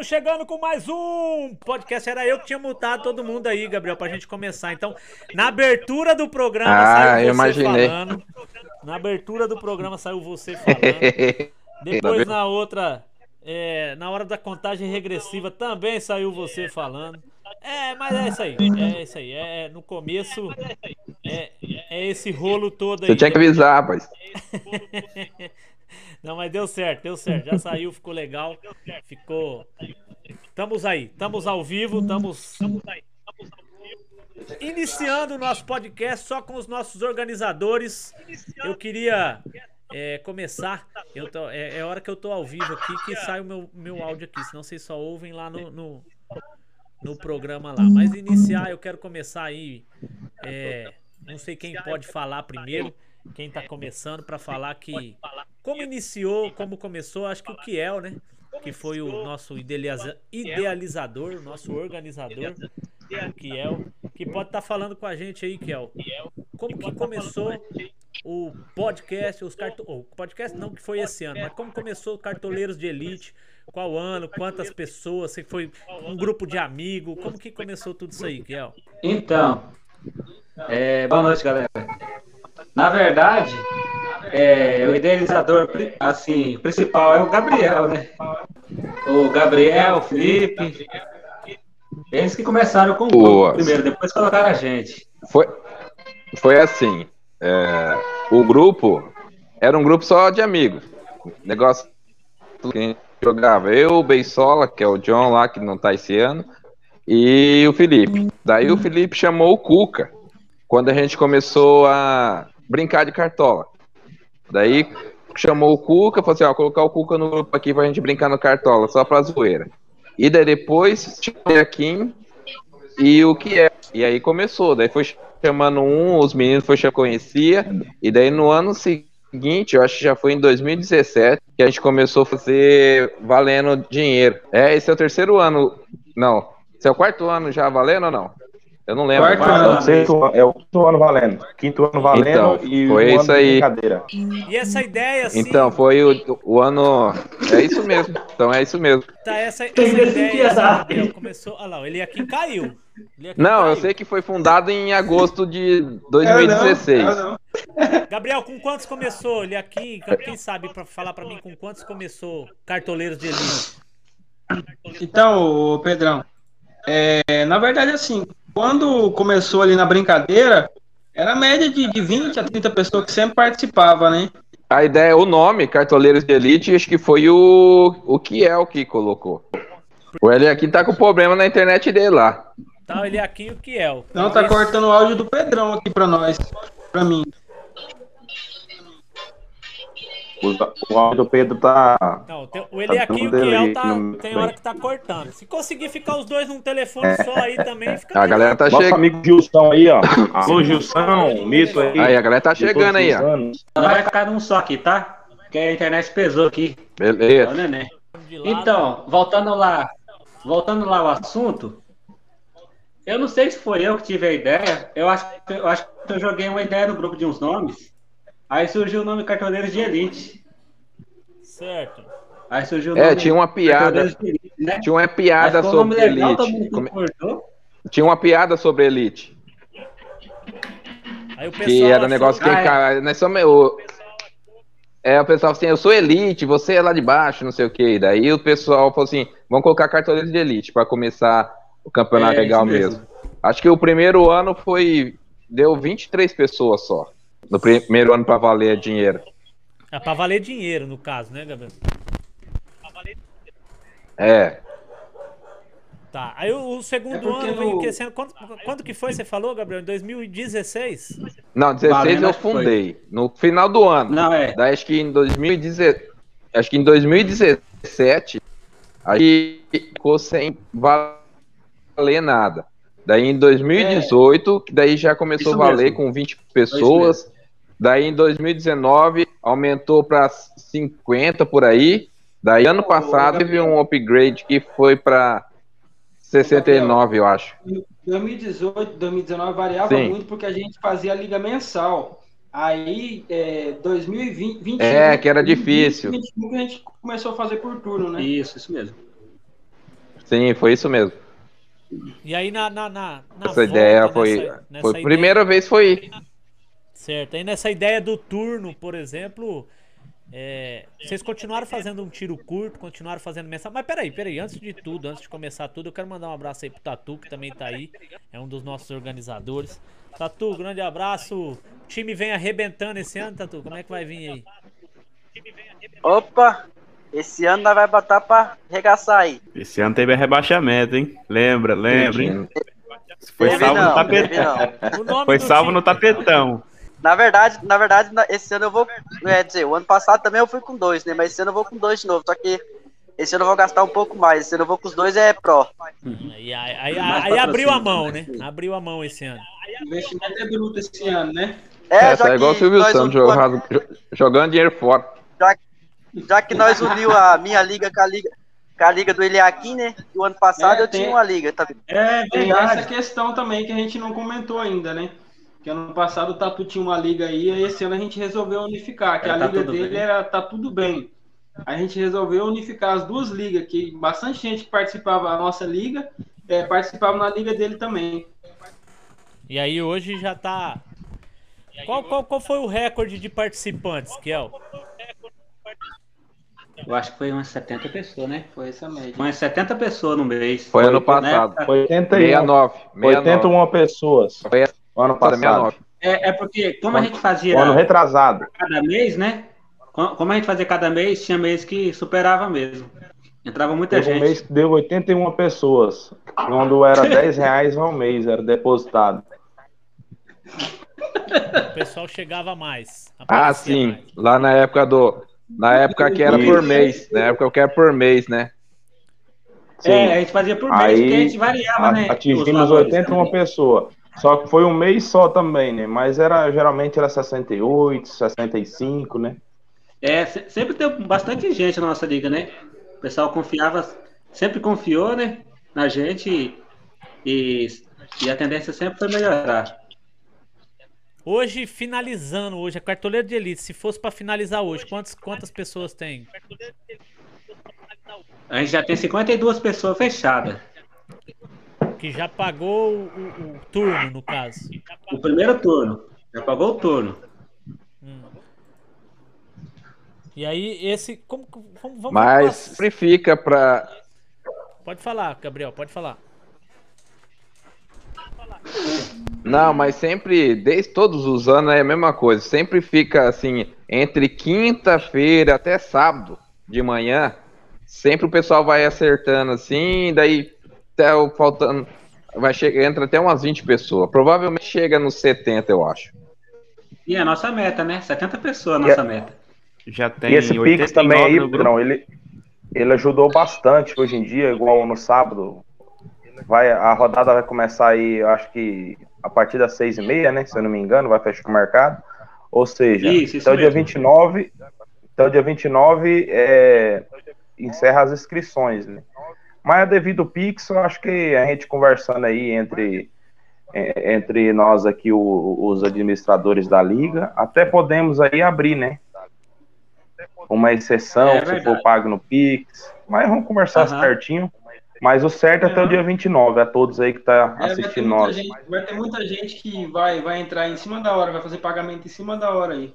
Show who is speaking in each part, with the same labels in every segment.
Speaker 1: estamos chegando com mais um podcast. Era eu que tinha mutado todo mundo aí, Gabriel, pra gente começar. Então, na abertura do programa
Speaker 2: Ah,
Speaker 1: saiu você
Speaker 2: imaginei.
Speaker 1: falando. Na abertura do programa saiu você falando. Depois na outra, é, na hora da contagem regressiva também saiu você falando. É, mas é isso aí. É isso aí. É, no começo é, é esse rolo todo aí.
Speaker 2: Você tinha que avisar, rapaz.
Speaker 1: Não, mas deu certo, deu certo. Já saiu, ficou legal. Ficou. Estamos aí, estamos ao vivo, estamos. Iniciando o nosso podcast só com os nossos organizadores. Eu queria é, começar. Eu tô, é, é hora que eu tô ao vivo aqui que sai o meu, meu áudio aqui, senão vocês só ouvem lá no, no, no programa lá. Mas iniciar, eu quero começar aí. é, não sei quem pode falar primeiro. Quem tá começando para falar que como iniciou, como começou, acho que o Kiel, né? Que foi o nosso idealiza- idealizador, o nosso organizador, o Kiel, que pode estar falando com a gente aí, Kiel. Como que começou o podcast, os carto... o podcast não que foi esse ano, mas como começou o Cartoleiros de Elite? Qual ano? Quantas pessoas? Se foi um grupo de amigos? Como que começou tudo isso aí, Kiel?
Speaker 3: Então, é, boa noite, galera. Na verdade, é, o idealizador assim, principal é o Gabriel, né? O Gabriel, o Felipe. Eles que começaram com o grupo primeiro, depois colocaram a gente.
Speaker 2: Foi, foi assim. é, o grupo era um grupo só de amigos. Negócio que a gente jogava. Eu, o Beisola, que é o John lá, que não tá esse ano, e o Felipe. Daí o Felipe chamou o Cuca, quando a gente começou a brincar de cartola. Daí chamou o Cuca, falou assim, ó, colocar o Cuca no grupo aqui pra gente brincar no cartola, só pra zoeira. E daí depois chamou o Kim e o que é. E aí começou, daí foi chamando um, os meninos foi já conhecia, e daí no ano seguinte, eu acho que já foi em 2017, que a gente começou a fazer valendo dinheiro. É, esse é o terceiro ano, não, esse é o quarto ano já valendo ou não? Eu não lembro.
Speaker 3: Quarto
Speaker 4: É
Speaker 3: ano.
Speaker 4: o, sexto, é o quinto ano valendo. Quinto ano valendo
Speaker 2: Então,
Speaker 4: e
Speaker 2: foi
Speaker 4: um
Speaker 2: isso aí.
Speaker 4: brincadeira.
Speaker 1: E essa ideia, assim,
Speaker 2: Então, foi o, o ano. É isso mesmo. Então é isso mesmo.
Speaker 1: tá essa, essa ideia,
Speaker 3: que
Speaker 1: assim, começou, olha lá, ele aqui caiu. Ele aqui
Speaker 2: Não, eu
Speaker 1: caiu.
Speaker 2: sei que foi fundado em agosto de 2016.
Speaker 1: Gabriel, com quantos começou? Ele aqui, quem sabe pra falar pra mim com quantos começou Cartoleiros de Elite?
Speaker 5: Então, Pedrão, é, na verdade, assim, quando começou ali na brincadeira, era média de, de 20 a 30 pessoas que sempre participavam, né?
Speaker 2: A ideia, o nome, Cartoleiros de Elite, acho que foi o, o Kiel que colocou. O Eli aqui tá com problema na internet dele lá.
Speaker 1: Tá, ele aqui e o Kiel.
Speaker 5: Não, tá
Speaker 1: Esse-
Speaker 5: cortando o áudio do Pedrão aqui pra nós, pra mim.
Speaker 4: O, o áudio do Pedro tá.
Speaker 1: Não, tem- o ele aqui e o Kiel tá, tem hora que tá cortando. Se conseguir ficar os dois num telefone só aí também, fica
Speaker 2: A galera tá chegando.
Speaker 4: amigo Gilson aí, ó. Alô, Gilson, Mito aí.
Speaker 2: Aí, a galera tá chegando aí, ó.
Speaker 3: vai ficar num só aqui, tá? Porque a internet pesou aqui. É
Speaker 2: Beleza.
Speaker 1: lado.
Speaker 3: Então, voltando lá, voltando lá ao assunto, eu não sei se foi eu que tive a ideia. Eu acho, eu acho que eu joguei uma ideia no grupo de uns nomes. Aí surgiu o nome Cartoleiros de Elite.
Speaker 1: Certo.
Speaker 3: Aí surgiu o
Speaker 2: É,
Speaker 3: nome
Speaker 2: tinha uma piada.
Speaker 3: Elite, né?
Speaker 2: Tinha uma piada
Speaker 3: um
Speaker 2: sobre
Speaker 3: legal, todo
Speaker 2: Elite.
Speaker 3: mundo
Speaker 2: Come-
Speaker 3: concordou.
Speaker 2: Tinha uma piada sobre Elite.
Speaker 1: Aí o pessoal
Speaker 2: Que era
Speaker 1: achou-
Speaker 2: negócio que
Speaker 3: Ah, é.
Speaker 2: cara, nós somos o- é, o pessoal assim, eu sou elite, você é lá de baixo, não sei o que. Daí o pessoal falou assim, vamos colocar cartoleiros de elite para começar o campeonato
Speaker 3: É,
Speaker 2: legal
Speaker 3: mesmo.
Speaker 2: mesmo. Acho que o primeiro ano foi deu 23 pessoas só. No primeiro ano para valer dinheiro.
Speaker 1: É pra valer dinheiro, no caso, né, Gabriel?
Speaker 2: É,
Speaker 1: Tá. Aí o, segundo
Speaker 5: É
Speaker 1: ano
Speaker 5: no-
Speaker 1: crescendo. Quando, quando que foi, você falou, Gabriel? Em 2016?
Speaker 2: não, 16
Speaker 3: Valendo,
Speaker 2: eu
Speaker 3: que foi.
Speaker 2: fundei. No final do ano.
Speaker 3: Não, é.
Speaker 2: Daí acho que em 2017, acho que em 2017 aí ficou sem valer nada. Daí em 2018, que daí já começou a valer
Speaker 3: mesmo.
Speaker 2: com 20 pessoas. Daí em 2019 aumentou para 50 por aí. Daí ano passado teve um upgrade que foi para 69, eu acho.
Speaker 5: 2018, 2019 variava
Speaker 2: Sim.
Speaker 5: muito porque a gente fazia a liga mensal. Aí, é, 2020, 21,
Speaker 2: É, que era difícil.
Speaker 5: 2021 que a gente começou a fazer por turno, né?
Speaker 3: Isso, isso mesmo.
Speaker 2: Sim, foi isso mesmo.
Speaker 1: E aí na, na, na, na
Speaker 2: Essa
Speaker 1: volta,
Speaker 2: ideia foi.
Speaker 1: nessa- nessa
Speaker 2: foi
Speaker 1: ideia-
Speaker 2: primeira vez foi.
Speaker 1: Certo. Aí nessa ideia do turno, por exemplo, é, vocês continuaram fazendo um tiro curto, continuaram fazendo mensagem. Mas peraí, peraí, antes de tudo, antes de começar tudo, eu quero mandar um abraço aí pro Tatu, que também tá aí, é um dos nossos organizadores. Tatu, grande abraço. O time vem arrebentando esse ano, Tatu. Como é que vai vir aí?
Speaker 6: Opa! Esse ano nós vai botar pra arregaçar aí.
Speaker 4: Esse ano teve rebaixamento, hein? Lembra, lembra, hein? Foi salvo no
Speaker 6: não,
Speaker 4: tapetão. Foi salvo no tapetão.
Speaker 6: Na verdade, na verdade, esse ano eu vou. É dizer, o ano passado também eu fui com dois, né? Mas esse ano eu vou com dois de novo. Só que esse ano eu vou gastar um pouco mais. Esse ano eu vou com os dois é pró.
Speaker 1: Aí, aí, aí-
Speaker 3: Mais
Speaker 1: aí abriu a mão, né? Abriu a mão esse ano.
Speaker 5: O investimento é bruto esse ano, né?
Speaker 6: É,
Speaker 2: é igual o Silvio Santos jogando, jogando dinheiro fora.
Speaker 6: já que nós uniu a minha liga com a liga, com a liga do Eliakim, né? E o ano passado
Speaker 5: É,
Speaker 6: eu
Speaker 5: tem-
Speaker 6: tinha uma liga, tá vendo?
Speaker 3: É
Speaker 5: Tem essa
Speaker 3: verdade.
Speaker 5: questão também que a gente não comentou ainda, né? Que ano passado o Tatu tinha uma liga aí, e esse ano a gente resolveu unificar, que
Speaker 3: É,
Speaker 5: a
Speaker 3: tá
Speaker 5: liga dele
Speaker 3: bem.
Speaker 5: era Tá Tudo Bem. A gente resolveu unificar as duas ligas, que bastante gente que participava da nossa liga, é, participava na liga dele também.
Speaker 1: E aí hoje já tá. Qual, qual, qual foi o recorde de participantes, Kel?
Speaker 3: Eu acho que foi umas 70 pessoas, né?
Speaker 5: Foi essa média.
Speaker 3: Umas 70 pessoas no mês.
Speaker 2: Foi ano
Speaker 3: Na
Speaker 2: passado.
Speaker 3: época-
Speaker 4: 81,
Speaker 2: 69. 69.
Speaker 4: 81 pessoas.
Speaker 2: Foi
Speaker 4: Ano passado.
Speaker 2: 69.
Speaker 3: É, é porque, como a gente fazia
Speaker 4: Ano retrasado.
Speaker 3: cada mês, né? Co- Como a gente fazia cada mês, tinha mês que superava mesmo. Entrava muita
Speaker 4: Teve um
Speaker 3: gente.
Speaker 4: mês que deu 81 pessoas. Quando era 10 reais ao mês, era depositado.
Speaker 1: O pessoal chegava mais.
Speaker 2: Ah, sim.
Speaker 1: mais.
Speaker 2: Lá na época do. Na época que era por mês. Na época que era por mês, né?
Speaker 3: É, a gente fazia por mês,
Speaker 4: Aí,
Speaker 3: porque a gente variava,
Speaker 4: A-
Speaker 3: né? os
Speaker 4: Atingimos
Speaker 3: valores.
Speaker 4: 81 pessoas. Só que foi um mês só também, né? Mas era geralmente era 68, 65, né?
Speaker 3: É, se- sempre teve bastante gente na nossa liga, né? O pessoal confiava, sempre confiou, né? Na gente e, e a tendência sempre foi melhorar.
Speaker 1: Hoje, finalizando hoje, a cartoleira de elite, se fosse pra finalizar hoje, quantas, quantas pessoas tem?
Speaker 3: A gente já tem 52 pessoas fechadas.
Speaker 1: Que já pagou o, o- o turno, no caso.
Speaker 3: O primeiro turno. Já pagou o turno.
Speaker 1: Hum. E aí, esse. Como, como- vamos,
Speaker 2: Mas fica pra.
Speaker 1: Pode falar, Gabriel, pode falar.
Speaker 2: Não, mas sempre, desde todos os anos é a mesma coisa. Sempre fica assim, entre quinta-feira até sábado de manhã, sempre o pessoal vai acertando assim, daí até o faltando. Vai chegar, entra até umas 20 pessoas. Provavelmente chega nos 70, eu acho.
Speaker 3: E é a nossa meta, né? 70 pessoas a nossa meta.
Speaker 4: Já tem
Speaker 7: E esse Pix
Speaker 4: 89
Speaker 7: também aí. Pedrão, ele, ele ajudou bastante hoje em dia, igual no sábado. Vai, a rodada vai começar aí, eu acho que a partir das seis e meia, né? Se eu não me engano, vai fechar o mercado. Ou seja,
Speaker 3: Isso, isso
Speaker 7: até o dia
Speaker 3: mesmo.
Speaker 7: 29, até o dia 29 é, encerra as inscrições, né? Mas devido ao Pix, eu acho que a gente conversando aí entre, é, entre nós aqui, o- os administradores da liga, até podemos aí abrir, né? Uma exceção,
Speaker 3: É
Speaker 7: se for pago no Pix. Mas vamos conversar
Speaker 3: Aham.
Speaker 7: certinho. Mas o certo é até o dia 29, a todos aí que tá
Speaker 5: É,
Speaker 7: assistindo nós.
Speaker 5: gente, vai ter muita gente que vai, vai entrar em cima da hora, vai fazer pagamento em cima da hora aí.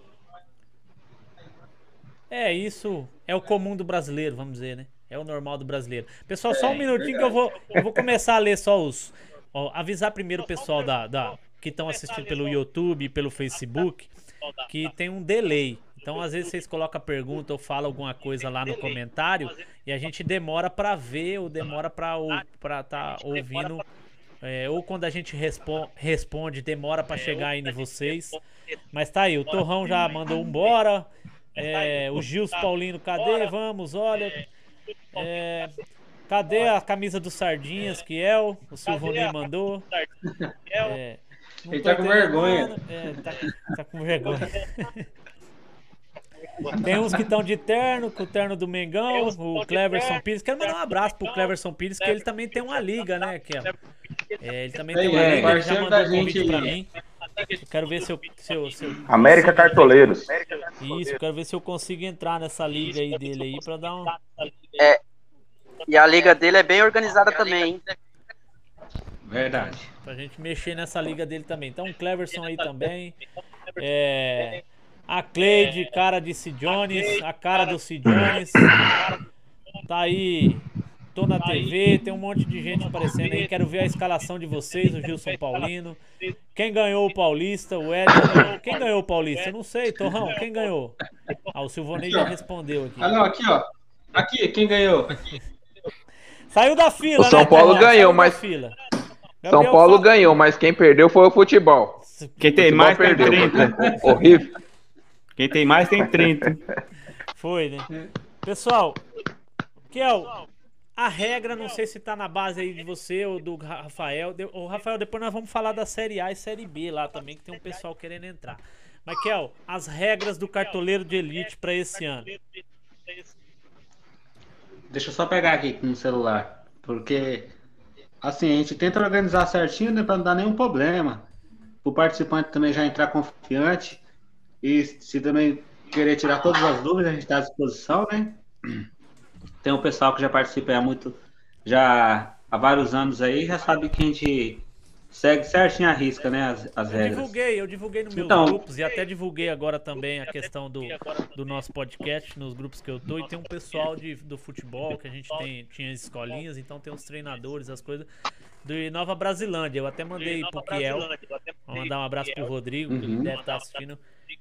Speaker 1: É, isso é o comum do brasileiro, vamos dizer, né? É o normal do brasileiro. Pessoal, só um minutinho que eu vou, eu vou começar a ler só os. ó, avisar primeiro o pessoal da, da, que estão assistindo pelo YouTube e pelo Facebook que tem um delay. Então, às vezes, vocês colocam a pergunta ou falam alguma coisa lá no comentário e a gente demora pra ver ou demora pra estar tá ouvindo. é, ou quando a gente respo- responde, demora pra chegar aí em vocês. Mas tá aí, o Torrão já mandou um bora. É, o Gilson Paulino, cadê? Vamos, olha. É, cadê a camisa do Sardinhas que é o, o Silvonei mandou? É,
Speaker 5: Ele tá com vergonha.
Speaker 1: nada. É, tá, tá com vergonha. Tem uns que estão de terno, com o terno do Mengão, o Cleverson Pires. Quero mandar um abraço pro Cleverson Pires, que ele também tem uma liga, né? Que é, é, ele também tem uma
Speaker 5: É,
Speaker 1: liga, ele já mandou
Speaker 5: da
Speaker 1: um convite
Speaker 5: gente
Speaker 1: pra mim. Eu quero ver se eu, se eu, se eu-
Speaker 7: América Cartoleiros.
Speaker 1: Isso, eu quero ver se eu consigo entrar nessa liga aí dele aí pra dar um.
Speaker 6: E a liga dele é bem organizada também, hein?
Speaker 3: Verdade.
Speaker 1: Pra gente mexer nessa liga dele também. Então, o Cleverson aí também. É, a Cleide, cara de Sid Jones, a cara do Sid Jones. Tá aí. Tô na TV, tem um monte de gente aparecendo aí. Quero ver a escalação de vocês, o Gilson Paulino. Quem ganhou o Paulista? O Edson. Quem ganhou o Paulista? Eu não sei, Torrão. Quem ganhou? Ah, o Silvonei já respondeu aqui.
Speaker 5: Ah, não, aqui, ó. Aqui, quem ganhou?
Speaker 1: Saiu da fila,
Speaker 2: O São
Speaker 1: né,
Speaker 2: Paulo
Speaker 1: Torrão?
Speaker 2: ganhou,
Speaker 1: Saiu
Speaker 2: mas-
Speaker 1: fila.
Speaker 2: São Paulo ganhou, mas quem perdeu foi o futebol.
Speaker 8: Quem tem
Speaker 2: Futebol
Speaker 8: mais
Speaker 2: perdeu.
Speaker 8: 30.
Speaker 2: Horrível.
Speaker 8: Quem tem mais tem 30.
Speaker 1: Foi, né? Pessoal, Kel, a regra, não sei se tá na base aí de você ou do Rafael. Ô, Rafael, depois nós vamos falar da Série A e Série B lá também, que tem um pessoal querendo entrar. Mas, Kel, as regras do cartoleiro de elite pra esse ano.
Speaker 3: Deixa eu só pegar aqui no celular. Porque, assim, a gente tenta organizar certinho, né? Pra não dar nenhum problema. O participante também já entrar confiante. E se também querer tirar todas as dúvidas, a gente está à disposição, né? Tem um pessoal que já participa há muito, já há vários anos aí, já sabe que a gente segue certinho a risca, né? As, as
Speaker 1: Eu
Speaker 3: regras.
Speaker 1: divulguei, eu divulguei nos meus
Speaker 3: Então-
Speaker 1: grupos e até divulguei agora também a questão do, do nosso podcast nos grupos que eu tô. E tem um pessoal de, do futebol que a gente tem, tinha as escolinhas, então tem os treinadores, as coisas. De Nova Brasilândia. Eu até mandei pro Kiel. Vou mandar um abraço pro Rodrigo, que ele
Speaker 3: Uhum.
Speaker 1: deve estar assistindo.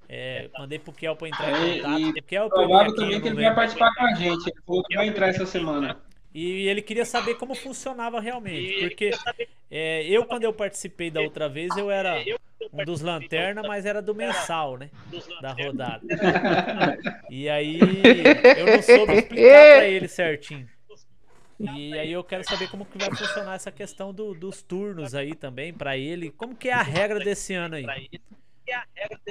Speaker 1: É, mandei pro Kiel pra entrar
Speaker 5: É,
Speaker 1: em contato.
Speaker 5: e
Speaker 1: O Kiel
Speaker 5: Provável também que ele vai participar com a gente. Ele falou que vai entrar essa semana.
Speaker 1: E ele queria saber como funcionava realmente. Porque é, eu, quando eu participei da outra vez, eu era um dos lanterna, mas era do mensal, né? Da rodada. E aí eu não soube explicar pra ele certinho. E aí eu quero saber como que vai funcionar essa questão do- dos turnos aí também pra ele. Como que é a regra desse ano aí?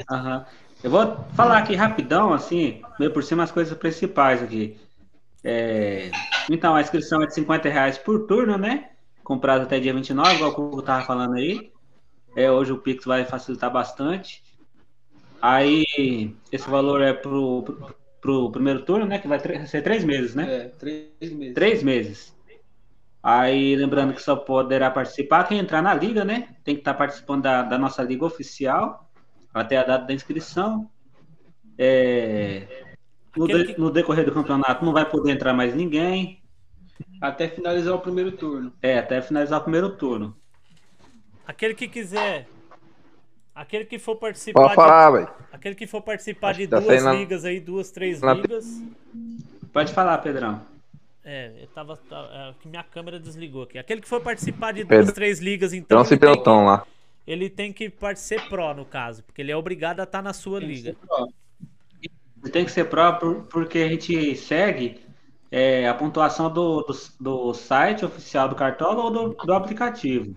Speaker 3: Aham. Eu vou falar aqui rapidão, assim, meio por cima as coisas principais aqui. É, Então, a inscrição é de 50 reais por turno, né? Com prazo até dia 29, igual o Cuco tava falando aí. É, hoje o Pix vai facilitar bastante. Aí, esse valor é pro, pro, pro primeiro turno, né? Que vai ser três meses, né?
Speaker 5: É, três meses.
Speaker 3: Três meses. Aí, lembrando que só poderá participar quem entrar na liga, né? Tem que estar participando da, da nossa liga oficial até a data da inscrição. É, no, de-
Speaker 1: que-
Speaker 3: no decorrer do campeonato não vai poder entrar mais ninguém.
Speaker 5: Até finalizar o primeiro turno.
Speaker 3: É, até finalizar o primeiro turno.
Speaker 1: Aquele que quiser. Aquele que for participar
Speaker 2: Pode
Speaker 1: de-
Speaker 2: falar, velho.
Speaker 1: Aquele que for participar
Speaker 2: Acho
Speaker 1: de
Speaker 2: tá
Speaker 1: duas ligas aí, duas, três
Speaker 2: na-
Speaker 1: ligas.
Speaker 3: Pode falar, Pedrão.
Speaker 1: É, eu tava. tá- é, que minha câmera desligou aqui. Aquele que for participar de
Speaker 2: Pedro-
Speaker 1: duas, três ligas, então.
Speaker 2: Então se
Speaker 1: ele, tem
Speaker 2: pelotão
Speaker 1: que,
Speaker 2: lá.
Speaker 1: ele tem que ser pró, no caso. Porque ele é obrigado a estar na sua liga.
Speaker 3: Tem que ser próprio porque a gente segue é, a pontuação do, do, do site oficial do Cartola ou do, do aplicativo.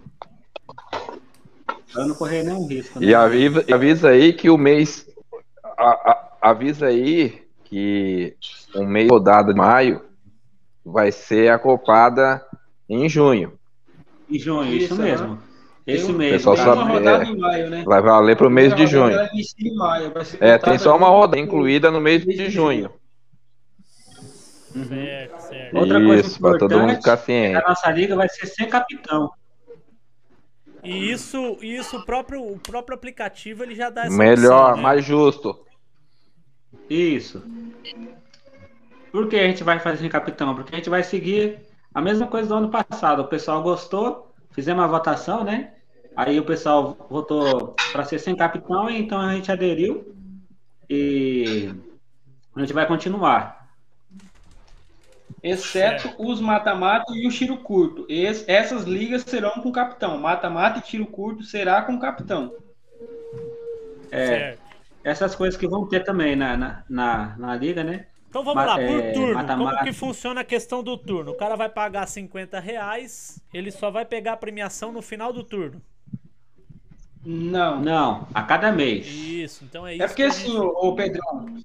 Speaker 3: Para não correr nenhum risco. né?
Speaker 2: E avisa, e avisa aí que o mês. a- a- avisa aí que o mês rodada de maio vai ser acoplada em junho.
Speaker 3: Em junho, isso,
Speaker 5: Isso,
Speaker 3: mesmo. Esse mês.
Speaker 2: Pessoal sabe-
Speaker 5: uma rodada
Speaker 2: é.
Speaker 5: em maio, né?
Speaker 2: Vai valer pro mês de
Speaker 5: rodada,
Speaker 2: junho.
Speaker 5: em maio,
Speaker 2: É, tem só uma
Speaker 5: no-
Speaker 2: roda incluída no mês de junho.
Speaker 1: Certo, certo.
Speaker 3: Outra coisa
Speaker 2: Isso, pra todo mundo ficar
Speaker 3: A
Speaker 2: ciente.
Speaker 3: nossa liga vai ser sem capitão.
Speaker 1: E isso, isso o, próprio, o próprio aplicativo ele já dá essa
Speaker 2: Melhor,
Speaker 1: opção, né?
Speaker 2: mais justo.
Speaker 3: Isso. Por que a gente vai fazer sem capitão? Porque a gente vai seguir a mesma coisa do ano passado. O pessoal gostou, fizemos uma votação, né? Aí o pessoal votou para ser sem capitão, então a gente aderiu e a gente vai continuar.
Speaker 5: Exceto os mata-mata e o tiro curto. Es- essas ligas serão com capitão. Mata-mata e tiro curto será com capitão.
Speaker 3: É,
Speaker 1: Certo.
Speaker 3: essas coisas que vão ter também na, na, na, na liga, né?
Speaker 1: Então vamos
Speaker 3: Ma-
Speaker 1: lá, por
Speaker 3: é,
Speaker 1: turno. Como que funciona a questão do turno? O cara vai pagar 50 reais, ele só vai pegar a premiação no final do turno.
Speaker 5: Não.
Speaker 3: Não, a cada mês.
Speaker 1: Isso, então é isso.
Speaker 5: É porque assim,
Speaker 1: gente-
Speaker 5: ô, ô Pedrão,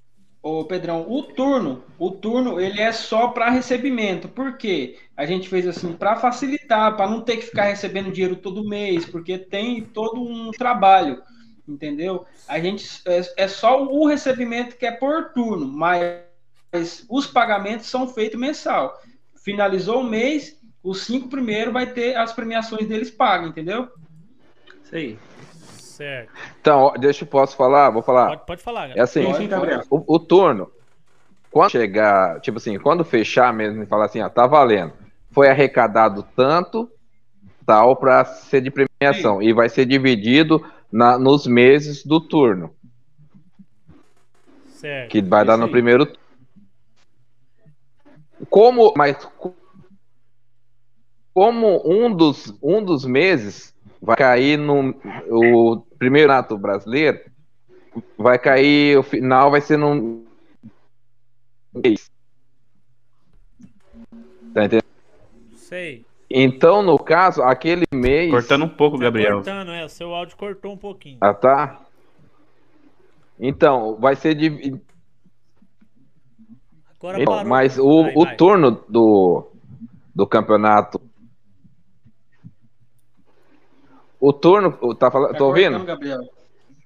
Speaker 5: ô Pedrão, o turno, o turno ele é só para recebimento. Por quê? A gente fez assim para facilitar, para não ter que ficar recebendo dinheiro todo mês, porque tem todo um trabalho, entendeu? A gente é, é só o recebimento que é por turno, mas os pagamentos são feitos mensal. finalizou o mês, os cinco primeiros vai ter as premiações deles pagas, entendeu?
Speaker 3: Isso aí.
Speaker 1: Certo.
Speaker 2: Então, deixa eu posso falar, vou falar.
Speaker 1: Pode, pode falar,
Speaker 2: É
Speaker 1: galera.
Speaker 2: assim,
Speaker 3: Sim, sim, Gabriel.
Speaker 2: o, o turno, quando chegar, tipo assim, quando fechar mesmo e falar assim, ó, tá valendo, foi arrecadado tanto, tal, para ser de premiação, e vai ser dividido na, nos meses do turno,
Speaker 1: Certo.
Speaker 2: que vai dar no
Speaker 3: aí.
Speaker 2: primeiro turno. Como, mas co- como um dos, um dos meses vai cair no o primeiro nato brasileiro, vai cair, o final vai ser mês. Tá entendendo?
Speaker 1: Sei.
Speaker 2: Então, no caso, aquele mês.
Speaker 8: Cortando um pouco,
Speaker 1: Tá
Speaker 8: Gabriel.
Speaker 1: cortando, é. O seu áudio cortou um pouquinho.
Speaker 2: Ah, tá? Então, vai ser de.
Speaker 1: Agora
Speaker 2: Então,
Speaker 1: parou.
Speaker 2: mas o,
Speaker 1: Vai,
Speaker 2: o
Speaker 1: vai.
Speaker 2: turno do, do campeonato. O turno. Tá falando,
Speaker 5: Tá
Speaker 2: tô ouvindo?
Speaker 5: Gabriel.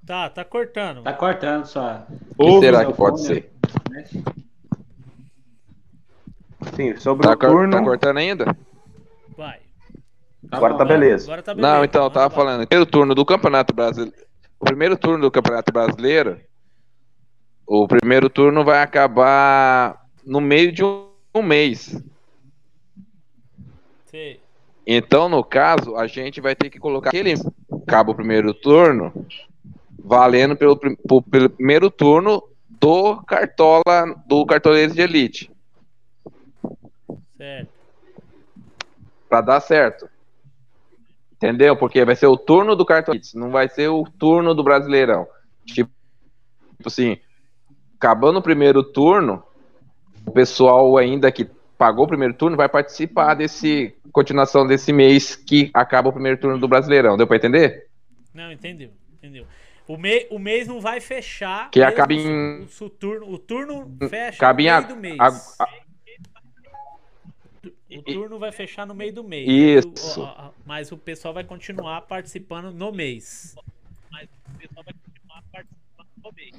Speaker 1: Tá, tá cortando.
Speaker 3: Tá cortando só.
Speaker 2: O que será que pode
Speaker 3: fone,
Speaker 2: ser?
Speaker 7: Sim, sobre
Speaker 2: Tá,
Speaker 7: o turno.
Speaker 2: tá cortando ainda?
Speaker 1: Vai.
Speaker 7: Agora
Speaker 3: bom,
Speaker 7: tá
Speaker 3: vai.
Speaker 7: beleza.
Speaker 1: Agora tá beleza.
Speaker 2: Não, então, eu tava falando. O primeiro turno do Campeonato Brasileiro. O primeiro turno do Campeonato Brasileiro. O primeiro turno vai acabar no meio de um, um mês.
Speaker 1: Sei.
Speaker 2: Então, no caso, a gente vai ter que colocar aquele cabo primeiro turno valendo pelo, pelo primeiro turno do Cartola, do Cartoleiro de Elite,
Speaker 1: Certo.
Speaker 2: Pra dar certo. Entendeu? Porque vai ser o turno do Cartoleiro, não vai ser o turno do Brasileirão. Tipo assim, acabando o primeiro turno, o pessoal ainda que pagou o primeiro turno vai participar desse continuação desse mês que acaba o primeiro turno do Brasileirão. Deu pra entender?
Speaker 1: Não, entendeu. Entendeu. O, me, o mês não vai fechar.
Speaker 2: Que acaba em-
Speaker 1: se O, turno, o turno fecha
Speaker 2: Acaba
Speaker 1: no
Speaker 2: a-
Speaker 1: meio do mês.
Speaker 2: a- a-
Speaker 1: O turno vai fechar no meio do mês.
Speaker 2: Isso.
Speaker 1: O- o- a- Mas o pessoal vai continuar participando no mês.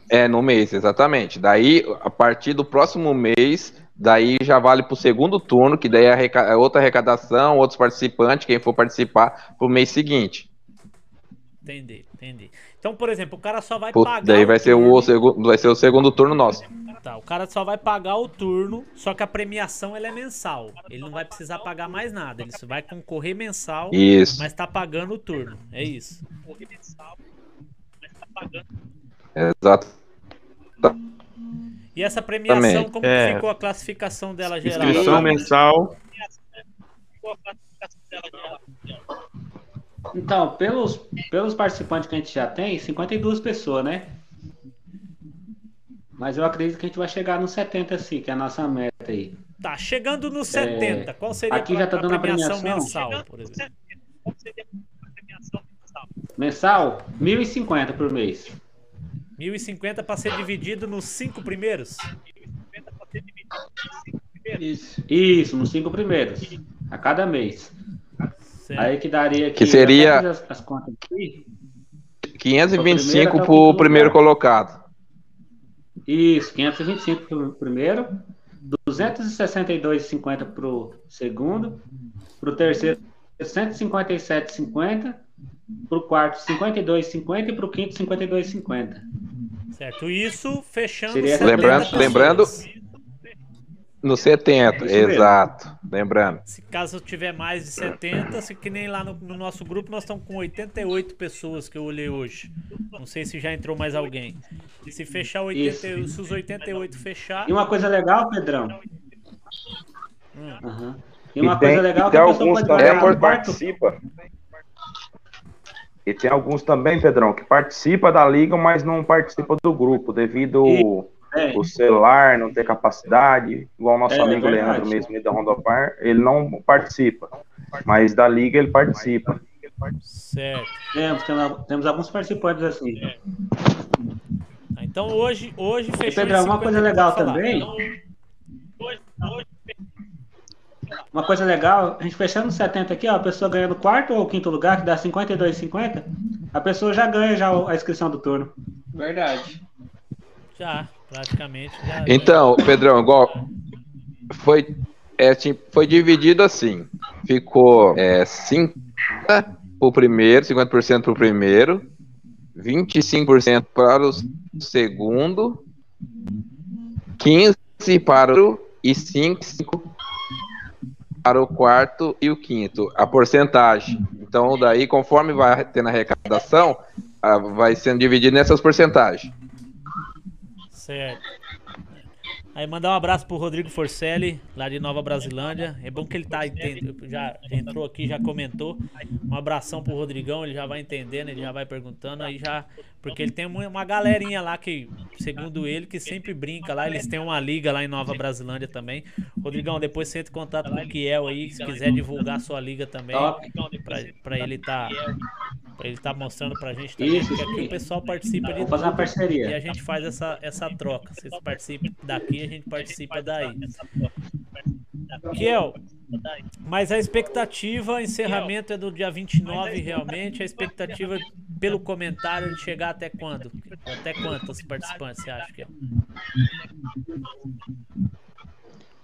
Speaker 2: É, no mês, exatamente. Daí, a partir do próximo mês, daí já vale pro segundo turno, que daí é é outra arrecadação, outros participantes, quem for participar, pro mês seguinte.
Speaker 1: Entendi, entendi. Então, por exemplo, o cara só vai
Speaker 2: Pro-
Speaker 1: pagar.
Speaker 2: daí vai ser,
Speaker 1: turno,
Speaker 2: o segundo, vai ser o segundo turno nosso.
Speaker 1: Tá, o cara só vai pagar o turno, só que a premiação ela é mensal. Ele não vai precisar pagar mais nada. Ele só vai concorrer mensal,
Speaker 2: Isso,
Speaker 1: mas tá pagando o turno. É isso.
Speaker 2: exato.
Speaker 1: E essa premiação,
Speaker 2: Também.
Speaker 1: como
Speaker 8: É.
Speaker 1: que ficou a classificação dela geral?
Speaker 8: Inscrição mensal.
Speaker 3: Então, pelos, pelos participantes que a gente já tem, 52 pessoas, né? Mas eu acredito que a gente vai chegar nos 70 sim, que é a nossa meta aí.
Speaker 1: Tá, chegando nos 70, qual seria
Speaker 3: É, aqui
Speaker 1: a,
Speaker 3: já tá dando a
Speaker 1: premiação
Speaker 3: premiação.
Speaker 1: mensal, por exemplo?
Speaker 3: Mensal, 1.050 por mês.
Speaker 1: 1.050 para ser dividido nos cinco primeiros?
Speaker 5: Isso.
Speaker 3: Isso, nos cinco primeiros. A cada mês.
Speaker 1: Certo.
Speaker 3: Aí que daria
Speaker 2: Que seria-
Speaker 3: As, as contas aqui.
Speaker 2: 525
Speaker 3: até o
Speaker 2: primeiro
Speaker 3: lugar.
Speaker 2: colocado.
Speaker 3: Isso, 525 pro primeiro, 262,50 pro segundo, pro terceiro 157,50, pro quarto 52,50 e pro quinto 52,50.
Speaker 1: Certo, isso fechando
Speaker 3: Seria
Speaker 1: 70
Speaker 2: Lembrando- lembrando- No 70,
Speaker 3: Isso mesmo.
Speaker 2: exato. Lembrando.
Speaker 1: Se caso tiver mais de 70, se que nem lá no, no nosso grupo, nós estamos com 88 pessoas que eu olhei hoje. Não sei se já entrou mais alguém. Se fechar 80, se os 88 fechar,
Speaker 3: E uma coisa legal, Pedrão.
Speaker 1: Hum.
Speaker 3: Aham. E uma
Speaker 7: e tem,
Speaker 3: coisa legal
Speaker 7: e
Speaker 3: que
Speaker 7: tem
Speaker 3: a pessoa
Speaker 7: alguns
Speaker 3: pode no quarto.
Speaker 7: participa. E tem alguns também, Pedrão, que participa da liga, mas não participa do grupo, devido
Speaker 3: É,
Speaker 7: o celular não ter capacidade, igual o nosso
Speaker 3: É,
Speaker 7: amigo
Speaker 3: é verdade.
Speaker 7: Leandro mesmo da Rondopar, ele não participa. Mas da liga ele participa.
Speaker 1: certo.
Speaker 3: temos, temos, temos alguns participantes assim.
Speaker 1: Tá, Então hoje, hoje
Speaker 3: E,
Speaker 1: fechou.
Speaker 3: Pedrão,
Speaker 1: em
Speaker 3: uma
Speaker 1: 50,
Speaker 3: coisa legal
Speaker 1: pode falar.
Speaker 3: também. Uma coisa legal, a gente fechando 70 aqui, ó, a pessoa ganha no quarto ou quinto lugar, que dá 52,50, a pessoa já ganha já a inscrição do turno.
Speaker 5: Verdade.
Speaker 1: Já, praticamente. Já,
Speaker 2: Então, Pedrão, igual foi é, ti- foi dividido assim. Ficou é, 50% pro primeiro, 50% pro primeiro, 25% para o segundo, 15% para o e 5% para o quarto e o quinto, a porcentagem. Então, daí, conforme vai tendo a arrecadação, ah, vai sendo dividido nessas porcentagens.
Speaker 1: Certo. Aí mandar um abraço pro Rodrigo Forcelli, lá de Nova Brasilândia. É bom que ele tá já entrou aqui, já comentou. Um abração pro Rodrigão, ele já vai entendendo, ele já vai perguntando aí já, porque ele tem uma galerinha lá que, segundo ele, que sempre brinca lá. Eles têm uma liga lá em Nova Brasilândia também. Rodrigão, depois você entra em contato com o Kiel aí, se quiser divulgar a sua liga também, pra, pra ele tá pra ele tá mostrando pra gente também,
Speaker 3: Isso,
Speaker 1: aqui o pessoal participa de
Speaker 3: fazer uma
Speaker 1: tudo. E a
Speaker 3: parceria.
Speaker 1: gente faz essa, essa troca. Vocês participam daqui, a gente participa daí. Kiel, mas a expectativa, encerramento é do dia 29 realmente. A expectativa pelo comentário de chegar até quando? Até quantos participantes você acha que é?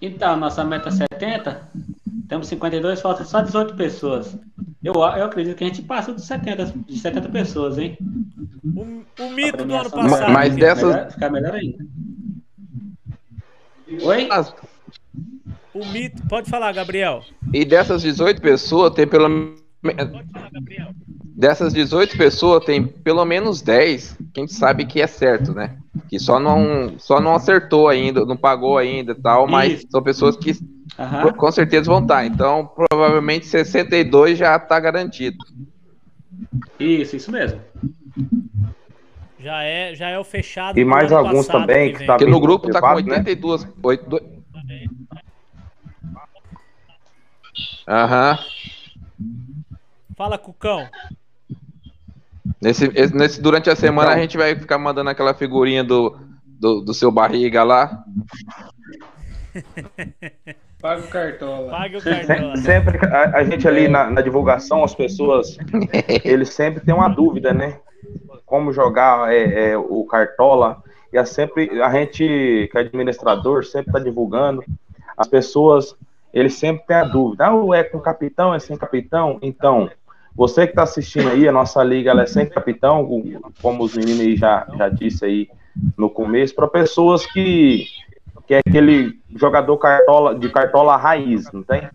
Speaker 3: Então, nossa meta é 70. Temos 52, falta só 18 pessoas. Eu, eu acredito que a gente passa dos 70, de 70 pessoas, hein?
Speaker 1: O, o mito do ano passado.
Speaker 2: Mas
Speaker 1: Kiel.
Speaker 2: dessas-
Speaker 3: Melhor- ficar melhor ainda. Oi?
Speaker 2: As-
Speaker 1: O mito. Pode falar, Gabriel.
Speaker 2: E dessas 18 pessoas, tem pelo me- Dessas 18 pessoas, tem pelo menos 10 que a gente sabe que é certo, né? Que só não, só não acertou ainda, não pagou ainda e tal, mas
Speaker 3: Isso.
Speaker 2: são pessoas que
Speaker 3: Aham.
Speaker 2: com certeza vão estar. Então, provavelmente 62 já tá garantido.
Speaker 3: Isso, isso mesmo.
Speaker 1: Já é, já é o fechado.
Speaker 7: E mais alguns
Speaker 1: passado
Speaker 7: também
Speaker 1: que
Speaker 7: que tá
Speaker 2: Porque no grupo tá com
Speaker 7: motivado, né?
Speaker 2: 82. Aham.
Speaker 1: Fala, Cucão.
Speaker 2: Nesse, esse- nesse, durante a semana
Speaker 7: Então.
Speaker 2: a gente vai ficar mandando aquela figurinha do, do, do seu barriga lá.
Speaker 5: Paga o cartola.
Speaker 1: Pague o cartão.
Speaker 7: Sempre a, a gente ali na, na divulgação, as pessoas, eles sempre têm uma dúvida, né? Como jogar é, é, o cartola. E é sempre, a gente, que é administrador, sempre está divulgando. As pessoas, eles sempre têm a dúvida. Ah, é com capitão, é sem capitão? Então, você que está assistindo aí, a nossa liga ela é sem capitão, como os meninos aí já, já disse aí no começo, para pessoas que, que é aquele jogador cartola, de cartola raiz, não tem?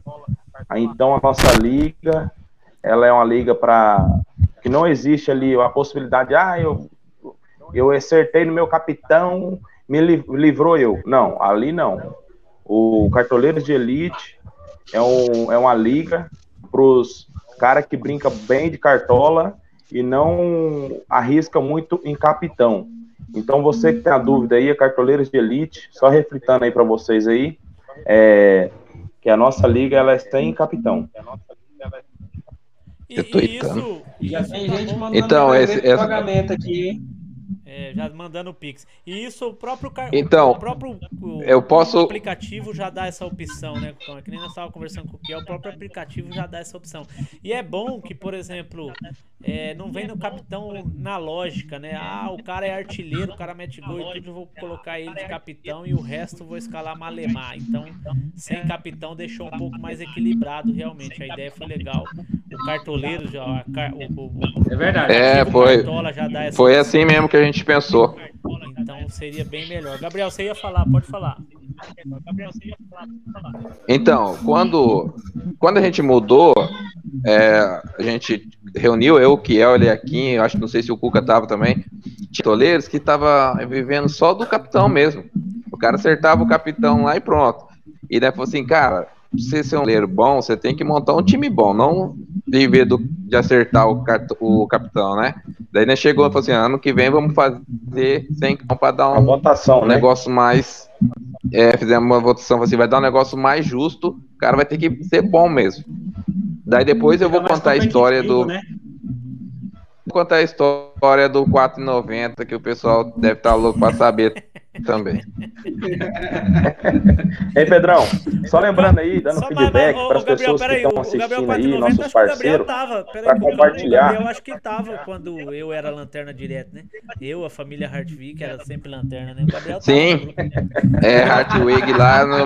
Speaker 7: Então a nossa liga, ela é uma liga para que não existe ali a possibilidade, ah, eu eu acertei no meu capitão, me li- livrou eu. Não, ali não. O Cartoleiros de Elite é, um, é uma liga para os caras que brinca bem de cartola e não arrisca muito em capitão. Então você que tem a dúvida aí, a Cartoleiros de Elite, só reflitando aí para vocês aí, é, que a nossa liga ela é sem capitão.
Speaker 1: E,
Speaker 2: Eu tô
Speaker 1: e isso,
Speaker 5: Já
Speaker 1: isso
Speaker 5: tem gente
Speaker 1: bom.
Speaker 5: mandando
Speaker 2: Então, esse-
Speaker 5: evento
Speaker 2: essa-
Speaker 5: pagamento aqui, hein?
Speaker 1: É, já mandando o Pix. E isso o próprio car...
Speaker 2: Então,
Speaker 1: o próprio o,
Speaker 2: eu posso-
Speaker 1: o aplicativo já dá essa opção, né? Então, é que nem nós estávamos conversando com o é o próprio aplicativo já dá essa opção. E é bom que, por exemplo, é, não vem no capitão na lógica, né? Ah, o cara é artilheiro, o cara mete gol e tudo, eu vou colocar ele de capitão e o resto eu vou escalar malemar. Então, sem capitão deixou um pouco mais equilibrado realmente. A ideia foi legal. O cartoleiro já, a car- o, o, o
Speaker 3: É verdade.
Speaker 2: É, foi-
Speaker 1: Cartola já dá essa
Speaker 2: Foi assim mesmo que a gente pensou.
Speaker 1: Então seria bem melhor. Gabriel, você ia falar, pode falar.
Speaker 2: Então, quando, quando a gente mudou, é, a gente reuniu, eu, o Kiel, ele aqui, eu acho, não sei se o Cuca tava também, titoleiros que tava vivendo só do capitão mesmo. O cara acertava o capitão lá e pronto. E daí falou assim, cara, pra você ser um goleiro bom, você tem que montar um time bom, não viver do, de acertar o, o capitão, né? Daí né, chegou e falou assim, ano que vem vamos fazer sem para dar
Speaker 7: A
Speaker 2: um,
Speaker 7: votação,
Speaker 2: um
Speaker 7: né?
Speaker 2: negócio mais. É, fizemos uma votação assim, vai dar um negócio mais justo, o cara vai ter que ser bom mesmo. Daí depois eu vou contar a história do.
Speaker 3: né?
Speaker 2: Contar a história do 4,90, que o pessoal deve estar louco pra saber também.
Speaker 7: Ei, Pedrão, só lembrando aí, dando
Speaker 1: Só
Speaker 7: feedback para as pessoas que
Speaker 1: peraí,
Speaker 7: estão
Speaker 1: o- o Gabriel
Speaker 7: assistindo
Speaker 1: 490,
Speaker 7: aí, nossos
Speaker 1: acho que o Gabriel
Speaker 7: parceiros.
Speaker 1: o
Speaker 7: compartilhar.
Speaker 1: Gabriel acho que tava quando eu era lanterna direto, né? Eu, a família Hartwig, era sempre lanterna, né? O Gabriel tava
Speaker 2: Sim. É, Hartwig lá, no,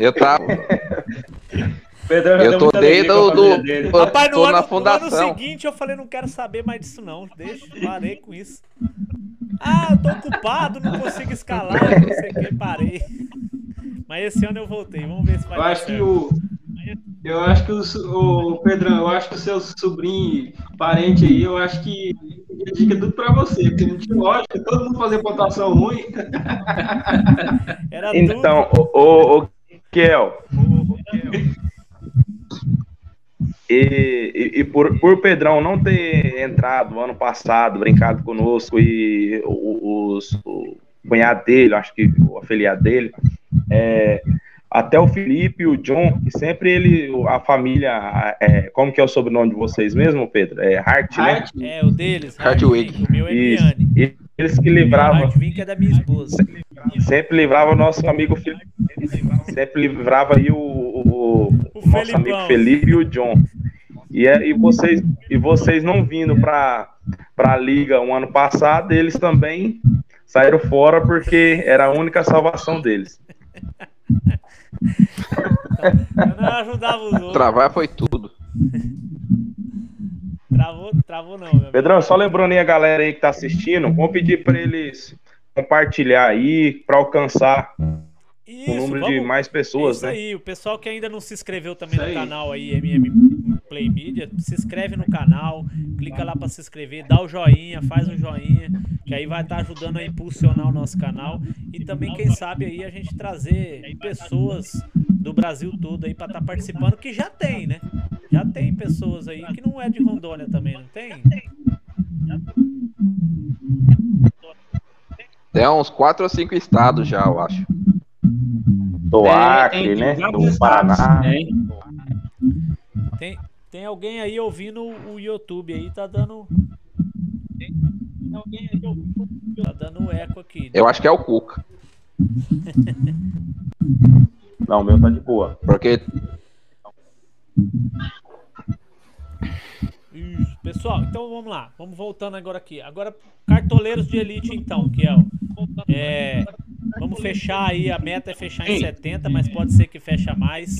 Speaker 2: eu tava.
Speaker 3: Pedrão já
Speaker 2: Eu tô desde
Speaker 3: a
Speaker 2: o do,
Speaker 3: dele.
Speaker 2: eu
Speaker 1: Rapaz, no
Speaker 2: tô
Speaker 1: ano,
Speaker 2: na
Speaker 1: no ano
Speaker 2: fundação.
Speaker 1: seguinte eu falei, não quero saber mais disso não. Deixa, parei com isso. Ah, eu tô ocupado, não consigo escalar, não sei o que, parei. Mas esse ano eu voltei, vamos ver se vai
Speaker 5: Eu
Speaker 1: dar
Speaker 5: acho que
Speaker 1: certo.
Speaker 5: o. Eu acho que o, o Pedrão, eu acho que o seu sobrinho, parente aí, eu acho que a dica é tudo pra você, porque não tinha lógica, todo mundo fazer pontuação ruim.
Speaker 1: Era
Speaker 7: Então,
Speaker 1: tudo.
Speaker 7: o, o, o Kel, e, e, e por, por Pedrão não ter entrado ano passado, brincado conosco, e o, os, o cunhado dele, acho que o afiliado dele, é, até o Felipe e o John, que sempre ele, a família, é, como que é o sobrenome de vocês mesmo, Pedro? É Hart, né?
Speaker 5: Hart,
Speaker 1: É, o deles,
Speaker 2: Hartwig.
Speaker 1: O meu é
Speaker 7: Isso.
Speaker 1: Miane.
Speaker 7: E eles que
Speaker 1: O
Speaker 7: livravam,
Speaker 1: Hartwig é da minha esposa.
Speaker 7: sempre livrava o nosso amigo Felipe, sempre livrava aí o, o,
Speaker 1: O
Speaker 7: o nosso
Speaker 1: Felipão.
Speaker 7: amigo Felipe e o John. E, é, e, vocês, e vocês não vindo para a liga um ano passado, eles também saíram fora porque era a única salvação deles.
Speaker 1: Eu não ajudava os outros.
Speaker 2: Travar foi tudo.
Speaker 1: Travou, travou não, meu.
Speaker 7: Pedrão, só lembrando aí a galera aí que tá assistindo, vamos pedir para eles compartilhar aí para alcançar
Speaker 1: Isso,
Speaker 7: o número
Speaker 1: vamos-
Speaker 7: de mais pessoas,
Speaker 1: Isso
Speaker 7: né?
Speaker 1: aí, o pessoal que ainda não se inscreveu também
Speaker 5: Isso
Speaker 1: no
Speaker 5: aí.
Speaker 1: canal aí, MM Play Media, se inscreve no canal, clica lá pra se inscrever, dá o joinha, faz um joinha, que aí vai estar ajudando a impulsionar o nosso canal e também, quem sabe, aí a gente trazer pessoas do Brasil todo aí pra estar participando, que já tem, né? Já tem pessoas aí que não é de Rondônia também, não tem?
Speaker 2: Tem uns quatro ou cinco estados já, eu acho.
Speaker 7: Do
Speaker 3: Tem-
Speaker 7: Acre,
Speaker 3: tem
Speaker 7: né? Do Paraná.
Speaker 3: tem.
Speaker 1: Tem, tem alguém aí ouvindo o YouTube aí, tá dando. Tem alguém aí ouvindo. Tá dando eco aqui.
Speaker 2: Eu acho que é o Cuca.
Speaker 7: Não, o meu tá de boa.
Speaker 2: Porque
Speaker 1: Isso. Pessoal, então vamos lá. Vamos voltando agora aqui. Agora, cartoleiros de elite, então, Kiel. É, vamos fechar aí. A meta é fechar em
Speaker 3: Sim.
Speaker 1: 70, mas pode ser que fecha mais.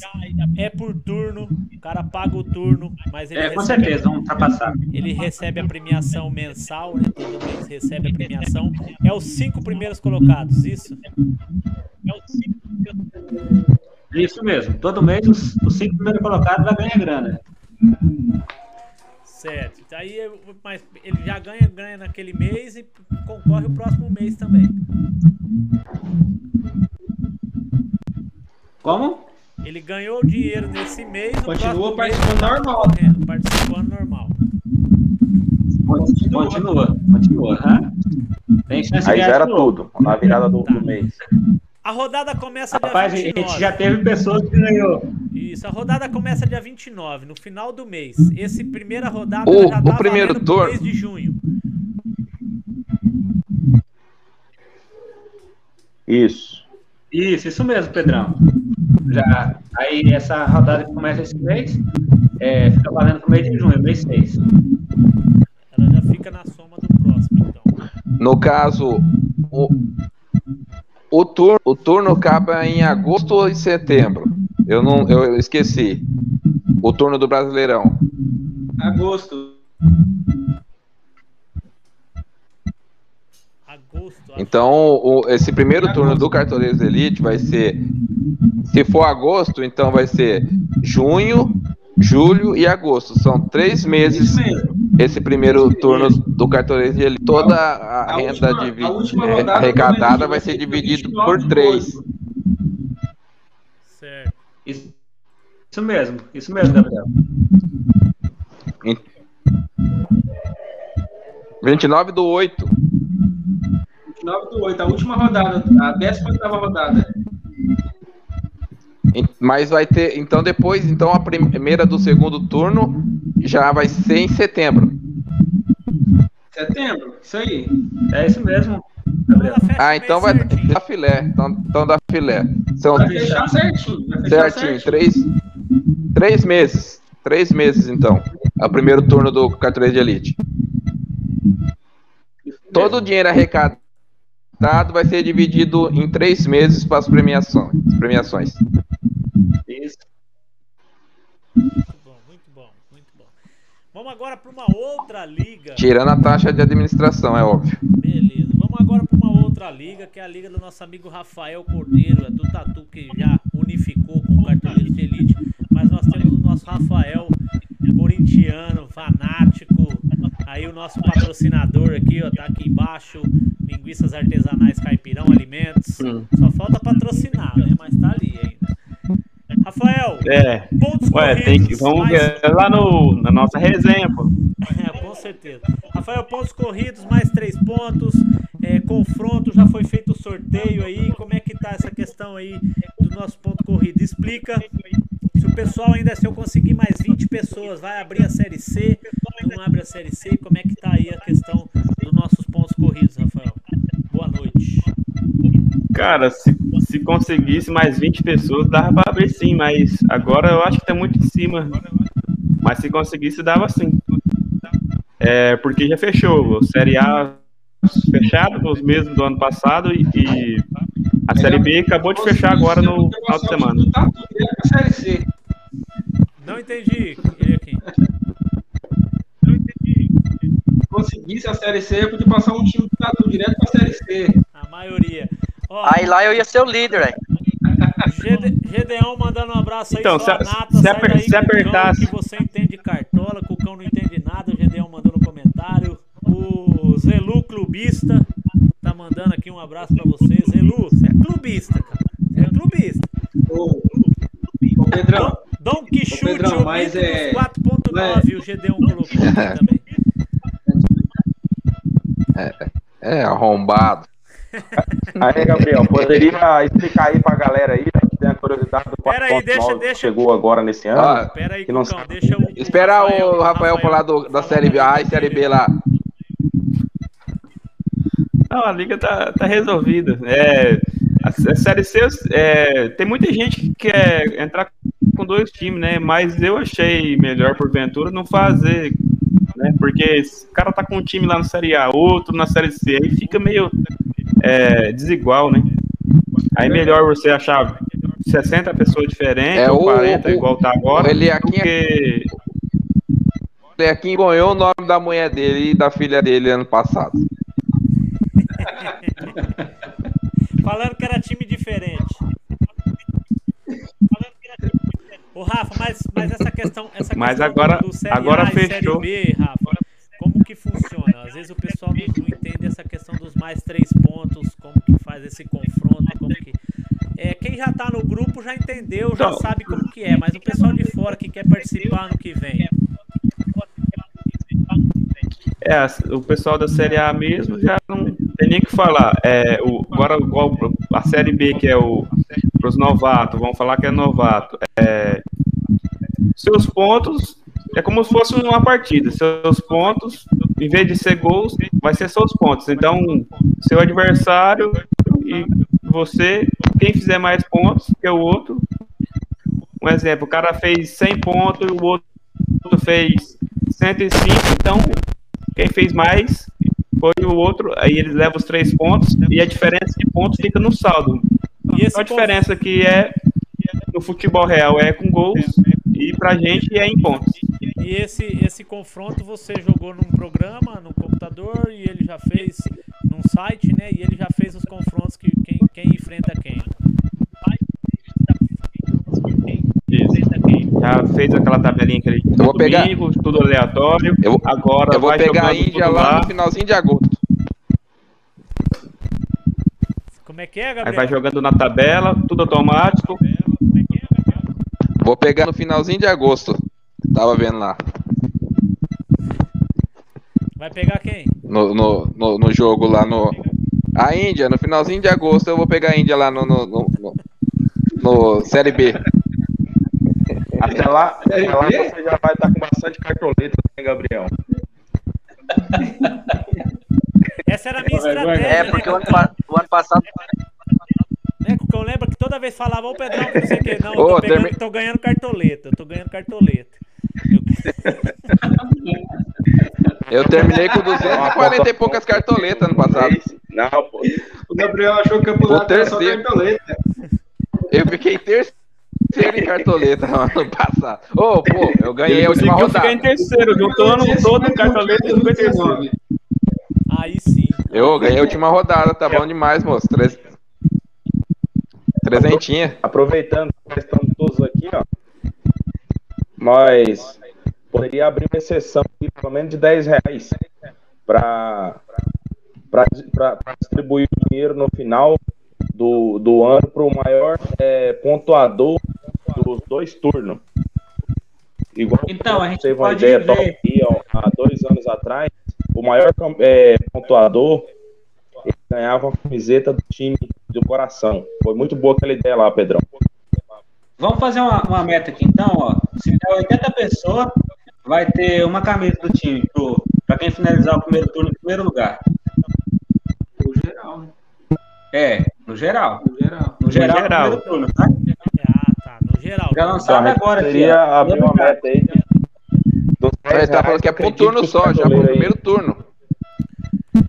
Speaker 1: É por turno. O cara paga o turno, mas ele
Speaker 3: É, com
Speaker 1: recebe,
Speaker 3: certeza, vamos ultrapassar.
Speaker 1: ele recebe a premiação mensal, né? Todo mês recebe a premiação. É os cinco primeiros colocados, isso? É os cinco
Speaker 3: Isso mesmo. Todo mês os, os cinco primeiros colocados vai ganhar grana.
Speaker 1: Certo. Aí, eu- mas ele já ganha, ganha naquele mês e concorre o próximo mês também.
Speaker 3: Como?
Speaker 1: Ele ganhou dinheiro nesse mês.
Speaker 5: Continua
Speaker 1: mês
Speaker 5: participando
Speaker 1: tá
Speaker 5: normal.
Speaker 1: concorrendo, Participando normal.
Speaker 3: Continua, continua. continua hã? Tem chance
Speaker 7: Aí
Speaker 3: de novo.
Speaker 7: tudo, na virada do,
Speaker 1: Tá.
Speaker 7: do mês.
Speaker 1: A rodada começa
Speaker 3: Rapaz, a
Speaker 1: dia 29.
Speaker 3: gente já teve pessoas que ganhou.
Speaker 1: Isso, a rodada começa dia 29, no final do mês. Esse primeira rodada
Speaker 2: O-
Speaker 1: já
Speaker 2: o
Speaker 1: tá
Speaker 2: primeiro turno-
Speaker 1: mês de junho.
Speaker 7: Isso.
Speaker 3: Isso, isso mesmo, Pedrão. Já, aí essa rodada que começa esse mês, é, fica valendo pro mês de junho, mês 6.
Speaker 1: Ela já fica na soma do próximo, então.
Speaker 2: no caso, o, o, turno, o turno acaba em agosto ou em setembro. Eu não, eu esqueci. O turno do Brasileirão.
Speaker 5: Agosto.
Speaker 1: Agosto.
Speaker 2: Então, o- esse primeiro turno do Cartoleiros Elite vai ser, se for agosto, então vai ser junho, julho e agosto. São três meses esse primeiro turno do Cartoleiros Elite. Toda a
Speaker 5: A
Speaker 2: renda
Speaker 5: última- a
Speaker 2: é,
Speaker 5: rodada
Speaker 2: arrecadada
Speaker 5: do
Speaker 2: vai ser
Speaker 5: 29
Speaker 2: por
Speaker 5: de
Speaker 2: três.
Speaker 1: Certo.
Speaker 3: Isso, isso mesmo, isso mesmo, Gabriel.
Speaker 2: 29 do 8.
Speaker 5: 29 do 8, a última rodada, a 18 rodada.
Speaker 2: Mas vai ter. Então depois, então a primeira do segundo turno já vai ser em setembro.
Speaker 5: Setembro, isso aí.
Speaker 3: É isso mesmo. Gabriel.
Speaker 2: Ah, então vai
Speaker 1: certinho.
Speaker 2: dar filé. Então, então dá filé. São
Speaker 5: Vai fechar certinho. Vai fechar
Speaker 2: certinho, três, três meses. Três meses, então. É o primeiro turno do carteleiro de elite. Todo o dinheiro arrecadado vai ser dividido em três meses para as premiações. premiações.
Speaker 1: Muito bom, muito bom, muito bom. Vamos agora para uma outra liga.
Speaker 2: Tirando a taxa de administração, é óbvio.
Speaker 1: Beleza, vamos agora para uma outra liga, que é a liga do nosso amigo Rafael Cordeiro, é do Tatu, que já unificou com o Cartoleiro de Elite. Mas nós temos o nosso Rafael, corintiano, fanático. Aí o nosso patrocinador aqui, ó, tá aqui embaixo. Linguiças Artesanais Caipirão Alimentos.
Speaker 8: Hum.
Speaker 1: Só falta patrocinar, né? Mas tá ali ainda. Rafael,
Speaker 8: É.
Speaker 1: pontos
Speaker 8: Ué,
Speaker 1: corridos.
Speaker 8: tem que. Vamos
Speaker 1: mais-
Speaker 8: ver lá no, na nossa resenha, pô.
Speaker 1: É, com certeza. Rafael, pontos corridos, mais três pontos. É, confronto, já foi feito o sorteio aí. Como é que tá essa questão aí do nosso ponto corrido? Explica. Se o pessoal ainda, se eu conseguir mais 20 pessoas, vai abrir a série C, não abre a série C, como é que tá aí a questão dos nossos pontos corridos, Rafael? Boa noite.
Speaker 8: Cara, se, se conseguisse mais 20 pessoas, dava pra abrir sim, mas agora eu acho que tá muito em cima. Mas se conseguisse, dava sim. É, porque já fechou. O Série A fechado, os mesmos do ano passado, e, e a Série B acabou de fechar agora no final de semana.
Speaker 5: Tudo.
Speaker 1: Não entendi, aqui.
Speaker 5: Se conseguisse a Série C, eu podia passar um time do Tatu direto pra Série C.
Speaker 6: Aí lá eu ia ser o líder, velho.
Speaker 1: Gedeão mandando um abraço aí,
Speaker 8: Então,
Speaker 1: só
Speaker 8: se-
Speaker 1: nata,
Speaker 8: se aper-
Speaker 1: daí,
Speaker 8: se apertasse-
Speaker 1: que você entende cartola, Cucão não entende nada, o Gedeão mandou no comentário. O Zelu Clubista tá mandando aqui um abraço pra você. Zelu, você é clubista, cara. Você é clubista.
Speaker 5: Ô, ô Pedrão,
Speaker 1: Dom Quixote,
Speaker 5: Pedrão,
Speaker 1: o
Speaker 5: mas é-
Speaker 1: dos 4.9, o Gedeão colocou aqui também.
Speaker 2: É, arrombado.
Speaker 7: Aí, Gabriel, poderia explicar aí pra galera aí, né, que tem a curiosidade do
Speaker 1: Pera aí,
Speaker 7: 4.9
Speaker 1: deixa-
Speaker 7: que
Speaker 1: deixa-
Speaker 7: chegou agora nesse ano.
Speaker 1: Pera aí,
Speaker 7: Que não
Speaker 1: Cucão, deixa o.
Speaker 2: Esperar o Rafael falar do- da série B, A e série. B lá.
Speaker 8: Não, a liga tá, tá resolvida. É, a, a Série C, é, tem muita gente que quer entrar com dois times, né? Mas eu achei melhor, porventura, não fazer, né? Porque o cara tá com um time lá na Série A, outro na Série C, aí fica meio é, desigual, né? Aí melhor você achar 60 pessoas diferentes,
Speaker 2: É,
Speaker 8: ou
Speaker 2: o-
Speaker 8: 40,
Speaker 2: o-
Speaker 8: igual tá agora,
Speaker 2: Ele aqui,
Speaker 8: porque...
Speaker 2: ele aqui ganhou o nome da mulher dele e da filha dele ano passado.
Speaker 1: Falando que era time diferente. Ô Rafa, mas, mas essa questão, essa
Speaker 8: Mas
Speaker 1: questão
Speaker 8: agora-
Speaker 1: do Série
Speaker 8: agora
Speaker 1: A e Série
Speaker 8: fechou.
Speaker 1: B, Rafa, como que funciona? Às vezes o pessoal não, não entende essa questão dos mais três pontos, como que faz esse confronto, como que... É, quem já tá no grupo já entendeu, já
Speaker 8: Então-
Speaker 1: sabe como que é, mas o pessoal de fora que quer participar no que vem.
Speaker 8: É, o pessoal da Série A mesmo já não tem nem o que falar. É, o, agora, a Série B, que é o para os novatos, vamos falar que é novato. É, seus pontos é como se fosse uma partida. Seus pontos, em vez de ser gols, vai ser seus pontos. Então, seu adversário e você, quem fizer mais pontos que o outro. Um exemplo, o cara fez 100 pontos e o outro fez 105, então quem fez mais foi o outro, aí eles levam os três pontos e a diferença de pontos fica no saldo.
Speaker 1: E
Speaker 8: a diferença que é no futebol real é com gols e pra gente é em pontos.
Speaker 1: E esse, esse confronto você jogou num programa, no computador, e ele já fez num site, né? E ele já fez os confrontos que quem, quem enfrenta quem.
Speaker 8: Já fez aquela tabelinha que ele
Speaker 2: Eu vou pegar-
Speaker 8: domingo, tudo aleatório.
Speaker 2: Eu vou-
Speaker 8: Agora
Speaker 2: Eu vou
Speaker 8: vai
Speaker 2: pegar a Índia
Speaker 8: tudo
Speaker 2: lá no finalzinho de agosto.
Speaker 1: Como é que é,
Speaker 8: Aí
Speaker 1: Gabriel?
Speaker 8: vai jogando na tabela, tudo automático.
Speaker 2: Vou pegar no finalzinho de agosto. Tava vendo lá.
Speaker 1: Vai pegar quem?
Speaker 2: No, no, no, no jogo lá no. A Índia, no finalzinho de agosto eu vou pegar a Índia lá no. no, no, no- no Série B.
Speaker 7: Até lá, até lá você já vai estar com bastante cartoleta, né, Gabriel?
Speaker 1: É essa era a minha estratégia.
Speaker 6: É,
Speaker 1: né,
Speaker 6: porque o ano,
Speaker 1: Cucão?
Speaker 6: pa- o ano passado.
Speaker 1: Né, Cucão? Lembra que toda vez falava, ô Pedrão, que não sei o que. Não, eu tô, pegando,
Speaker 2: termi-
Speaker 1: tô ganhando cartoleta. Eu tô ganhando cartoleta. Eu-
Speaker 2: Eu terminei com 240 e poucas cartoletas ano passado.
Speaker 7: Não, pô.
Speaker 5: O Gabriel achou que ia pular só cartoleta.
Speaker 2: Eu fiquei terceiro em cartoleta no ano passado. Ô, pô, eu ganhei a última
Speaker 8: conseguiu ficar em
Speaker 2: rodada.
Speaker 8: terceiro, juntou o ano todo em cartoleta e ficou em terceiro.
Speaker 1: Aí sim.
Speaker 2: Eu ganhei a última rodada, tá bom demais, moço. Treze- Trezentinha.
Speaker 7: Aproveitando que estamos todos aqui, ó. Nós poderia abrir uma exceção aqui, pelo menos de 10 reais para distribuir o dinheiro no final do, do ano para o maior é, pontuador dois turnos. Igual
Speaker 3: Então, a gente
Speaker 7: teve uma
Speaker 3: pode
Speaker 7: ideia aqui, ó, há dois anos atrás. O maior é, pontuador ele ganhava uma camiseta do time do coração. Foi muito boa aquela ideia lá, Pedrão.
Speaker 3: Vamos fazer uma, uma meta aqui então, ó. Se der 80 pessoas, vai ter uma camisa do time para quem finalizar o primeiro turno em primeiro lugar.
Speaker 5: O geral, né?
Speaker 3: É, no geral.
Speaker 5: O geral.
Speaker 3: No geral, no
Speaker 8: geral.
Speaker 3: primeiro turno, tá?
Speaker 1: Ah, tá. No geral.
Speaker 3: Já lançado
Speaker 7: Então,
Speaker 3: agora aqui.
Speaker 7: Seria
Speaker 3: ó.
Speaker 7: abrir uma meta aí.
Speaker 2: Ele
Speaker 7: 10
Speaker 2: tá falando que é pro turno só, já pro
Speaker 7: aí-
Speaker 2: primeiro turno.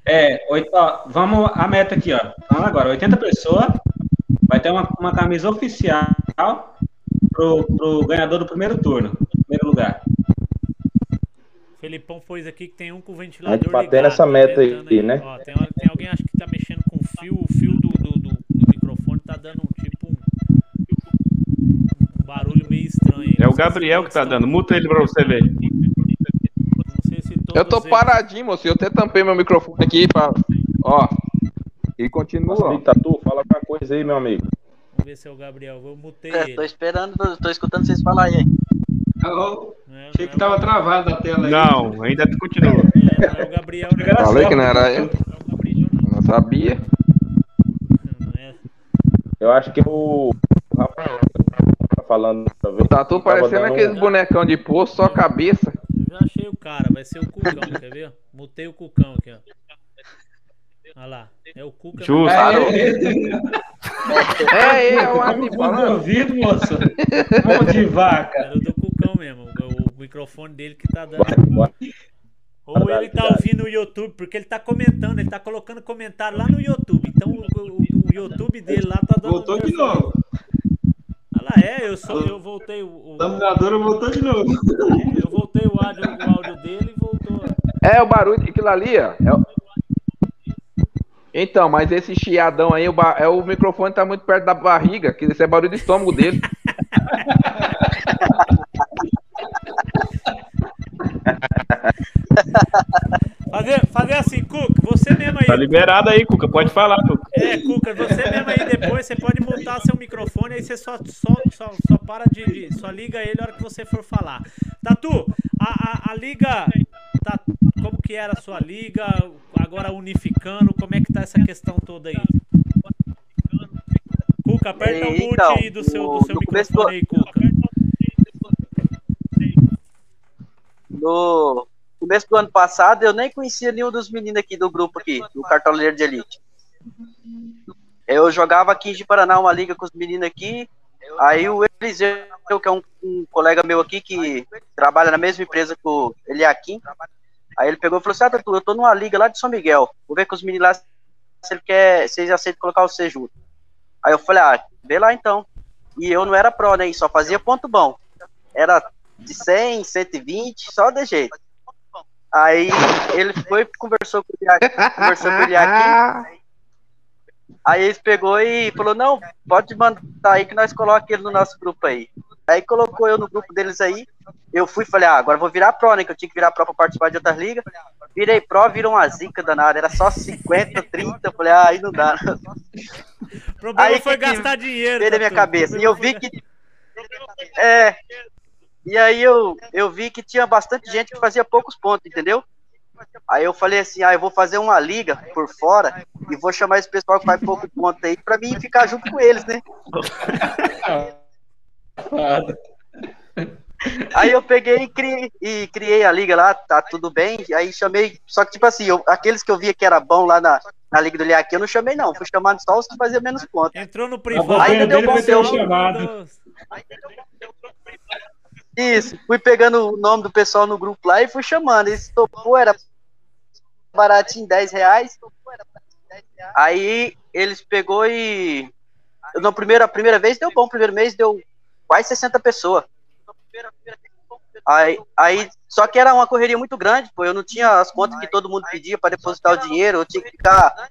Speaker 3: É, oito, ó, vamos a meta aqui, ó. Vamos agora, 80 pessoas. Vai ter uma, uma camisa oficial pro, pro ganhador do primeiro turno, primeiro lugar.
Speaker 1: Felipão pôs aqui que tem um com o ventilador
Speaker 7: A gente batendo
Speaker 1: ligado,
Speaker 7: essa
Speaker 1: tá
Speaker 7: meta aí,
Speaker 1: tentando
Speaker 7: né?
Speaker 1: Ó, tem, tem alguém acho que tá mexendo com o fio, o fio do, do, do- do microfone tá dando um tipo barulho meio estranho. aí.
Speaker 8: É o Gabriel que tá dando. Muta ele pra você ver.
Speaker 1: Não sei se todos
Speaker 2: Eu tô
Speaker 1: eles-
Speaker 2: paradinho, moço. Eu até tampei meu microfone aqui pra. Ó. E continua.
Speaker 7: Nossa, amigo Tatu, fala alguma coisa aí, meu amigo.
Speaker 1: Vamos ver se é o Gabriel. Eu mutei
Speaker 6: É,
Speaker 1: ele.
Speaker 6: tô esperando, tô escutando vocês falarem aí.
Speaker 1: Não é-
Speaker 5: achei que
Speaker 1: é
Speaker 5: tava travado a tela aí.
Speaker 8: Não, ainda continua.
Speaker 1: é, não é o Gabriel.
Speaker 3: Era
Speaker 2: Falei que não era eu.
Speaker 1: Não é o Gabriel, não.
Speaker 2: Sabia.
Speaker 1: É.
Speaker 7: Eu acho que o o Rafael falando pra ver.
Speaker 2: O Tatu
Speaker 7: Tava
Speaker 2: parecendo aqueles
Speaker 7: um-
Speaker 2: bonecão de poço, só cabeça.
Speaker 1: Eu já achei o cara, vai ser o Cucão, quer ver? Mutei o Cucão aqui, ó. Olha lá. É o Cuca.
Speaker 8: Justo.
Speaker 2: É, ele, é o
Speaker 3: Tá
Speaker 2: falando.
Speaker 3: ouvido, moço. Mão de vaca.
Speaker 1: Era o do Cucão mesmo. O, o microfone dele que tá dando.
Speaker 7: Bora, bora.
Speaker 1: Ou ele tá ouvindo o YouTube, porque ele tá comentando, ele tá colocando comentário lá no YouTube. Então o, o- o YouTube dele lá tá dando.
Speaker 5: Voltou de novo.
Speaker 1: Lá, é, eu, sou, eu voltei o. o-
Speaker 5: O dominador voltou de novo.
Speaker 1: eu voltei o áudio, o áudio dele e voltou.
Speaker 2: É o barulho, aquilo ali, ó. é o- Então, mas esse chiadão aí, o, ba- é, o microfone tá muito perto da barriga, que esse é barulho do estômago dele.
Speaker 1: Fazer, fazer assim, Cuca, você mesmo aí.
Speaker 8: Tá liberado aí, Cuca. Pode falar, Cuca.
Speaker 1: É, Cuca, você mesmo aí depois, você pode mutar seu microfone, aí você só, só, só, só para de, Só liga ele na hora que você for falar. Tatu, a, a, a liga. Tá, como que era a sua liga? Agora unificando, como é que tá essa questão toda aí? Cuca, aperta o mute
Speaker 6: Então,
Speaker 1: aí do seu, do seu microfone aí, Cuca.
Speaker 6: No começo do ano passado, eu nem conhecia nenhum dos meninos aqui do grupo aqui, do Cartoleiro de Elite. Eu jogava aqui de Paraná uma liga com os meninos aqui. Aí o Eliseu, que é um, um colega meu aqui que trabalha na mesma empresa que o Eliakim, aí ele pegou e falou assim: Ah, Tatu, eu tô numa liga lá de São Miguel. Vou ver com os meninos lá se ele quer, se eles aceitam colocar você junto. Aí eu falei: Ah, vê lá então. E eu não era pro, né? Só fazia ponto bom. Era de 100, 120, só de jeito. Aí ele foi, conversou com o Eliakim, conversou com o Eliakim. Aí eles pegou e falou, não, pode mandar aí que nós coloquemos ele no nosso grupo aí. Aí colocou eu no grupo deles aí. Eu fui e falei, ah, agora vou virar pro, né? Que eu tinha que virar pro pra participar de outras ligas. Virei pro, virou uma zica danada. Era só 50, 30. Eu falei, ah, aí não dá.
Speaker 1: O problema
Speaker 6: Aí
Speaker 1: foi gastar dinheiro.
Speaker 6: Veio minha cabeça. E eu vi que. É. E aí eu, eu vi que tinha bastante gente que fazia poucos pontos, entendeu? Aí eu falei assim, ah, eu vou fazer uma liga por fora e vou chamar esse pessoal que faz pouco ponto aí pra mim ficar junto com eles, né? Aí eu peguei e criei, e criei a liga lá, tá tudo bem. Aí chamei, só que tipo assim, eu, aqueles que eu via que era bom lá na, na liga do Liaquim, eu não chamei não, fui chamando só os que faziam menos pontos.
Speaker 1: Entrou no
Speaker 3: A
Speaker 1: privado.
Speaker 3: boquinha
Speaker 6: deu bom
Speaker 3: vai ter um
Speaker 6: seu-
Speaker 3: chamado.
Speaker 6: Isso, fui pegando o nome do pessoal no grupo lá e fui chamando. Esse topou, era baratinho, 10 reais. Aí eles pegou e. Na primeira, a primeira vez deu bom, primeiro mês deu quase 60 pessoas. Aí, aí, só que era uma correria muito grande, pô. Eu não tinha as contas que todo mundo pedia para depositar o dinheiro, eu tinha que ficar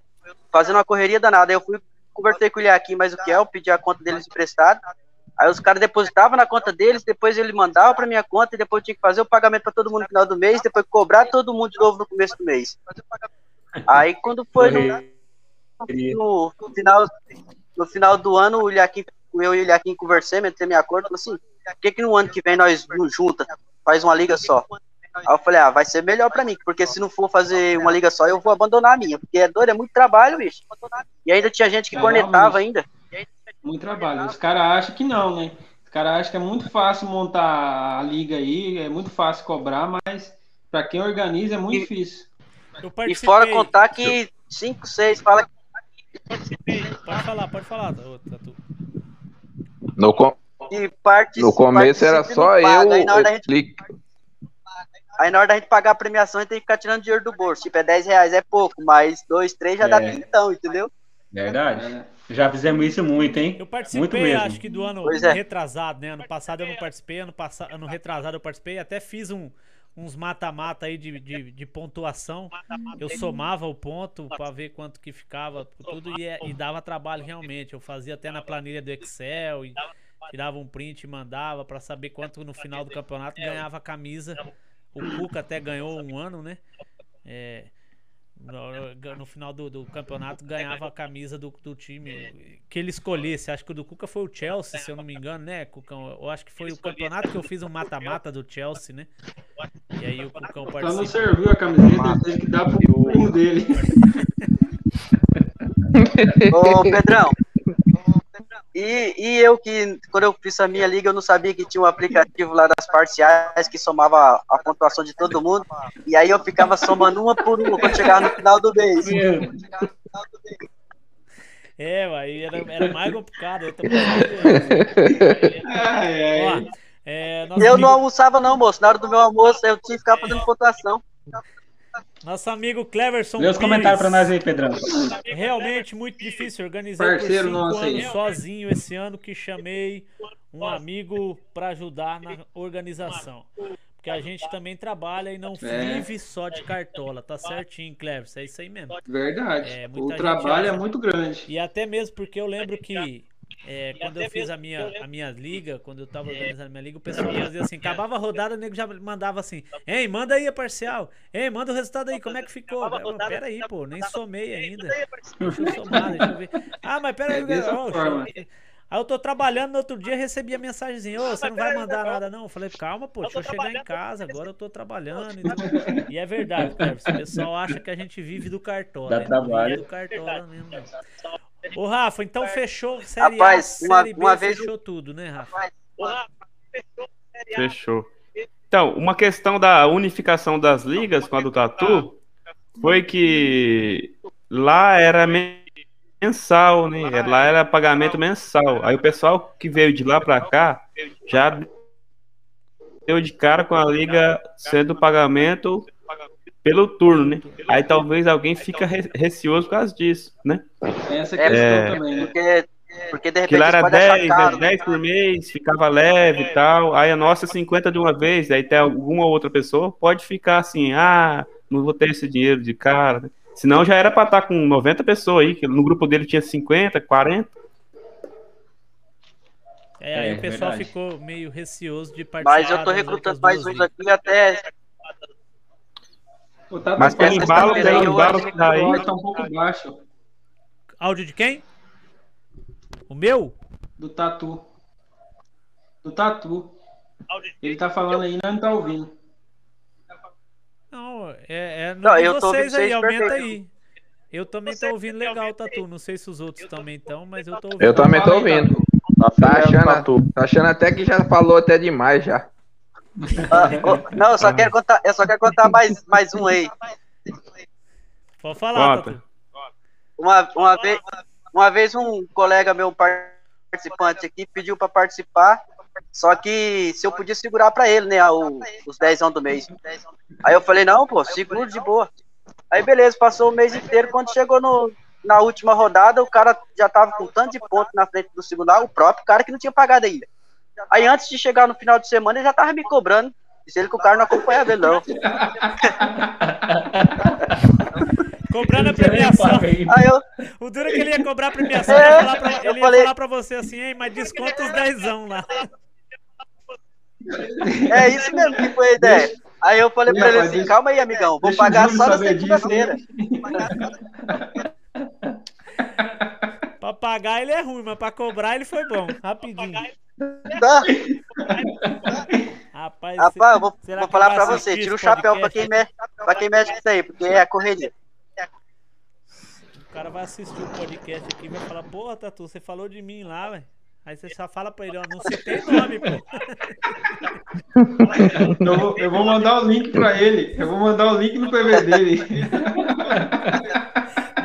Speaker 6: fazendo uma correria danada. Aí eu fui, conversei com o Ilhaquim mais o Kel, pedi a conta deles emprestada. Aí os caras depositavam na conta deles, depois ele mandava para minha conta e depois eu tinha que fazer o pagamento para todo mundo no final do mês, depois cobrar todo mundo de novo no começo do mês. Aí quando foi no, no- final, no final do ano, o Ilhaquim, eu e o Ilhaquim conversamos, entrei minha falou assim, por que, que no ano que vem nós nos junta, faz uma liga só? Aí eu falei, ah, vai ser melhor pra mim, porque se não for fazer uma liga só, eu vou abandonar a minha, porque é dor, é muito trabalho, bicho. E ainda tinha gente que
Speaker 5: É,
Speaker 6: cornetava ainda.
Speaker 5: Muito trabalho. Os caras acham que não, né? Os caras acham que é muito fácil montar a liga aí, é muito fácil cobrar, mas pra quem organiza é muito
Speaker 6: E-
Speaker 5: difícil.
Speaker 1: Eu
Speaker 6: E fora contar que 5, 6 fala que
Speaker 1: Pode falar, pode falar, Tatu.
Speaker 2: No, com- no começo era só eu.
Speaker 6: Aí na, hora da gente,
Speaker 2: Clique.
Speaker 6: aí na hora da gente pagar a premiação, a gente tem que ficar tirando dinheiro do bolso. Tipo, é 10 reais, é pouco, mas 2, 3 já dá
Speaker 3: É.
Speaker 6: tintão, entendeu?
Speaker 3: Verdade. Já fizemos isso muito, hein?
Speaker 1: Eu
Speaker 3: Muito
Speaker 1: participei,
Speaker 3: mesmo.
Speaker 1: acho que do ano
Speaker 6: é.
Speaker 1: retrasado, né? Ano passado eu não participei, ano, passado, ano retrasado eu participei, até fiz um, uns mata-mata aí de, de, de pontuação. Eu somava o ponto pra ver quanto que ficava tudo e, é- e dava trabalho realmente. Eu fazia até na planilha do Excel e tirava um print e mandava pra saber quanto no final do campeonato ganhava a camisa. O Cuca até ganhou um ano, né? É, no, no final do, do campeonato ganhava a camisa do, do time que ele escolhesse. Acho que o do Cuca foi o Chelsea, se eu não me engano, né, Cucão? Eu acho que foi o campeonato que eu fiz um mata-mata do Chelsea, né? E aí o Cucão
Speaker 5: Só não
Speaker 1: participou.
Speaker 5: serviu a camiseta, ele teve que dar pro primo dele.
Speaker 6: Ô, Pedrão. E, e eu que, quando eu fiz a minha liga, eu não sabia que tinha um aplicativo lá das parciais que somava a pontuação de todo mundo. E aí eu ficava somando uma por uma quando chegava no final do mês.
Speaker 1: É, aí era, era mais complicado. Eu também fazia.
Speaker 5: Ai, ai.
Speaker 1: Ó, é,
Speaker 6: Eu não
Speaker 1: amigo,
Speaker 6: almoçava, não, moço. Na hora do meu almoço, eu tinha que ficar fazendo pontuação.
Speaker 1: Nosso amigo Cleverson
Speaker 3: Lê os
Speaker 1: Pires.
Speaker 3: comentários pra nós aí, Pedrão.
Speaker 1: Realmente muito difícil. Organizei
Speaker 5: Parceiro
Speaker 1: por cinco
Speaker 5: nosso aí.
Speaker 1: anos sozinho esse ano que chamei um amigo para ajudar na organização. Porque a gente também trabalha e não
Speaker 5: É.
Speaker 1: vive só de cartola. Tá certinho, Cleves. É isso aí mesmo.
Speaker 5: Verdade.
Speaker 1: É,
Speaker 5: o trabalho é muito grande.
Speaker 1: E até mesmo porque eu lembro que é, quando eu fiz a minha, a minha liga, quando eu tava organizando a minha liga, o pessoal fazia assim, acabava a rodada, o nego já mandava assim, ei, manda aí a parcial, ei, manda o resultado aí, como é que ficou? Eu, pera aí, pô, nem somei ainda. Deixa eu somar, deixa eu ver. Ah, mas pera aí,
Speaker 5: É
Speaker 1: eu- Aí eu tô trabalhando no outro dia recebi a mensagenzinha, ô, você não vai mandar nada não? Eu falei, calma, pô, deixa eu chegar em casa, agora eu tô trabalhando. então. E é verdade, Cleves, o pessoal acha que a gente vive do cartola.
Speaker 3: Dá
Speaker 1: né? Não vive
Speaker 3: trabalho.
Speaker 1: do cartola mesmo, não. Ô, Rafa, então fechou Série
Speaker 6: Rapaz,
Speaker 1: A,
Speaker 6: uma-
Speaker 1: Série B,
Speaker 6: uma vez-
Speaker 1: fechou tudo, né, Rafa?
Speaker 8: Fechou. Então, uma questão da unificação das ligas com a do Tatu foi que lá era mensal, né? Lá era pagamento mensal. Aí o pessoal que veio de lá pra cá já deu de cara com a liga sendo pagamento pelo turno, né? Aí talvez alguém fica re- receoso por causa disso, né?
Speaker 5: Essa
Speaker 6: É,
Speaker 5: questão
Speaker 8: É.
Speaker 5: também, né?
Speaker 6: Porque, porque de
Speaker 8: Que
Speaker 6: repente
Speaker 8: lá
Speaker 6: você
Speaker 8: era
Speaker 6: pode achar
Speaker 8: 10,
Speaker 6: caro.
Speaker 8: né? 10 por mês, ficava leve e tal. Aí a nossa é 50 de uma vez, aí tem alguma outra pessoa, pode ficar assim, ah, não vou ter esse dinheiro de cara. né? Senão já era pra estar com 90 pessoas aí, que no grupo dele tinha 50, 40.
Speaker 1: É, aí
Speaker 3: É,
Speaker 1: o pessoal
Speaker 3: verdade.
Speaker 1: ficou meio receoso de participar.
Speaker 6: Mas eu tô recrutando mais uns aqui até.
Speaker 5: Tata
Speaker 8: Mas tem
Speaker 5: que
Speaker 8: embalo, tem embalo que daí-
Speaker 5: dólar tá um pouco baixo.
Speaker 1: Áudio de quem? O meu?
Speaker 5: Do Tatu. Do Tatu. Ele tá falando aí, nós não tá ouvindo.
Speaker 1: Não, é, é
Speaker 6: Não,
Speaker 1: de
Speaker 6: eu tô
Speaker 1: vocês
Speaker 6: ouvindo
Speaker 1: aí, aumenta
Speaker 6: perfeito.
Speaker 1: aí. Eu também tô ouvindo legal, Tatu. Não sei se os outros também estão, mas eu tô ouvindo.
Speaker 2: Eu também tô
Speaker 5: aí,
Speaker 2: ouvindo.
Speaker 4: Tá
Speaker 2: Tá achando,
Speaker 4: Tatu.
Speaker 2: tá achando até que já falou até demais já.
Speaker 6: Não, eu só quero contar, eu só quero contar mais, mais um aí.
Speaker 1: Pode falar,
Speaker 8: Conta.
Speaker 1: Tatu.
Speaker 6: Uma, uma, vez, uma vez um colega meu participante aqui pediu para participar, só que se eu podia segurar para ele, né, o- os 10 anos do mês. Aí eu falei, não, pô, seguro de boa. Aí beleza, passou o mês inteiro, quando chegou no, na última rodada, o cara já tava com tanto de ponto na frente do segundo, ah, o próprio cara que não tinha pagado ainda. Aí antes de chegar no final de semana, ele já tava me cobrando. Disse ele que o cara não acompanhava ele, não.
Speaker 1: Cobrando a premiação.
Speaker 6: Aí eu,
Speaker 1: O duro é que ele ia cobrar a premiação,
Speaker 6: É,
Speaker 1: ele ia falar pra, ele ia
Speaker 6: falei-
Speaker 1: falar pra você assim, hein, mas desconta os dezão lá.
Speaker 6: É isso mesmo que foi a ideia. Aí eu falei pra ele assim, calma aí, amigão, vou pagar só na segunda-feira.
Speaker 1: Pra pagar ele é ruim, mas pra cobrar ele foi bom, rapidinho.
Speaker 6: Tá?
Speaker 1: Rapaz,
Speaker 6: Rapaz, eu vou, vou falar pra você, tira o chapéu pra quem, mexe, pra quem mexe com isso aí, porque é a correria.
Speaker 1: O cara vai assistir o podcast aqui e vai falar, porra, Tatu, você falou de mim lá, velho. Aí você só fala pra ele, ó, não citei nome, pô.
Speaker 5: Eu vou, eu vou mandar o link pra ele. Eu vou mandar o link no PV dele.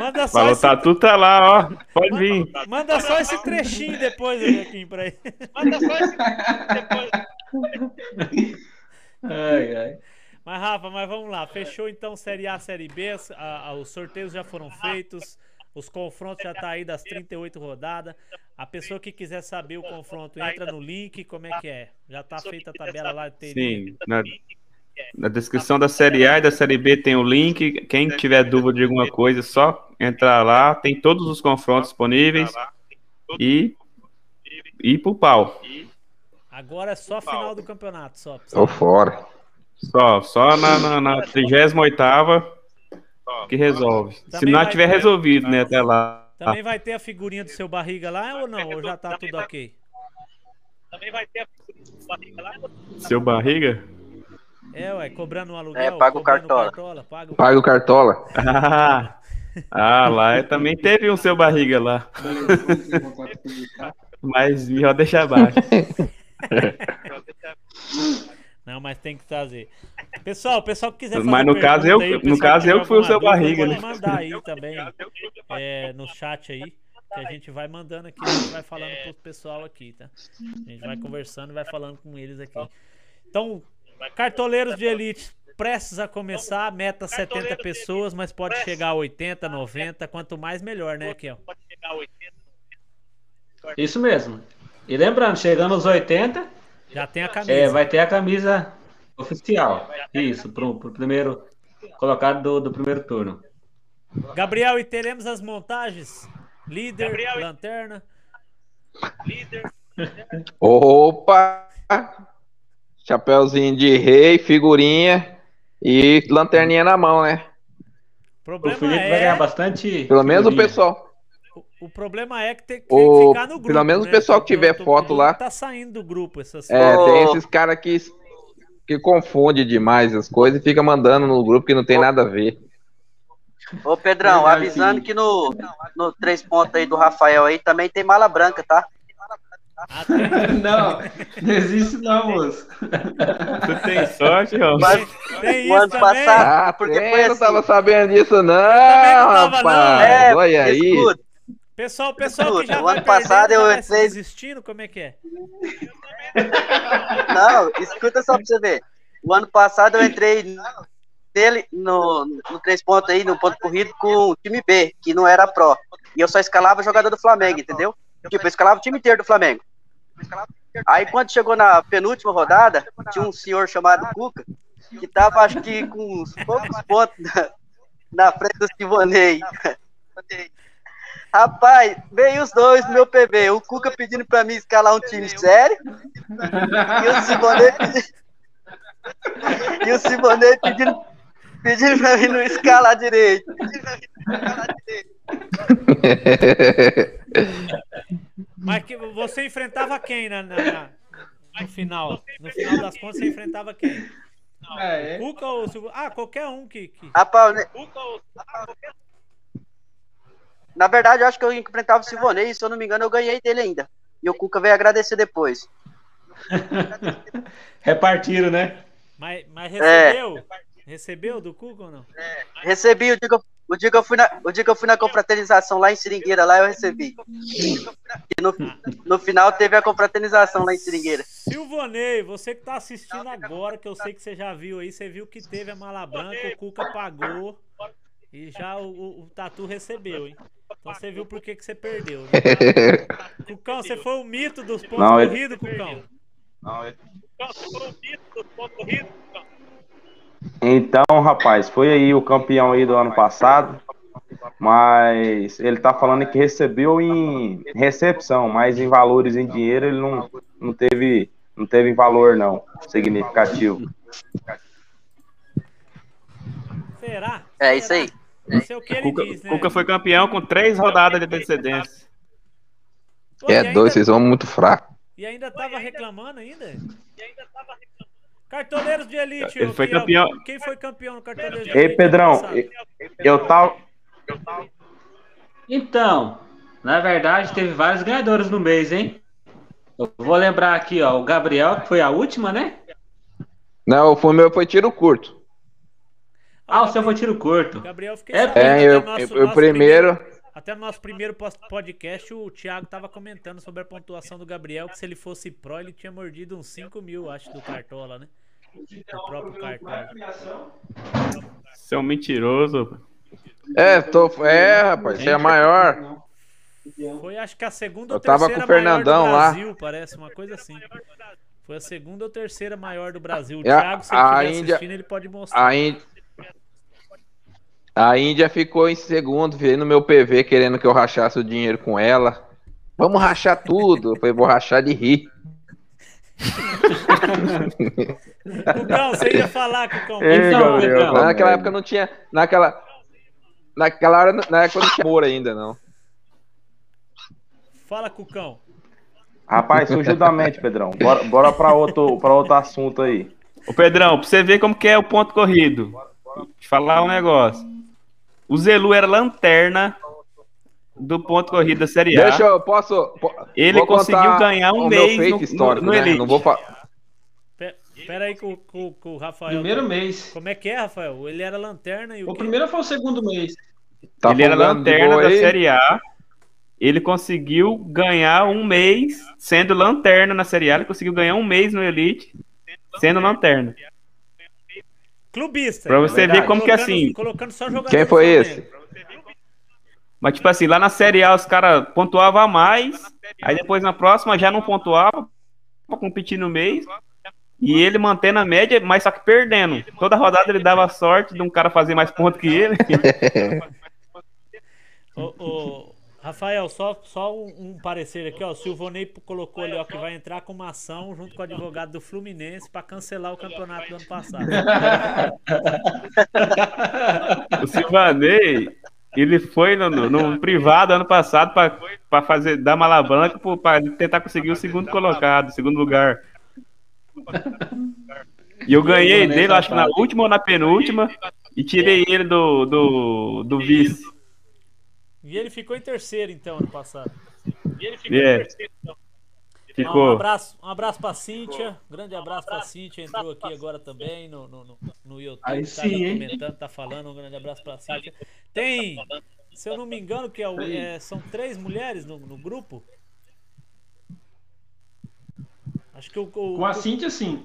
Speaker 1: Manda só,
Speaker 8: Falou,
Speaker 1: esse,
Speaker 8: Tatu tá lá, ó. Pode vir.
Speaker 1: manda só esse trechinho depois, Joaquim, pra ele.
Speaker 3: Ai, ai.
Speaker 1: Mas, Rafa, mas vamos lá. Fechou então Série A, Série B. a- a- os sorteios já foram feitos. Os confrontos já tá aí das 38 rodadas. A pessoa que quiser saber o confronto, entra no link. Como é que é? Já tá feita a tabela lá.
Speaker 8: Sim, na, na descrição da Série A e da Série B tem o link. Quem tiver dúvida de alguma coisa, é só entrar lá. Tem todos os confrontos disponíveis. E e pro pau.
Speaker 1: Agora é só final do campeonato. Só.
Speaker 2: Tô fora.
Speaker 8: Só, só na, na, na 38 que resolve. Se
Speaker 1: Também
Speaker 8: não
Speaker 1: vai
Speaker 8: tiver
Speaker 1: ter-
Speaker 8: resolvido, né, até lá.
Speaker 1: Também vai ter a figurinha do seu barriga lá ou não? Ou já tá tudo ok?
Speaker 8: Seu barriga?
Speaker 1: É, ué, cobrando um aluguel.
Speaker 6: É, paga o
Speaker 1: cobrando
Speaker 6: cartola.
Speaker 1: paga o...
Speaker 2: Paga o cartola.
Speaker 8: Ah, ah, lá eu também teve um seu barriga lá. Mas melhor deixar abaixo.
Speaker 1: Não, mas tem que trazer. Pessoal, o pessoal que quiser fazer
Speaker 8: Mas no caso, eu-
Speaker 1: aí,
Speaker 8: no caso,
Speaker 1: que
Speaker 8: eu fui o seu
Speaker 1: dúvida,
Speaker 8: barriga,
Speaker 1: pode
Speaker 8: né?
Speaker 1: mandar aí também é, no chat aí, que a gente vai mandando aqui, a gente vai falando pro pessoal aqui, tá? A gente vai conversando e vai falando com eles aqui. Então, cartoleiros de elite prestes a começar, meta 70 pessoas, mas pode chegar a 80, 90, quanto mais melhor, né, Kel?
Speaker 3: Isso mesmo. E lembrando, chegando aos 80,
Speaker 1: Já tem a camisa.
Speaker 3: é, vai ter a camisa oficial. Isso, pro, pro primeiro colocado do, do primeiro turno.
Speaker 1: Gabriel, e teremos as montagens? Líder, lanterna.
Speaker 2: Opa! Chapeuzinho de rei, figurinha e lanterninha na mão, né?
Speaker 1: O
Speaker 3: O
Speaker 1: problema
Speaker 3: Felipe vai ganhar
Speaker 1: é,
Speaker 3: bastante.
Speaker 2: Pelo menos o
Speaker 3: figurinha.
Speaker 2: pessoal.
Speaker 1: o, o problema é que tem que
Speaker 2: O-
Speaker 1: ficar no grupo.
Speaker 2: pelo menos o
Speaker 1: né?
Speaker 2: pessoal que tiver
Speaker 1: tô-
Speaker 2: foto lá.
Speaker 1: Tá saindo do grupo essas
Speaker 2: É,
Speaker 6: Ô.
Speaker 2: tem esses caras que, que confunde demais as coisas e fica mandando no grupo que não tem nada a ver.
Speaker 6: Ô, Pedrão, avisando que no, no três pontos aí do Rafael aí também tem mala branca, tá?
Speaker 5: Não, não existe não, moço.
Speaker 8: Tu tem sorte, ó.
Speaker 6: Mas
Speaker 1: Tem
Speaker 6: o ano
Speaker 1: também.
Speaker 6: passado,
Speaker 2: Ah,
Speaker 6: porque
Speaker 2: tem,
Speaker 6: foi
Speaker 2: eu não
Speaker 6: assim.
Speaker 2: tava sabendo disso não,
Speaker 1: tava, não.
Speaker 2: rapaz.
Speaker 6: É,
Speaker 2: Olha aí.
Speaker 6: escuta,
Speaker 1: Pessoal, pessoal que já
Speaker 6: O ano passado eu
Speaker 1: se
Speaker 6: entrei-
Speaker 1: desistindo, como é que é?
Speaker 6: Não, escuta só pra você ver. O ano passado eu entrei nele no, no três pontos aí, no ponto corrido, com o time B, que não era pró. E eu só escalava jogador do Flamengo, entendeu? Tipo, eu escalava o time inteiro do Flamengo. Aí quando chegou na penúltima rodada, tinha um senhor chamado Cuca, que tava acho que com uns poucos pontos na, na frente do Sivonei. Rapaz, veio os dois no meu PV. O Cuca pedindo pra mim escalar um time sério. E o Sivonei pedindo. E o Sivonei pedindo, pedindo pra mim não escalar direito.
Speaker 1: Mas que você enfrentava quem na, na- na- no final? No final das contas, você enfrentava quem?
Speaker 5: É, é.
Speaker 1: Cuca ou Silvio? Ah, qualquer um que. que...
Speaker 6: Rapaz, né? Na verdade, eu acho que eu enfrentava o Sivonei, e se eu não me engano, eu ganhei dele ainda. E o Cuca veio agradecer depois.
Speaker 3: Repartiram, né?
Speaker 1: Mas, mas
Speaker 6: É.
Speaker 1: recebeu? Do Cuca ou não?
Speaker 6: Recebi o dia, que eu, o, dia que eu fui na, o dia que eu fui na confraternização lá em Seringueira, lá eu recebi. E no, no final teve a confraternização lá em Seringueira.
Speaker 1: Silvonei, você que tá assistindo agora, que eu sei que você já viu aí, você viu que teve a mala branca, o Cuca pagou e já o, o- o Tatu recebeu, hein? Então você viu por que, que você perdeu. Né? Cucão, você foi o mito dos pontos
Speaker 7: Não, ele-
Speaker 1: corridos, Cucão.
Speaker 7: Então, rapaz, foi aí o campeão aí do ano passado, mas ele tá falando que recebeu em recepção, mas em valores em dinheiro ele não, não teve não teve valor não significativo.
Speaker 1: Será?
Speaker 6: É isso aí.
Speaker 1: Isso é o que ele
Speaker 8: Cuca,
Speaker 1: diz, né?
Speaker 8: Cuca foi campeão com três rodadas de antecedência.
Speaker 1: Pô, e
Speaker 2: É
Speaker 1: ainda-
Speaker 2: dois, vocês vão muito fraco.
Speaker 1: E ainda tava reclamando ainda? Cartoleiros de elite.
Speaker 8: Ele foi campeão.
Speaker 1: Quem foi campeão no Cartoleiros de
Speaker 7: Ei,
Speaker 1: elite?
Speaker 7: Pedrão,
Speaker 1: ano passado?
Speaker 7: eu, tava
Speaker 3: Então, na verdade, teve vários ganhadores no mês, hein? Eu vou lembrar aqui, ó, o Gabriel, que foi a última, né?
Speaker 2: Não, o meu foi tiro curto.
Speaker 3: Ah, o seu foi tiro curto.
Speaker 1: Gabriel, fiquei
Speaker 3: É,
Speaker 2: É, eu,
Speaker 1: nosso-
Speaker 2: eu, eu
Speaker 1: nosso
Speaker 2: primeiro.
Speaker 1: Até no nosso primeiro podcast, o Thiago tava comentando sobre a pontuação do Gabriel, que se ele fosse pró, ele tinha mordido uns 5 mil, acho, do Cartola, né? O próprio.
Speaker 8: Você é um mentiroso.
Speaker 2: É, tô, é, rapaz, você é a maior.
Speaker 1: Foi, acho que a segunda ou
Speaker 2: Eu tava
Speaker 1: terceira
Speaker 2: com o Fernandão
Speaker 1: maior do
Speaker 2: lá.
Speaker 1: Brasil, parece, uma coisa assim. Foi a segunda ou terceira maior do Brasil. O
Speaker 2: É, a-
Speaker 1: Thiago, se ele estiver
Speaker 2: Índia-
Speaker 1: assistindo, ele pode mostrar.
Speaker 2: A Índia, a Índia ficou em segundo, veio no meu PV querendo que eu rachasse o dinheiro com ela. Vamos rachar tudo. Eu falei, vou rachar de rir.
Speaker 1: Cucão, você ia falar, Cucão.
Speaker 7: Ei,
Speaker 3: Então,
Speaker 7: Gabriel,
Speaker 2: naquela época não tinha. Naquela. Naquela hora, na época não tinha amor ainda, não.
Speaker 1: Fala, Cucão.
Speaker 7: Rapaz, surgiu da mente, Pedrão. Bora, bora para outro para outro assunto aí.
Speaker 8: Ô Pedrão, pra você ver como que é o ponto corrido. Vou te falar um negócio. O Zelu era lanterna do ponto corrido da Série A.
Speaker 2: Deixa eu, posso. po-
Speaker 8: Ele conseguiu ganhar um mês
Speaker 2: meu
Speaker 8: no-
Speaker 2: feito
Speaker 8: no- no
Speaker 2: né?
Speaker 8: Elite.
Speaker 2: Não vou fa-
Speaker 1: Pe- Pera aí que o, que o- que Rafael...
Speaker 5: Primeiro mês.
Speaker 1: Como é que é, Rafael? Ele era lanterna e o,
Speaker 5: O
Speaker 1: quê?
Speaker 5: primeiro foi o segundo mês.
Speaker 2: Tá
Speaker 8: ele era lanterna da
Speaker 2: aí?
Speaker 8: Série A. Ele conseguiu ganhar um mês sendo lanterna na Série A. Ele conseguiu ganhar um mês no Elite sendo lanterna.
Speaker 1: Clubista.
Speaker 8: Pra você
Speaker 2: Verdade.
Speaker 8: ver como que é
Speaker 1: Colocando-
Speaker 8: assim.
Speaker 1: Colocando só jogador
Speaker 2: Quem foi esse?
Speaker 8: Mas, tipo assim, lá na Série A os caras pontuavam a mais. Aí depois na próxima já não pontuava pra competir no mês. E ele mantendo a média, mas só que perdendo. Toda rodada ele dava sorte de um cara fazer mais ponto que ele.
Speaker 1: Ô, ô, Rafael, só, só um, um parecer aqui, ó. O Silvonei colocou ali, ó, que vai entrar com uma ação junto com o advogado do Fluminense pra cancelar o campeonato do ano passado.
Speaker 8: O Silvanei, ele foi no, no- no privado ano passado pra, pra fazer, dar uma alavanca pra tentar conseguir o segundo colocado, o segundo lugar. E eu ganhei dele, acho que na última ou na penúltima, e tirei ele do, do, do vice.
Speaker 1: E ele ficou em terceiro, então, ano passado.
Speaker 8: É.
Speaker 1: Ó, Um
Speaker 8: Ficou.
Speaker 1: abraço, um abraço pra Cíntia. Grande abraço pra Cíntia. Entrou aqui agora também no, no, no, no YouTube.
Speaker 5: Aí
Speaker 1: tá
Speaker 5: sim, hein?
Speaker 1: comentando, tá falando. Um grande abraço pra Cíntia. Tem, se eu não me engano, que é o- é, são três mulheres no, no grupo. Acho que o. o-
Speaker 5: Com a Cintia, sim.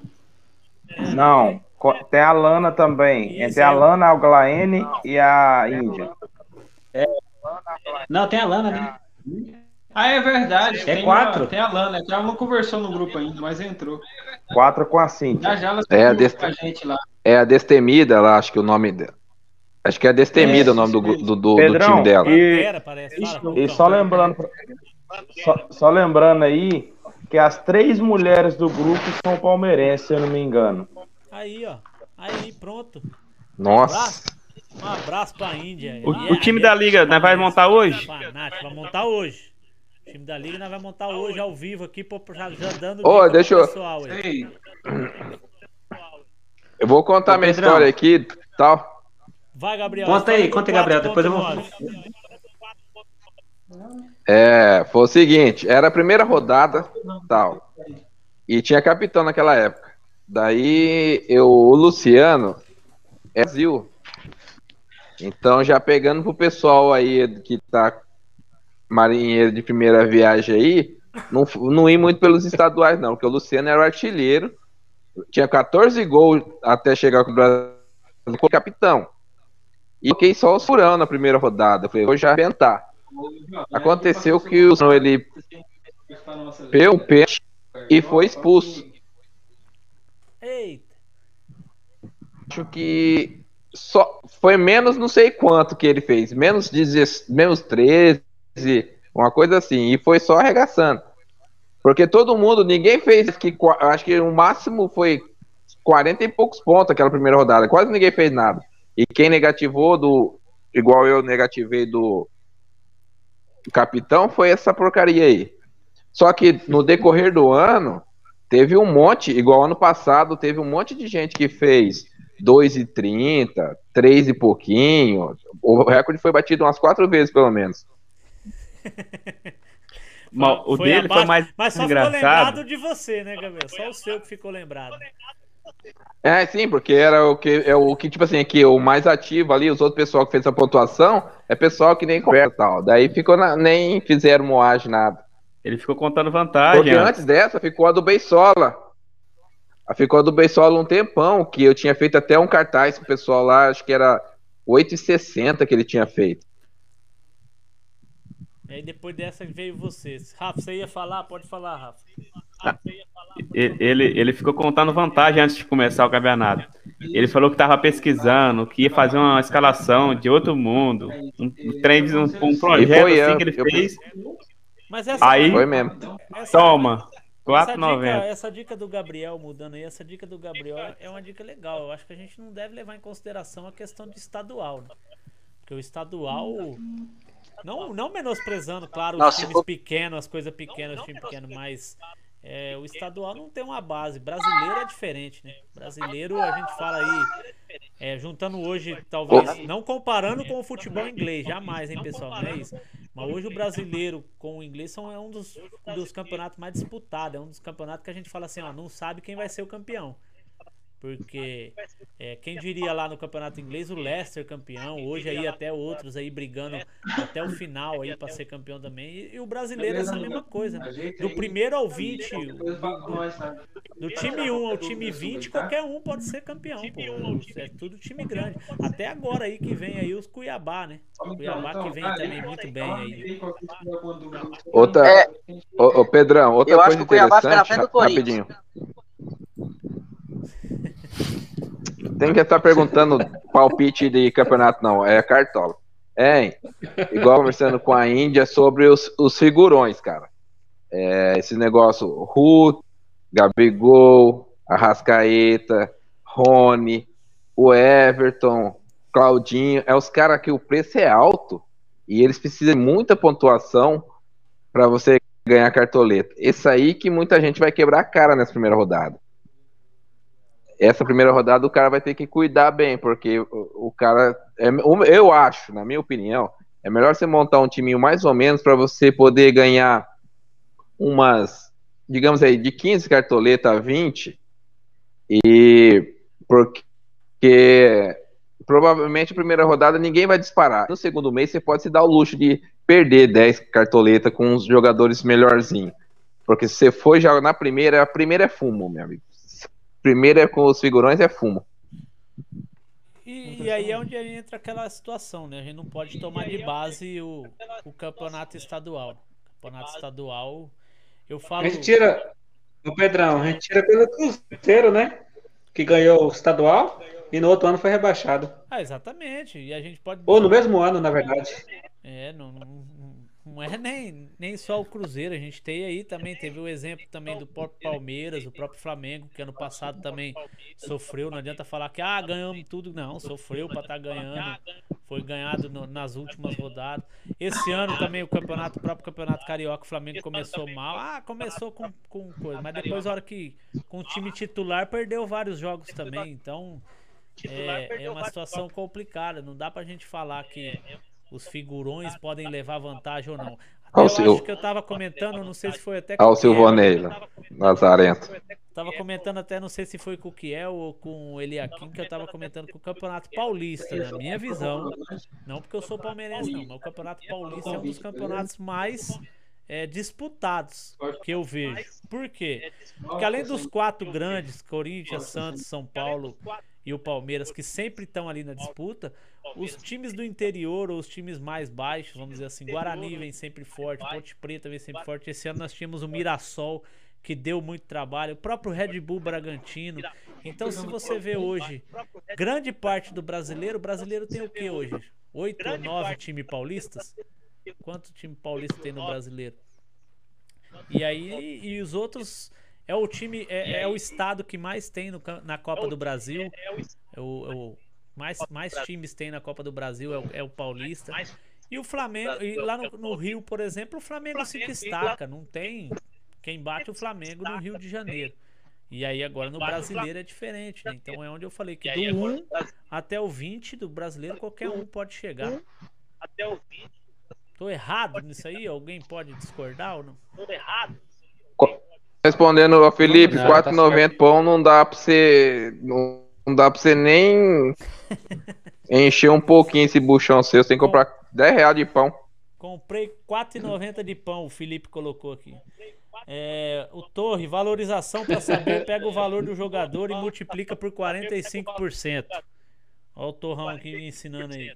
Speaker 7: Não, co- tem a Lana também.
Speaker 1: Isso,
Speaker 7: Entre a
Speaker 1: é.
Speaker 7: Lana, a Glaene e a Índia.
Speaker 3: Não, tem a Lana, né?
Speaker 5: Ah, é verdade.
Speaker 3: É
Speaker 5: tem
Speaker 3: quatro?
Speaker 5: A, tem a Lana, que ela não conversou no grupo ainda, mas entrou.
Speaker 7: Quatro com a
Speaker 5: Já
Speaker 7: Cíntia.
Speaker 5: já ela
Speaker 2: É,
Speaker 5: a gente lá.
Speaker 2: É a Destemida lá, acho que o nome dela. Acho que é a Destemida
Speaker 5: É,
Speaker 2: o nome do, do, do- do
Speaker 7: Pedrão,
Speaker 2: time dela.
Speaker 7: e,
Speaker 1: Pantera, parece.
Speaker 7: E só lembrando, só, só lembrando aí que as três mulheres do grupo são palmeirenses, se eu não me engano.
Speaker 1: Aí, ó. Aí, pronto.
Speaker 2: Nossa.
Speaker 1: Um abraço pra Índia.
Speaker 8: O,
Speaker 1: E
Speaker 8: o
Speaker 1: é-
Speaker 8: time
Speaker 1: é-
Speaker 8: da Liga, nós vai montar hoje?
Speaker 1: Vai montar hoje. O time da Liga nós vai montar hoje ao vivo aqui, pô, já, já dando
Speaker 2: Ô, deixa
Speaker 1: pro
Speaker 2: eu-
Speaker 1: pessoal aí.
Speaker 5: Ei,
Speaker 2: Eu vou contar
Speaker 3: Ô,
Speaker 2: minha
Speaker 3: Pedrão.
Speaker 2: história aqui tal.
Speaker 1: Vai, Gabriel.
Speaker 3: Conta aí, conta aí, Gabriel, depois eu vou-
Speaker 1: 4.9.
Speaker 2: É, foi o seguinte, era a primeira rodada, tal. E tinha capitão naquela época. Daí eu, o Luciano é Brasil. Então já pegando pro pessoal aí que tá marinheiro de primeira viagem aí, não, não ir muito pelos estaduais, não, porque o Luciano era o artilheiro, tinha 14 gols até chegar com o Brasil como capitão. E fiquei só os furão na primeira rodada. Falei, vou já arrebentar. Aconteceu que o ele pegou o peixe e foi expulso.
Speaker 1: Eita.
Speaker 2: Acho que só foi menos não sei quanto que ele fez, menos 10, menos 13, uma coisa assim, e foi só arregaçando. Porque todo mundo, ninguém fez que acho que o máximo foi 40 e poucos pontos aquela primeira rodada, quase ninguém fez nada. E quem negativou do igual eu negativei do capitão foi essa porcaria aí. Só que no decorrer do ano, teve um monte, igual ano passado, teve um monte de gente que fez 2,30, 3 e pouquinho. O recorde foi batido umas quatro vezes, pelo menos.
Speaker 8: o foi dele abaixo, foi mais
Speaker 1: Mas só
Speaker 8: engraçado.
Speaker 1: ficou lembrado de você, né, Gabriel? Só o seu que ficou lembrado.
Speaker 2: É, sim, porque era o que é o que tipo assim, que o mais ativo ali, os outros pessoal que fez a pontuação, é pessoal que nem conversa tal. Daí ficou na, nem fizeram moagem nada.
Speaker 8: Ele ficou contando vantagem.
Speaker 2: Porque antes dessa ficou a do Beisola. Ficou a do Beisola um tempão, que eu tinha feito até um cartaz com o pessoal lá, acho que era 8,60 que ele tinha feito.
Speaker 1: E aí depois dessa veio você. Rafa, você ia falar? Pode falar, Rafa.
Speaker 8: Ele, ele ficou contando vantagem antes de começar o campeonato. Ele falou que estava pesquisando, que ia fazer uma escalação de outro mundo. Um, um, um projeto assim eu, que ele fez.
Speaker 1: Mas essa
Speaker 8: aí,
Speaker 2: foi mesmo.
Speaker 8: Essa, toma.
Speaker 1: 4,90. Essa, essa dica do Gabriel, mudando aí, essa dica do Gabriel é uma dica legal. Eu acho que a gente não deve levar em consideração a questão de estadual. Né? Porque o estadual. Não, não menosprezando, claro, os times for... pequenos, as coisas pequenas, os times pequenos, mas é, o estadual não tem uma base. Brasileiro é diferente, né? Brasileiro, a gente fala aí, é, juntando hoje, talvez, não comparando com o futebol inglês, jamais, hein, pessoal? Não é isso. Mas hoje o brasileiro com o inglês são, é um dos, dos campeonatos mais disputados. É um dos campeonatos que a gente fala assim, ó, não sabe quem vai ser o campeão. Porque é, quem diria lá no campeonato inglês o Leicester campeão, hoje aí até outros aí brigando até o final aí para ser campeão também. E, e, o brasileiro é essa mesma coisa. Né? Do primeiro ao 20, do, do, time 1 ao time 20, qualquer um pode ser campeão, pô. É tudo time grande. Até agora aí que vem aí os Cuiabá, né? Cuiabá que vem também muito bem aí.
Speaker 2: Outra, é, ô, ô Pedrão, outra coisa interessante, rapidinho. Tem que estar perguntando palpite de campeonato, não. É cartola. É, igual conversando com a Índia sobre os, os figurões, cara. É, esse negócio, Ruth, Gabigol, Arrascaeta, Rony, o Everton, Claudinho, é os caras que o preço é alto e eles precisam de muita pontuação para você ganhar cartoleta. Esse aí que muita gente vai quebrar a cara nessa primeira rodada essa primeira rodada o cara vai ter que cuidar bem, porque o, o cara, é, eu acho, na minha opinião, é melhor você montar um timinho mais ou menos para você poder ganhar umas, digamos aí, de 15 cartoletas a 20, e porque provavelmente a primeira rodada ninguém vai disparar. No segundo mês você pode se dar o luxo de perder 10 cartoletas com os jogadores melhorzinhos. Porque se você for já na primeira, a primeira é fumo, meu amigo primeiro é com os figurões é fumo.
Speaker 1: E, e, aí é onde entra aquela situação, né? A gente não pode tomar de base o, o campeonato estadual. O campeonato estadual, eu falo.
Speaker 3: A gente tira, o Pedrão, a gente tira pelo Cruzeiro, né? Que ganhou o estadual e no outro ano foi rebaixado.
Speaker 1: Ah, exatamente. E a gente pode.
Speaker 3: Ou no mesmo ano, na verdade.
Speaker 1: É, não, não, não é nem, nem só o Cruzeiro, a gente tem aí também, teve o exemplo também do próprio Palmeiras, o próprio Flamengo, que ano passado também sofreu, não adianta falar que ah, ganhamos tudo, não, sofreu para estar tá ganhando, foi ganhado no, nas últimas rodadas. Esse ano também o campeonato, o próprio campeonato carioca, o Flamengo começou mal, ah, começou com, com coisa, mas depois a hora que com o time titular perdeu vários jogos também, então é, é uma situação complicada, não dá pra gente falar que os figurões podem levar vantagem ou não.
Speaker 2: Ao
Speaker 1: eu
Speaker 2: seu-
Speaker 1: acho que eu tava comentando, não sei se foi até com
Speaker 2: o
Speaker 1: o Kiel.
Speaker 2: Silvanei lá, Lazarento.
Speaker 1: Tava comentando até, não sei se foi com o Kiel ou com o Eliakim, que eu tava comentando com o Campeonato Paulista, na minha visão. Não porque eu sou palmeirense, não, mas o Campeonato Paulista é um dos campeonatos mais é, disputados que eu vejo. Por quê? Porque além dos quatro grandes, Corinthians, Santos, São Paulo e o Palmeiras, que sempre estão ali na disputa, os times do interior ou os times mais baixos, vamos dizer assim, Guarani vem sempre forte, Ponte Preta vem sempre forte. Esse ano nós tínhamos o Mirassol, que deu muito trabalho, o próprio Red Bull Bragantino. Então, se você vê hoje, grande parte do brasileiro, o brasileiro tem o que hoje? Oito ou nove times paulistas? Quanto time paulista tem no brasileiro? E aí, e os outros é o time, é, é o estado que mais tem no na Copa do Brasil. É o, é o- mais, mais times tem na Copa do Brasil é o, é o Paulista. E o Flamengo, e lá no, no Rio, por exemplo, o Flamengo se destaca. Não tem quem bate o Flamengo no Rio de Janeiro. E aí agora no brasileiro é diferente, né? Então é onde eu falei que do 1 até o 20 do brasileiro qualquer um pode chegar. Tô errado nisso aí? Alguém pode discordar ou não?
Speaker 2: Respondendo ao Felipe,
Speaker 3: Não, tá
Speaker 2: 4,90 pão não dá pra você. Não, não dá pra você nem encher um pouquinho esse buchão seu. Você tem que comprar 10 reais de pão.
Speaker 1: Comprei 4,90 de pão, o Felipe colocou aqui. É, o Torre, valorização para saber, pega o valor do jogador e multiplica por 45%. Olha o Torrão aqui me ensinando aí.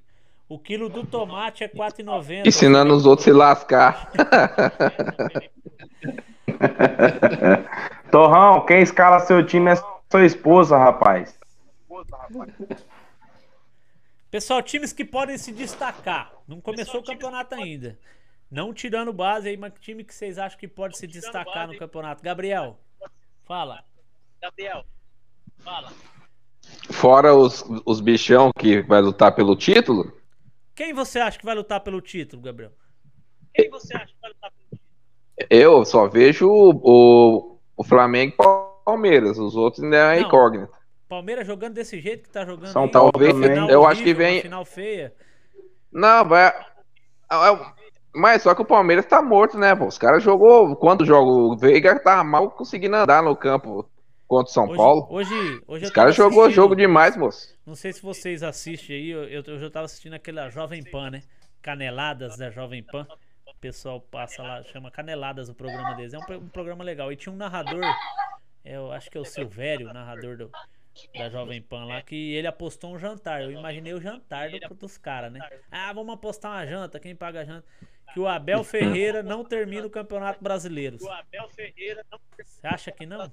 Speaker 1: O quilo do tomate é 4,90.
Speaker 2: Ensinando os outros a se lascar.
Speaker 7: Torrão, quem escala seu time é sua esposa, rapaz.
Speaker 1: Pessoal, times que podem se destacar. Não começou o campeonato ainda. Não tirando base aí, mas que time que vocês acham que pode se destacar no campeonato? Gabriel, fala.
Speaker 2: Fora os, os bichão que vai lutar pelo título,
Speaker 1: Quem você acha que vai lutar pelo título, Gabriel?
Speaker 2: eu só vejo o, o, o Flamengo e o Palmeiras. Os outros ainda é
Speaker 1: Não.
Speaker 2: incógnito.
Speaker 1: Palmeiras jogando desse jeito que tá jogando
Speaker 7: São
Speaker 1: aí,
Speaker 2: também.
Speaker 1: final
Speaker 2: Eu acho que
Speaker 1: horrível,
Speaker 2: vem-
Speaker 1: final feia.
Speaker 2: Não, vai. é o- Mas só que o Palmeiras tá morto, né, pô? Os caras jogou. Quando jogou o Veiga tava mal conseguindo andar no campo contra o São
Speaker 1: Hoje,
Speaker 2: Paulo.
Speaker 1: hoje, hoje
Speaker 2: Os caras jogou jogo demais, moço.
Speaker 1: Não sei se vocês assistem aí, eu, eu, eu já tava assistindo aquela Jovem Pan, né? Caneladas da Jovem Pan. O pessoal passa lá, chama Caneladas o programa deles. É um, um programa legal. E tinha um narrador, eu acho que é o Silvério, o narrador do, da Jovem Pan lá, que ele apostou um jantar. Eu imaginei o jantar do- dos caras, né? Ah, vamos apostar uma janta, quem paga a janta? Que o Abel Ferreira não termina o Campeonato Brasileiro. Você acha que não?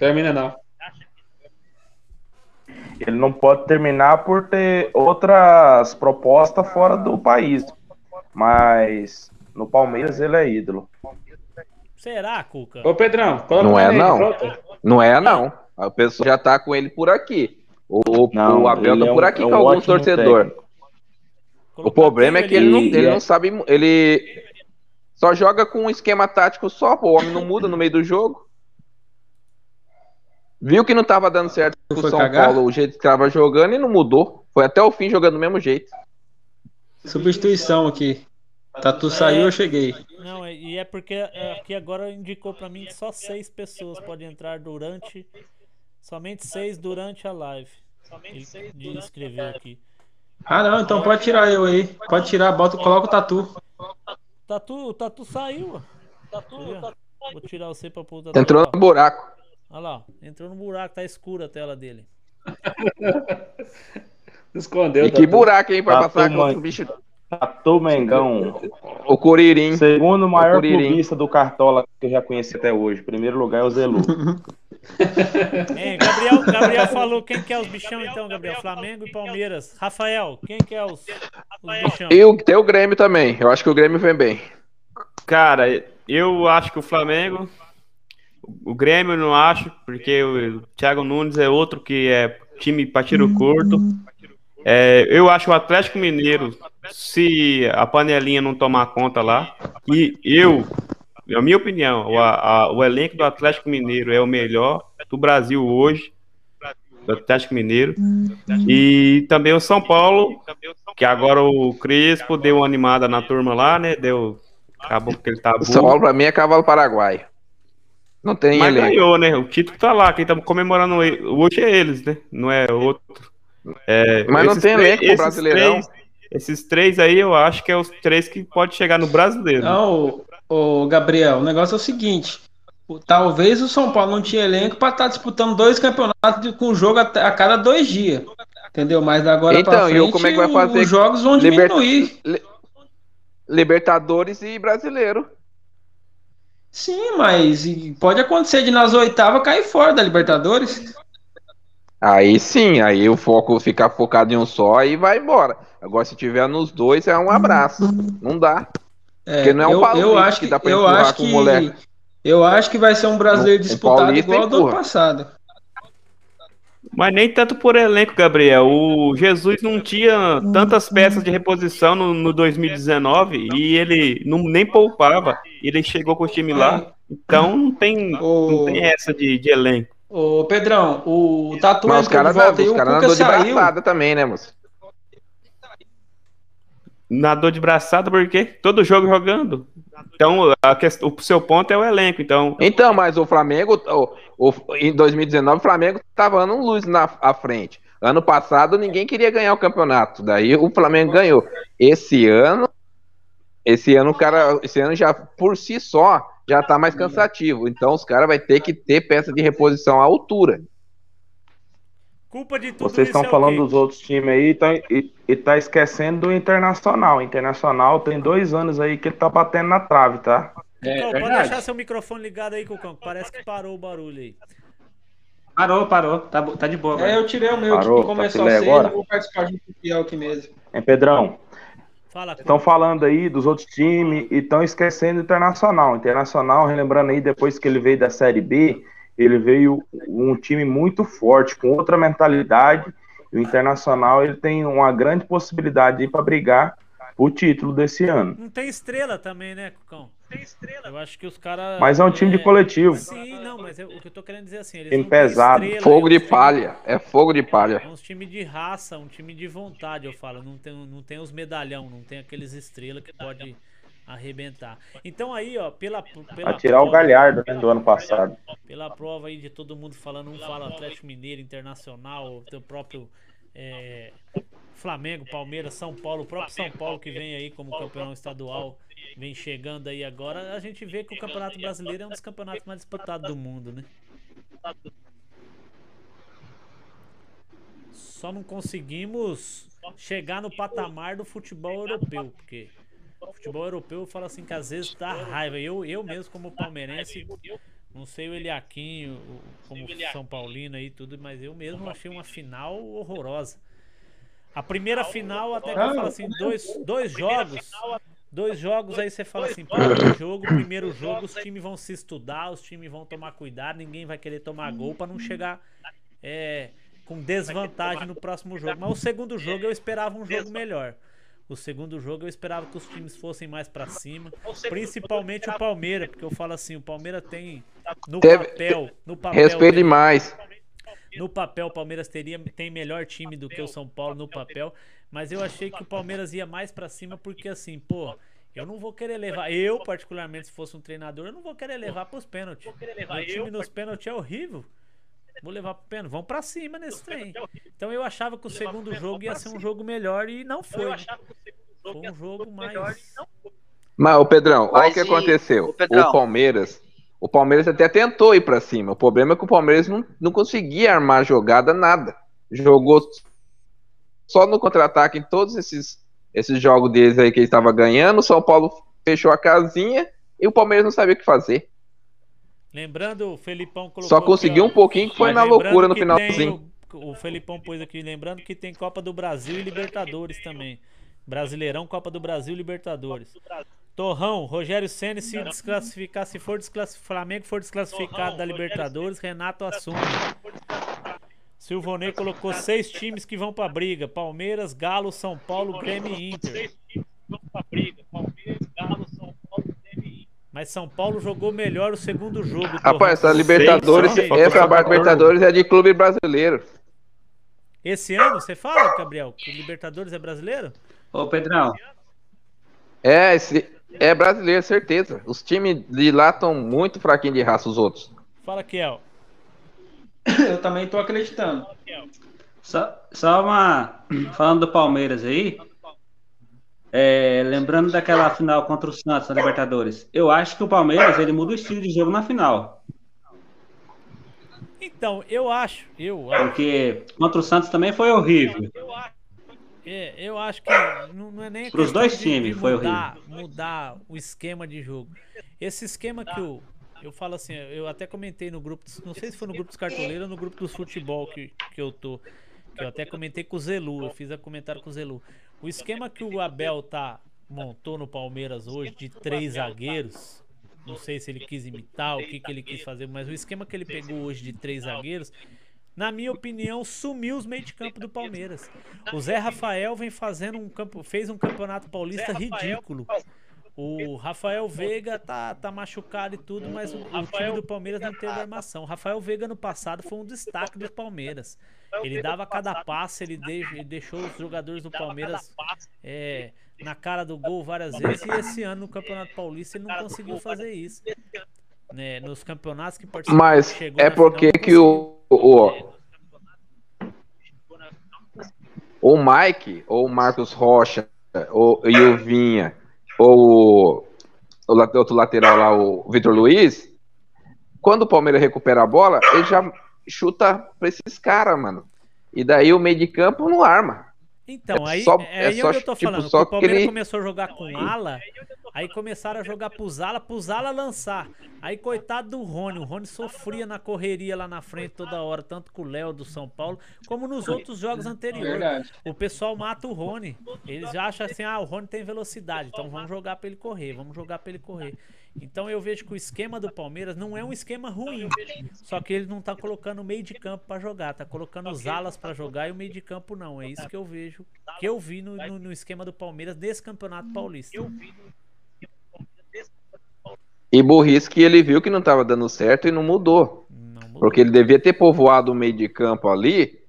Speaker 3: Termina não.
Speaker 7: Ele não pode terminar por ter outras propostas fora do país. Mas no Palmeiras ele é ídolo.
Speaker 1: Será, Cuca?
Speaker 3: Ô, Pedrão, coloca
Speaker 2: Não é, não.
Speaker 3: pronto.
Speaker 2: Não é, não. A pessoa já tá com ele por aqui. O,
Speaker 7: Não,
Speaker 2: o Abel
Speaker 7: ele
Speaker 2: tá
Speaker 7: é
Speaker 2: por
Speaker 7: um-
Speaker 2: aqui
Speaker 7: é um
Speaker 2: com alguns
Speaker 7: ótimo
Speaker 2: torcedores.
Speaker 7: técnico.
Speaker 2: O problema é que ele não,
Speaker 7: ali.
Speaker 2: ele
Speaker 7: é-
Speaker 2: não sabe. Ele só joga com um esquema tático só, pô. O homem não muda no meio do jogo. Viu que não tava dando certo com o
Speaker 3: Foi
Speaker 2: São
Speaker 3: cagar?
Speaker 2: Paulo, o jeito que tava jogando e não mudou. Foi até o fim jogando do mesmo jeito.
Speaker 3: Substituição aqui. Tatu saiu, eu cheguei.
Speaker 1: Não, é- e é porque é, aqui agora indicou pra mim que só seis pessoas podem entrar durante. Somente seis durante a live. Ele ele escreveu aqui.
Speaker 3: Ah, não, então pode tirar eu aí. Pode tirar, bota, coloca o tatu.
Speaker 1: Tatu, o Tatu saiu, ó. Tatu, Vou tirar você pra pôr o Tatu.
Speaker 2: Entrou no buraco.
Speaker 1: Olha lá, entrou no buraco, tá escura a tela dele.
Speaker 3: Escondeu.
Speaker 2: E que buraco, hein, pra
Speaker 7: Tá
Speaker 2: passar com o bicho.
Speaker 7: Tatu Mengão,
Speaker 2: O Curirim.
Speaker 7: segundo maior
Speaker 2: Curirim.
Speaker 7: clubista do Cartola que eu já conheci até hoje. Primeiro lugar é o Zelu.
Speaker 1: Hein, Gabriel, Gabriel falou quem que é os bichão então, Gabriel? Flamengo e Palmeiras. Rafael, quem que é os, os bichão?
Speaker 2: E o, tem o Grêmio também. Eu acho que o Grêmio vem bem.
Speaker 8: Cara, eu acho que o Flamengo. O Grêmio eu não acho, porque o Thiago Nunes é outro que é time para tiro curto. É, eu acho o Atlético Mineiro, se a panelinha não tomar conta lá, e eu, na minha opinião, o, a- o elenco do Atlético Mineiro é o melhor do Brasil hoje, do Atlético Mineiro. E também o São Paulo, que agora o Crespo deu uma animada na turma lá, né? Deu, Acabou porque ele tá
Speaker 2: São Paulo pra mim é cavalo paraguaio. Não tem
Speaker 8: Mas
Speaker 2: elenco.
Speaker 8: ganhou, né? O título tá lá. Quem tá comemorando hoje é eles, né? Não é outro. É,
Speaker 2: Mas não tem
Speaker 8: três-
Speaker 2: elenco pro
Speaker 8: esses
Speaker 2: Brasileirão.
Speaker 8: três- esses três aí eu acho que é os três que pode chegar no brasileiro.
Speaker 5: Não, o, Gabriel, o negócio é o seguinte. Talvez o São Paulo não tinha elenco para estar disputando dois campeonatos com jogo a, a cada dois dias. Entendeu? Mas da agora
Speaker 2: Então,
Speaker 5: pra
Speaker 2: e
Speaker 5: frente,
Speaker 2: como é que vai fazer
Speaker 5: os jogos vão diminuir.
Speaker 2: Li- Libertadores e brasileiro.
Speaker 5: Sim, mas pode acontecer de nas oitavas cair fora da Libertadores.
Speaker 2: Aí sim, aí o foco ficar focado em um só e vai embora. Agora, se tiver nos dois, é um abraço. Não dá.
Speaker 5: É,
Speaker 2: Porque não é um
Speaker 5: eu, eu acho
Speaker 2: que
Speaker 5: que,
Speaker 2: dá pra
Speaker 5: eu acho
Speaker 2: com o
Speaker 5: que
Speaker 2: moleque.
Speaker 5: eu acho que vai ser um brasileiro
Speaker 2: Um- um
Speaker 5: disputado
Speaker 2: paulista
Speaker 5: igual ao do ano passado.
Speaker 8: Mas nem tanto por elenco, Gabriel. O Jesus não tinha tantas peças de reposição no, no 2019 e ele não, nem poupava. Ele chegou com o time lá. Então não tem, não tem essa de, de elenco.
Speaker 5: Ô, Pedrão, o Tatu
Speaker 2: Mas os caras
Speaker 5: o
Speaker 2: caras
Speaker 5: Cuca
Speaker 2: andou de
Speaker 5: saiu.
Speaker 2: braçada também, né, moço?
Speaker 8: Nadou de braçada porque todo jogo jogando. Então questão, o seu ponto é o elenco. Então
Speaker 2: Então, mas o Flamengo, o, o- em 2019, o Flamengo tava dando luz na à frente. Ano passado, ninguém queria ganhar o campeonato. Daí o Flamengo ganhou. Esse ano, esse ano, o cara, esse ano já por si só já tá mais cansativo. Então, os caras vai ter que ter peça de reposição à altura.
Speaker 1: Culpa de tudo
Speaker 7: Vocês estão
Speaker 1: é
Speaker 7: falando dos outros times aí tá- e, e tá esquecendo do Internacional. O Internacional tem dois anos aí que ele tá batendo na trave, tá?
Speaker 1: Cucão, pode deixar seu microfone ligado aí, Cucão, que parece que parou o barulho aí.
Speaker 3: Parou, parou. Tá, tá de boa.
Speaker 5: É, eu tirei o meu
Speaker 7: Parou,
Speaker 5: que começou
Speaker 7: tá
Speaker 5: ser,
Speaker 7: agora?
Speaker 5: vou participar junto com o Fiel aqui mesmo.
Speaker 7: Hein, Pedrão?
Speaker 1: Fala.
Speaker 7: Estão falando aí dos outros times e estão esquecendo o Internacional. Internacional, relembrando aí, depois que ele veio da Série B, ele veio um time muito forte, com outra mentalidade. E o Internacional ele tem uma grande possibilidade para brigar o título desse ano.
Speaker 1: Não tem estrela também, né, Cucão? Tem estrela. Eu acho que os caras.
Speaker 7: Mas é um time de coletivo.
Speaker 1: Sim, não, mas eu- o que eu tô querendo dizer assim, eles
Speaker 7: Time pesado.
Speaker 1: estrela,
Speaker 2: Fogo
Speaker 1: é
Speaker 2: de
Speaker 1: time-
Speaker 2: palha. É fogo de palha.
Speaker 1: É uns time de raça, um time de vontade, eu falo. Não tem, não tem os medalhão, não tem aqueles estrelas que pode arrebentar. Então aí, ó, pela pela
Speaker 7: o Galhardo né, do ano passado.
Speaker 1: pela prova aí de todo mundo falando, um fala Atlético Mineiro, Internacional, o teu próprio é, Flamengo, Palmeiras, São Paulo, o próprio São Paulo que vem aí como campeão estadual, vem chegando aí agora, a gente vê que o Campeonato Brasileiro é um dos campeonatos mais disputados do mundo, né? Só não conseguimos chegar no patamar do futebol europeu, porque o futebol europeu eu falo assim que às vezes dá raiva. Eu, eu mesmo como palmeirense, não sei o Eliaquim, o- como São Paulino aí e tudo, mas eu mesmo achei uma final horrorosa. A primeira final até que eu falo assim, dois, dois jogos, dois jogos aí você fala assim, primeiro jogo, primeiro jogo, os times vão se estudar, os times vão tomar cuidado, ninguém vai querer tomar gol pra não chegar é, com desvantagem no próximo jogo. Mas o segundo jogo eu esperava um jogo melhor. O segundo jogo eu esperava que os times fossem mais pra cima, principalmente o Palmeiras, porque eu falo assim, o Palmeiras tem no
Speaker 2: Teve-
Speaker 1: papel, no papel
Speaker 2: Respeito
Speaker 1: tem-
Speaker 2: demais.
Speaker 1: no papel, o Palmeiras teria, tem melhor time do que o São Paulo no papel, mas eu achei que o Palmeiras ia mais pra cima porque assim, pô, eu não vou querer levar, eu particularmente se fosse um treinador, eu não vou querer levar pros pênaltis. Meu time nos pênaltis é horrível. Vou levar pro pênalti, vão pra cima nesse trem. Então eu achava que o segundo jogo ia ser um jogo melhor e não foi. Foi um jogo mais
Speaker 2: Mas, o Pedrão, olha o que aconteceu. O Palmeiras. O Palmeiras até tentou ir pra cima. O problema é que o Palmeiras não, não conseguia armar jogada, nada. Jogou só no contra-ataque em todos esses, esses jogos deles aí que ele estava ganhando. O São Paulo fechou a casinha e o Palmeiras não sabia o que fazer.
Speaker 1: Lembrando, o Felipão colocou.
Speaker 2: Só conseguiu um pouquinho que foi na loucura no
Speaker 1: que
Speaker 2: finalzinho.
Speaker 1: tem O, o Felipão pôs aqui, lembrando que tem Copa do Brasil e Libertadores também. Brasileirão, Copa do Brasil e Libertadores. Torrão, Rogério Senna se desclassificar, se for desclassificado, Flamengo for desclassificado da Libertadores, Renato assume. Silvonei colocou seis times que vão pra briga: Palmeiras, Galo, São Paulo, Grêmio e Inter. Mas São Paulo jogou melhor o segundo jogo.
Speaker 2: Rapaz, essa Libertadores,
Speaker 8: Seis, só.
Speaker 2: essa Libertadores é de clube brasileiro.
Speaker 1: Esse ano, você fala, Gabriel, que o Libertadores é brasileiro?
Speaker 3: Ô, Pedrão,
Speaker 2: É, esse, É brasileiro, certeza. Os times de lá estão muito fraquinhos de raça, os outros.
Speaker 1: Fala, Kiel.
Speaker 5: Eu também tô acreditando.
Speaker 3: Só, só uma. Falando do Palmeiras aí. É, lembrando daquela final contra o Santos na Libertadores. Eu acho que o Palmeiras ele muda o estilo de jogo na final.
Speaker 1: Então, eu acho, eu acho,
Speaker 3: Porque contra o Santos também foi horrível.
Speaker 1: é, eu acho que não, não é nem a
Speaker 3: Pros
Speaker 1: questão
Speaker 3: dois times foi
Speaker 1: mudar, mudar o esquema de jogo. Esse esquema que eu, eu falo assim, eu até comentei no grupo, dos- não sei se foi no grupo dos cartoleiros ou no grupo dos futebol que, que eu tô, que eu até comentei com o Zelu, eu fiz a comentário com o Zelu. O esquema que o Abel tá montou no Palmeiras hoje de três zagueiros, não sei se ele quis imitar, o que, que ele quis fazer, mas o esquema que ele pegou hoje de três zagueiros, na minha opinião, sumiu os meio de campo do Palmeiras. O Zé Rafael vem fazendo um campo, fez um campeonato paulista ridículo. O Rafael Veiga tá, tá machucado e tudo, mas o, o time do Palmeiras não teve armação. O Rafael Veiga no passado foi um destaque do Palmeiras. Ele dava cada passe, ele, de- ele deixou os jogadores do Palmeiras é, na cara do gol várias vezes. E esse ano no Campeonato Paulista ele não conseguiu fazer isso. Né, nos campeonatos que participou,
Speaker 2: Mas é
Speaker 1: final,
Speaker 2: porque
Speaker 1: não
Speaker 2: que o, o, o Mike, ou o Marcos Rocha, ou e o Vinha, ou o outro lateral lá, o Vitor Luiz, quando o Palmeiras recupera a bola, ele já chuta pra esses caras, mano. E daí o meio de campo não arma.
Speaker 1: Então,
Speaker 2: É
Speaker 1: aí
Speaker 2: só-
Speaker 1: é
Speaker 2: é
Speaker 1: aí
Speaker 2: só,
Speaker 1: onde eu tô
Speaker 2: tipo,
Speaker 1: falando.
Speaker 2: só
Speaker 1: o Palmeiras
Speaker 2: aquele-
Speaker 1: começou a jogar com ala, aí começaram a jogar pros ala, pros ala lançar. Aí, coitado do Rony, o Rony sofria na correria lá na frente toda hora, tanto com o Léo do São Paulo, como nos outros jogos anteriores.
Speaker 5: Verdade.
Speaker 1: O pessoal mata o Rony. Eles acham assim, ah, o Rony tem velocidade, então vamos jogar pra ele correr, vamos jogar pra ele correr. Então eu vejo que o esquema do Palmeiras não é um esquema ruim. Só que ele não tá colocando o meio de campo pra jogar, tá colocando os alas pra jogar e o meio de campo não. É isso que eu vejo, que eu vi no, no- no esquema do Palmeiras desse Campeonato Paulista.
Speaker 2: E burrice que ele viu que não tava dando certo e não mudou.
Speaker 1: Não mudou.
Speaker 2: Porque ele devia ter povoado o meio de campo ali.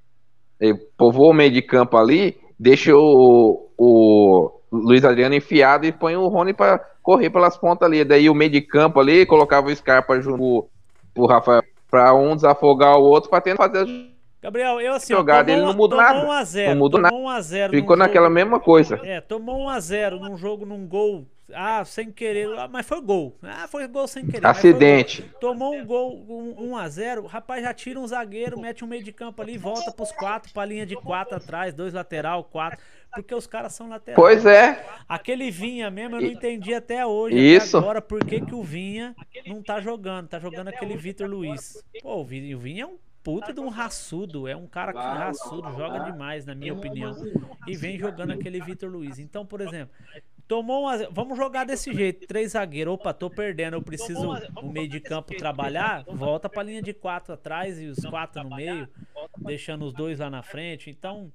Speaker 2: Ele povoou o meio de campo ali, deixa o, o Luiz Adriano enfiado e põe o Rony pra correr pelas pontas ali. Daí o meio de campo ali, colocava o Scarpa junto com o Rafael pra um desafogar o outro pra tentar fazer. a
Speaker 1: Gabriel, eu assim, ó,
Speaker 2: Jogada,
Speaker 1: tomou,
Speaker 2: ele não mudou nada.
Speaker 1: 1 a 0,
Speaker 2: Não mudou
Speaker 1: tomou 1 a 0
Speaker 2: Ficou naquela
Speaker 1: jogo-
Speaker 2: mesma coisa.
Speaker 1: É, tomou 1 a 0 num jogo, num gol, ah, sem querer, ah, mas foi gol. Ah, foi gol sem querer. foi gol.
Speaker 2: Acidente.
Speaker 1: Tomou um gol, um, 1 a 0 rapaz já tira um zagueiro, mete um meio de campo ali, volta pros quatro, pra linha de quatro atrás, dois lateral, quatro, porque os caras são laterais.
Speaker 2: Pois é.
Speaker 1: Aquele Vinha mesmo, eu não entendi até hoje,
Speaker 2: Isso.
Speaker 1: até agora, por que, que o Vinha não tá jogando, tá jogando aquele Vitor Luiz. Pô, o Vi- o Vinha é um puta de um raçudo, é um cara que raçudo, joga demais, na minha opinião, e vem jogando aquele Vitor Luiz. Então, por exemplo, tomou um a zero, vamos jogar desse jeito, três zagueiros, opa, tô perdendo, eu preciso o meio de campo trabalhar, volta pra linha de quatro atrás e os quatro no meio, deixando os dois lá na frente, então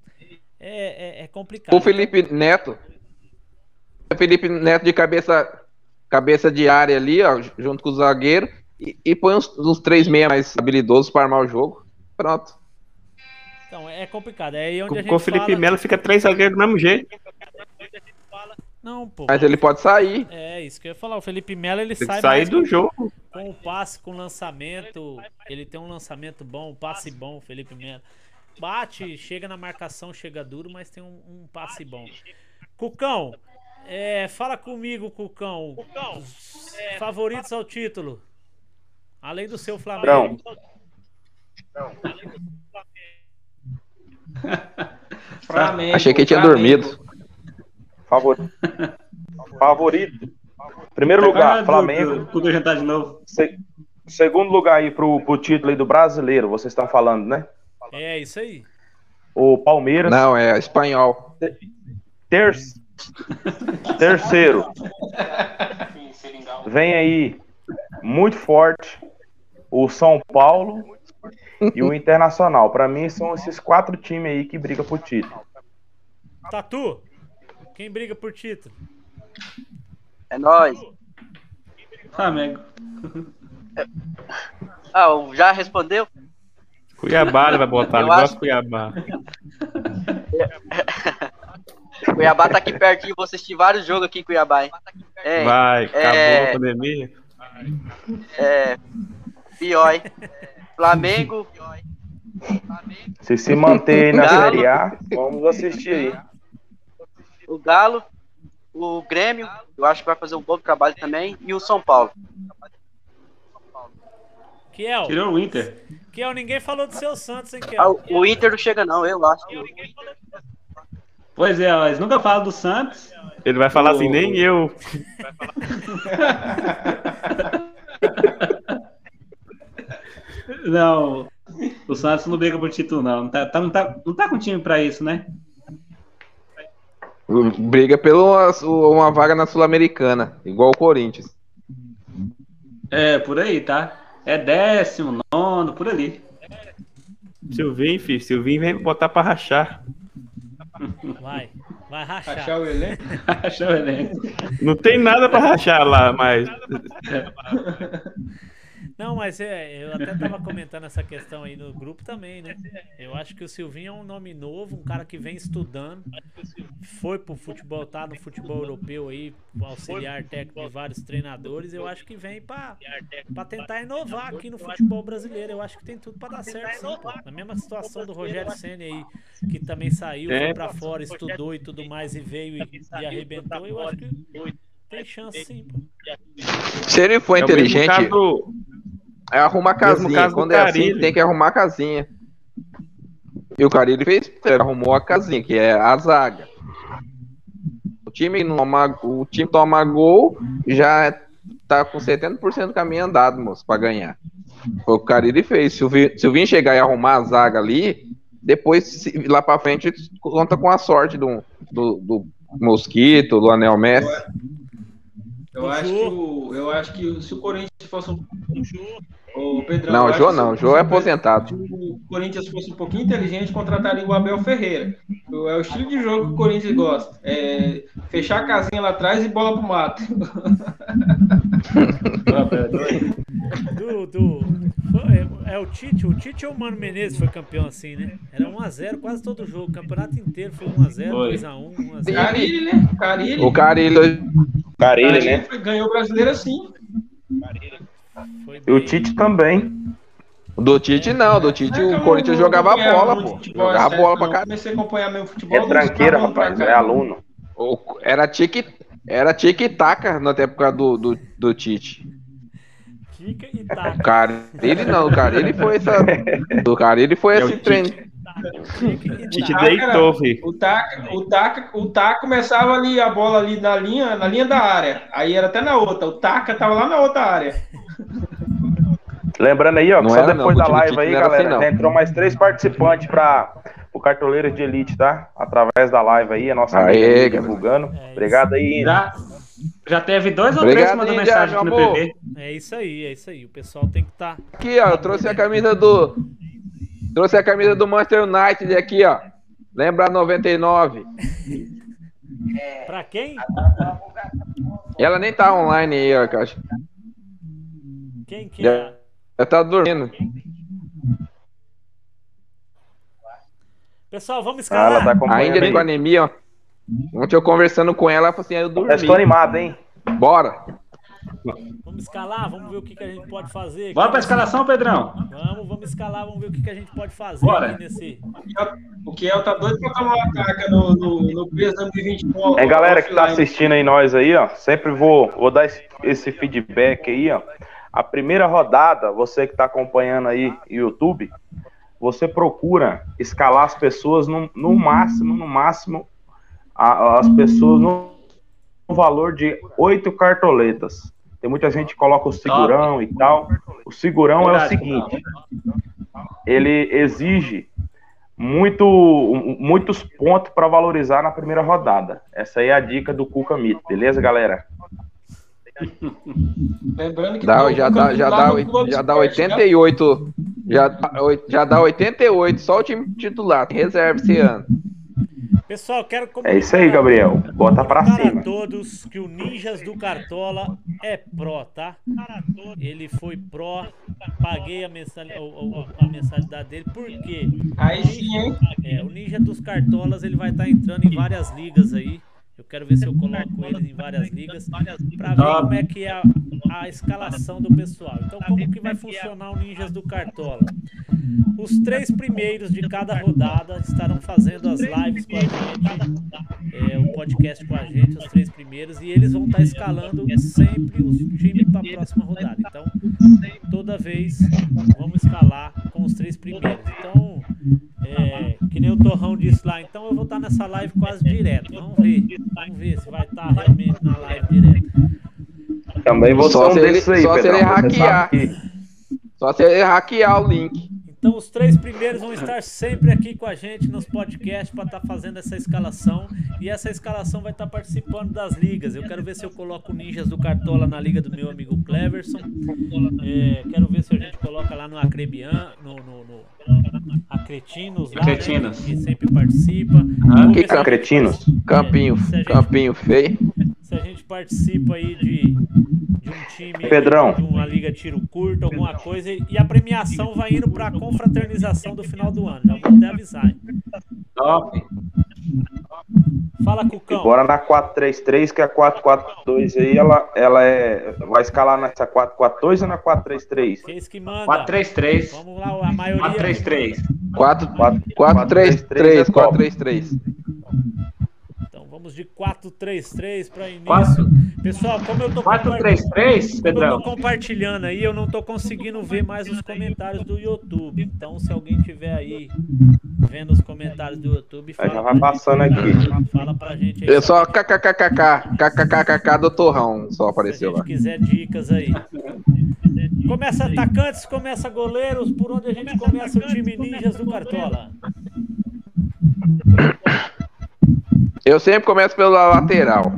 Speaker 1: é, é, é complicado.
Speaker 2: O Felipe Neto. O Felipe Neto de cabeça, cabeça de área ali, ó, junto com o zagueiro. E, e põe uns, uns três meia mais habilidosos para armar o jogo. Pronto.
Speaker 1: Então, é complicado. É aí onde a
Speaker 8: Com,
Speaker 1: gente
Speaker 8: com o Felipe
Speaker 1: fala...
Speaker 8: Melo fica três zagueiros do mesmo jeito.
Speaker 1: Não, pô.
Speaker 2: Mas ele pode sair.
Speaker 1: É, isso que eu ia falar. O Felipe Melo, ele
Speaker 8: Tem
Speaker 1: sai
Speaker 8: sair do
Speaker 1: com,
Speaker 8: jogo.
Speaker 1: com o passe, com o lançamento. Ele tem um lançamento bom, um passe bom, o Felipe Melo. Bate, chega na marcação, chega duro, mas tem um, um passe bom. Cucão, é, fala comigo, Cucão. Os Favoritos ao título. Além do seu Flamengo.
Speaker 5: Flamengo,
Speaker 2: Achei que ele tinha
Speaker 5: Flamengo.
Speaker 2: dormido.
Speaker 7: Favorito. Favorito. Primeiro lugar, Flamengo.
Speaker 3: Tudo jantar de novo.
Speaker 7: Se- Segundo lugar aí pro, pro título aí do brasileiro, vocês estão falando, né?
Speaker 1: É isso aí.
Speaker 7: O Palmeiras.
Speaker 2: Não, é espanhol.
Speaker 7: Ter... Terceiro. Vem aí muito forte o São Paulo e o Internacional. Pra mim são esses quatro times aí que brigam por título.
Speaker 1: Tatu, quem briga por título?
Speaker 6: É nóis.
Speaker 3: Flamengo.
Speaker 6: Ah, o- já respondeu?
Speaker 8: Cuiabá ele vai botar,
Speaker 6: Eu
Speaker 8: ele gosta
Speaker 6: acho-
Speaker 8: de Cuiabá.
Speaker 6: Cuiabá tá aqui pertinho, vou assistir vários jogos aqui em Cuiabá, hein? É,
Speaker 8: Vai, acabou
Speaker 6: é-
Speaker 8: a pandemia.
Speaker 6: é, pior, hein? Flamengo,
Speaker 7: Se se manter aí na
Speaker 6: Galo.
Speaker 7: Série A, vamos assistir aí.
Speaker 6: o Galo, o Grêmio, eu acho que vai fazer um bom trabalho também, e o São Paulo.
Speaker 1: Kiel,
Speaker 3: Tirou o Inter.
Speaker 1: Kiel, ninguém falou do seu Santos, hein,
Speaker 6: Ah,
Speaker 1: Kiel?
Speaker 6: o- o Inter não chega não, eu acho.
Speaker 3: Pois é, mas nunca falo do Santos.
Speaker 8: Ele vai falar
Speaker 3: O-
Speaker 8: assim, nem eu.
Speaker 3: Não, o Santos não briga por título, não. Não tá, tá- não tá, não tá com time pra isso, né?
Speaker 2: Briga pela uma vaga na Sul-Americana, igual o Corinthians.
Speaker 3: É, por aí, tá? É décimo, nono, por ali.
Speaker 8: Silvinho, filho. Silvinho vem botar pra rachar.
Speaker 1: Vai, vai rachar.
Speaker 5: Achar o elenco.
Speaker 3: Achou o elenco.
Speaker 8: Não tem nada pra rachar lá, mas.
Speaker 1: Não, mas é, eu até tava comentando essa questão aí no grupo também, né? Eu acho que o Silvinho é um nome novo, um cara que vem estudando, foi pro futebol, tá no futebol europeu aí, auxiliar técnico de vários treinadores. Eu acho que vem pra, pra tentar inovar aqui no futebol brasileiro. Eu acho que tem tudo pra dar certo, sim, pô. Na mesma situação do Rogério Senna aí, que também saiu, foi pra fora, estudou e tudo mais e veio e, e arrebentou. Eu acho que tem chance sim, pô.
Speaker 2: Se ele for
Speaker 8: É o mesmo
Speaker 2: inteligente,
Speaker 8: caso-
Speaker 2: é arrumar
Speaker 8: mesmo
Speaker 2: casinha.
Speaker 8: caso
Speaker 2: Quando é assim, tem que arrumar casinha. E o Carilli fez, ele arrumou a casinha, que é a zaga. O time não toma, o time toma gol, já tá com 70% do caminho andado, moço, pra ganhar. Foi o que o Carilli fez. Se o Vi- se o Vinho chegar e arrumar a zaga ali, depois lá pra frente conta com a sorte do, do, do Mosquito, do Anel Messi.
Speaker 5: Eu
Speaker 1: O
Speaker 5: acho,
Speaker 1: Jô.
Speaker 5: que o, eu acho que se o Corinthians fosse um. O Pedrão,
Speaker 2: Não, o Jô não, o Jô é aposentado.
Speaker 5: Se o Corinthians fosse um pouquinho inteligente, contrataria o Abel Ferreira. É o estilo de jogo que o Corinthians gosta. É fechar a casinha lá atrás e bola pro mato.
Speaker 1: Do, do, é, é o Tite, o Tite ou o Mano Menezes foi campeão assim, né? Era 1x0 quase todo jogo. O campeonato inteiro foi 1x0,
Speaker 3: Foi.
Speaker 1: 2x1, 1x0.
Speaker 5: Carilli, né? Carilli.
Speaker 2: O Carilli
Speaker 7: Carilli, né?
Speaker 5: Ganhou o brasileiro assim.
Speaker 7: E o. Tite também.
Speaker 2: Do Tite não, do Tite
Speaker 5: É
Speaker 2: o Corinthians jogava bola, pô.
Speaker 5: futebol,
Speaker 2: Jogava
Speaker 5: é
Speaker 2: bola pra cá.
Speaker 5: Comecei a acompanhar mesmo futebol.
Speaker 7: É tranqueira, rapaz.
Speaker 5: cá.
Speaker 7: É aluno.
Speaker 2: Era tique, era tique-taca na época do, do, do Tite.
Speaker 1: Fica e
Speaker 2: O
Speaker 1: taca.
Speaker 2: cara, ele não, o cara, ele foi essa. O cara, ele foi
Speaker 8: É
Speaker 2: esse treino.
Speaker 8: Tite
Speaker 1: taca.
Speaker 8: deitou, filho.
Speaker 5: O Taca, o Taca, o Taca começava ali a bola ali na linha, na linha da área. Aí era até na outra. O Taca tava lá na outra área.
Speaker 7: Lembrando aí, ó, que
Speaker 2: Não
Speaker 7: só
Speaker 2: era,
Speaker 7: depois
Speaker 2: não,
Speaker 7: da live aí,
Speaker 2: era
Speaker 7: galera,
Speaker 2: assim,
Speaker 7: entrou mais três participantes para o Cartoleiro de Elite, tá? Através da live aí, a nossa
Speaker 2: Aê,
Speaker 7: amiga divulgando.
Speaker 1: É
Speaker 7: Obrigado aí.
Speaker 3: Já, já teve dois ou
Speaker 2: Obrigado,
Speaker 3: três que mandou
Speaker 2: Índia,
Speaker 3: mensagem aqui no. PV.
Speaker 1: É isso aí, é isso aí. O pessoal tem que estar. Tá...
Speaker 2: Aqui, ó, eu trouxe a camisa do. Trouxe a camisa do Manchester United aqui, ó. Lembra a 99?
Speaker 1: Pra quem?
Speaker 2: Ela nem tá online aí, ó, Caixa.
Speaker 1: Quem que
Speaker 2: Já-
Speaker 1: é?
Speaker 2: Ela tá dormindo.
Speaker 1: Pessoal, vamos
Speaker 7: Ah, ela
Speaker 1: escalar.
Speaker 7: tá
Speaker 2: A
Speaker 7: acompanhando
Speaker 2: Índia
Speaker 7: aí.
Speaker 2: com anemia, ó. Ontem eu conversando com ela, ela falou assim: "Ah, eu
Speaker 7: Eu estou
Speaker 2: dormi.
Speaker 7: animado, hein?
Speaker 2: Bora.
Speaker 1: Vamos escalar, vamos ver o que, que a gente pode fazer. aqui
Speaker 3: Bora pra
Speaker 1: nesse-
Speaker 3: escalação, Pedrão.
Speaker 1: Vamos, vamos escalar, vamos ver o que, que a gente pode fazer
Speaker 3: Bora.
Speaker 1: aqui nesse.
Speaker 5: O Kiel tá doido pra tomar uma caca no, no, no PES 2020.
Speaker 7: É, galera que tá assistindo aí nós aí, ó, sempre vou, vou dar esse, esse feedback aí, ó. A primeira rodada, você que tá acompanhando aí no YouTube, você procura escalar as pessoas no, no máximo, no máximo, a- as pessoas no, no valor de oito cartoletas. Tem muita gente que coloca o segurão e tal. O segurão é o seguinte, ele exige muito, muitos pontos para valorizar na primeira rodada. Essa aí é a dica do Cuca Mito, beleza, galera?
Speaker 5: Lembrando que
Speaker 2: Dá, já, dá, já, dá, já dá
Speaker 5: Esporte, né?
Speaker 2: 88. Já, já dá 88, só o time titular. Reserva esse ano.
Speaker 1: Pessoal, quero
Speaker 7: É isso aí, Gabriel. Bota pra
Speaker 1: comunicar
Speaker 7: cima.
Speaker 1: a todos que o Ninjas do Cartola é pró, tá? Ele foi pró, paguei a, mensal, o- o- a mensalidade dele, por quê?
Speaker 5: Aí sim, hein?
Speaker 1: É, o Ninja dos Cartolas ele vai estar entrando em várias ligas aí. Eu quero ver se eu coloco eles em várias ligas pra ver como é que é a, a escalação do pessoal. Então, como que vai funcionar o Ninjas do Cartola? Os três primeiros de cada rodada estarão fazendo as lives com a gente, é, o podcast com a gente, os três primeiros, e eles vão estar escalando sempre os times para a próxima rodada. Então, toda vez vamos escalar com os três primeiros. Então, é, que nem o Torrão disse lá, então eu vou estar nessa live quase direto. Vamos ver, vamos ver se vai estar realmente na live direto.
Speaker 7: Também vou
Speaker 2: Só
Speaker 7: ser um
Speaker 2: se ele-
Speaker 7: aí,
Speaker 2: só se
Speaker 7: Pedrão.
Speaker 2: ele hackear. Só se ele hackear o link.
Speaker 1: Então os três primeiros vão estar sempre aqui com a gente nos podcasts para estar fazendo essa escalação. E essa escalação vai estar participando das ligas. Eu quero ver se eu coloco o Ninjas do Cartola na liga do meu amigo Cleverson. É, quero ver se a gente coloca lá no Acrebian, no, no, no Acretinos lá, né,
Speaker 3: Acretinos.
Speaker 1: que sempre participa.
Speaker 3: Ah,
Speaker 2: que
Speaker 1: ver se a gente-
Speaker 7: cretinos?
Speaker 2: Campinho,
Speaker 1: É,
Speaker 2: campinho feio.
Speaker 1: se a gente participa aí de, de um time,
Speaker 7: Pedrão.
Speaker 1: de uma liga tiro curto, alguma coisa, e a premiação vai indo pra confraternização do final do ano. Já vou até avisar.
Speaker 3: Top.
Speaker 1: Fala, Cucão.
Speaker 7: Bora na 433, que é a 442 aí, ela, ela é. Vai escalar nessa 442 ou na 433?
Speaker 1: Quem é que manda?
Speaker 3: 4-3-3.
Speaker 1: Vamos lá, a maioria.
Speaker 3: 4-3-3.
Speaker 2: 4,
Speaker 7: 4,
Speaker 1: vamos de 4-3-3 para início.
Speaker 3: Quatro-
Speaker 1: Pessoal, como eu tô compa-
Speaker 3: 4-3-3,
Speaker 1: como eu
Speaker 3: Pedrão.
Speaker 1: tô compartilhando aí, eu não tô conseguindo ver mais os comentários do YouTube. Então, se alguém tiver aí vendo os comentários do YouTube, fala
Speaker 7: já vai passando
Speaker 1: gente,
Speaker 7: aqui.
Speaker 1: Fala pra gente aí. Se alguém-
Speaker 2: kkkk, kkkk do Torrão só
Speaker 1: Se a
Speaker 2: apareceu
Speaker 1: gente
Speaker 2: lá.
Speaker 1: quiser dicas aí. Começa atacantes, começa goleiros, por onde a gente começa o time Ninjas do Cartola?
Speaker 2: Eu sempre começo pela lateral.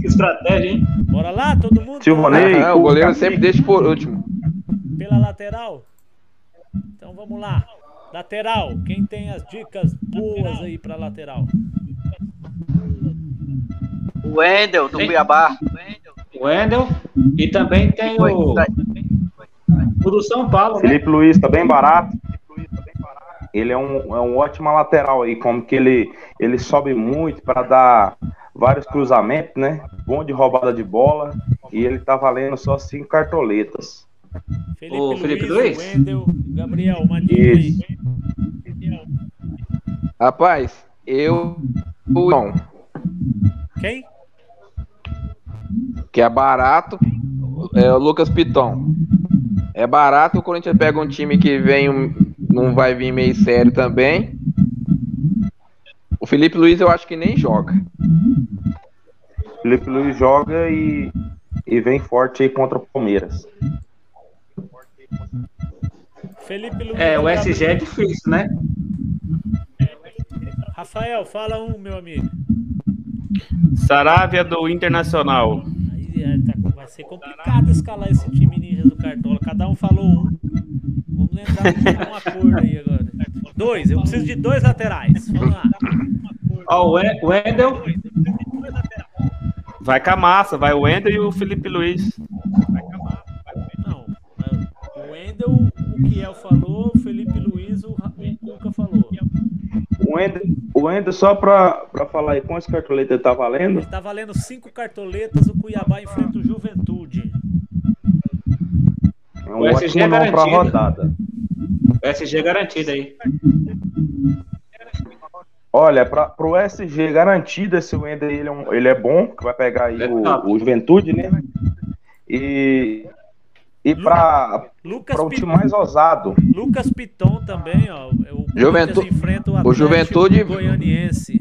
Speaker 3: Que estratégia, hein?
Speaker 1: Bora lá, todo mundo?
Speaker 7: Silvanei.
Speaker 2: Aham, o goleiro sempre deixa por último.
Speaker 1: Pela lateral? Então vamos lá. Lateral, quem tem as dicas boas aí pra lateral?
Speaker 6: O Wendel, do Cuiabá.
Speaker 3: O Wendel. E também tem o, o do São Paulo, né?
Speaker 7: Felipe Luiz tá bem barato. Ele é um, é um ótimo lateral aí, como que ele, ele sobe muito para dar vários cruzamentos, né? Bom de roubada de bola. E ele tá valendo só cinco cartoletas.
Speaker 1: Felipe,
Speaker 3: O Felipe
Speaker 1: Luiz,
Speaker 3: Luiz?
Speaker 1: Wendel, Gabriel.
Speaker 2: Rapaz, eu. o Não,
Speaker 1: Quem?
Speaker 2: que é barato, é o Lucas Piton. É barato, o Corinthians pega um time que vem, um- não vai vir meio sério também. O Felipe Luiz eu acho que nem joga.
Speaker 7: Felipe Luiz joga e, e vem forte aí contra o Palmeiras.
Speaker 1: Felipe Luiz.
Speaker 3: É, o. SG é difícil, né?
Speaker 1: Rafael, fala um, meu amigo.
Speaker 8: Saravia do Internacional.
Speaker 1: Aí é, tá- vai ser complicado escalar esse time ninja do Cartola. Cada um falou um. Vamos entrar num acordo aí agora. Dois, eu preciso de dois laterais. Vamos lá.
Speaker 3: Ó, o We- o Wendel.
Speaker 8: Vai com a massa, vai o Wendel e o Felipe Luiz.
Speaker 1: Não, é, o Wendel, o Kiel falou, o Felipe Luiz, o, Cuca falou.
Speaker 7: O Wendel, o Wendel só pra, pra falar aí, quantas cartoletas ele tá valendo?
Speaker 1: Ele tá valendo cinco cartoletas, o Cuiabá enfrenta o Juventude.
Speaker 7: É um
Speaker 3: O SG
Speaker 7: ótimo
Speaker 3: é
Speaker 7: não pra
Speaker 3: garantido.
Speaker 7: rodada.
Speaker 3: O SG é garantido aí.
Speaker 7: Olha, para pro SG garantido, esse Wendel ele é, um- ele é bom, que vai pegar aí
Speaker 3: é
Speaker 7: o, o Juventude, né? E, e para
Speaker 1: Lucas,
Speaker 7: o time mais ousado,
Speaker 1: Lucas Piton também, ó. O
Speaker 2: Juventu-
Speaker 1: Corinthians enfrenta o
Speaker 2: o Juventude-
Speaker 1: Goianiense.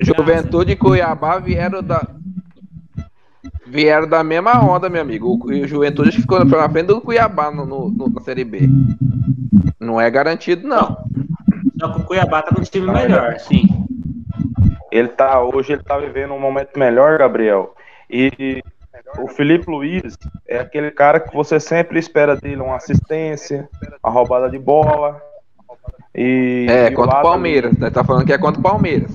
Speaker 2: Juventude e Cuiabá vieram da. Vieram da mesma onda, meu amigo. O, e o Juventude ficou na frente do Cuiabá no, no- no- na Série B. Não é garantido, não.
Speaker 3: Só que o Cuiabá tá com um time
Speaker 7: Tá
Speaker 3: melhor, sim.
Speaker 7: ele tá hoje ele tá vivendo um momento melhor, Gabriel. E o Felipe Luiz é aquele cara que você sempre espera dele uma assistência, a roubada de bola. E,
Speaker 2: É,
Speaker 7: e
Speaker 2: contra o Palmeiras. Nós tá falando que é contra o Palmeiras.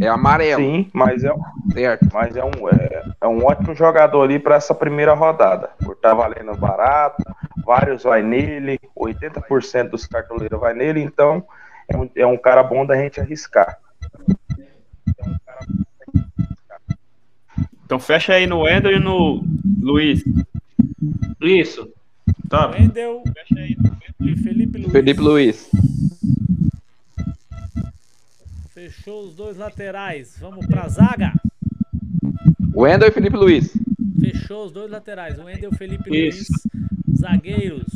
Speaker 2: É amarelo,
Speaker 7: Sim, mas é,
Speaker 2: certo?
Speaker 7: mas é, um, é, é um ótimo jogador ali para essa primeira rodada. Por estar valendo barato, vários vai nele, 80% dos cartoleiros vai nele, então é um, é um cara bom da gente arriscar.
Speaker 8: Então fecha aí no Wendel e no Luiz.
Speaker 3: Isso. Top.
Speaker 1: Wendel e Felipe Luiz.
Speaker 2: Felipe Luiz.
Speaker 1: Fechou os dois laterais. Vamos pra zaga.
Speaker 2: Wendel e Felipe Luiz.
Speaker 1: Fechou os dois laterais. Wendel, Felipe
Speaker 3: Isso.
Speaker 1: Luiz. Zagueiros.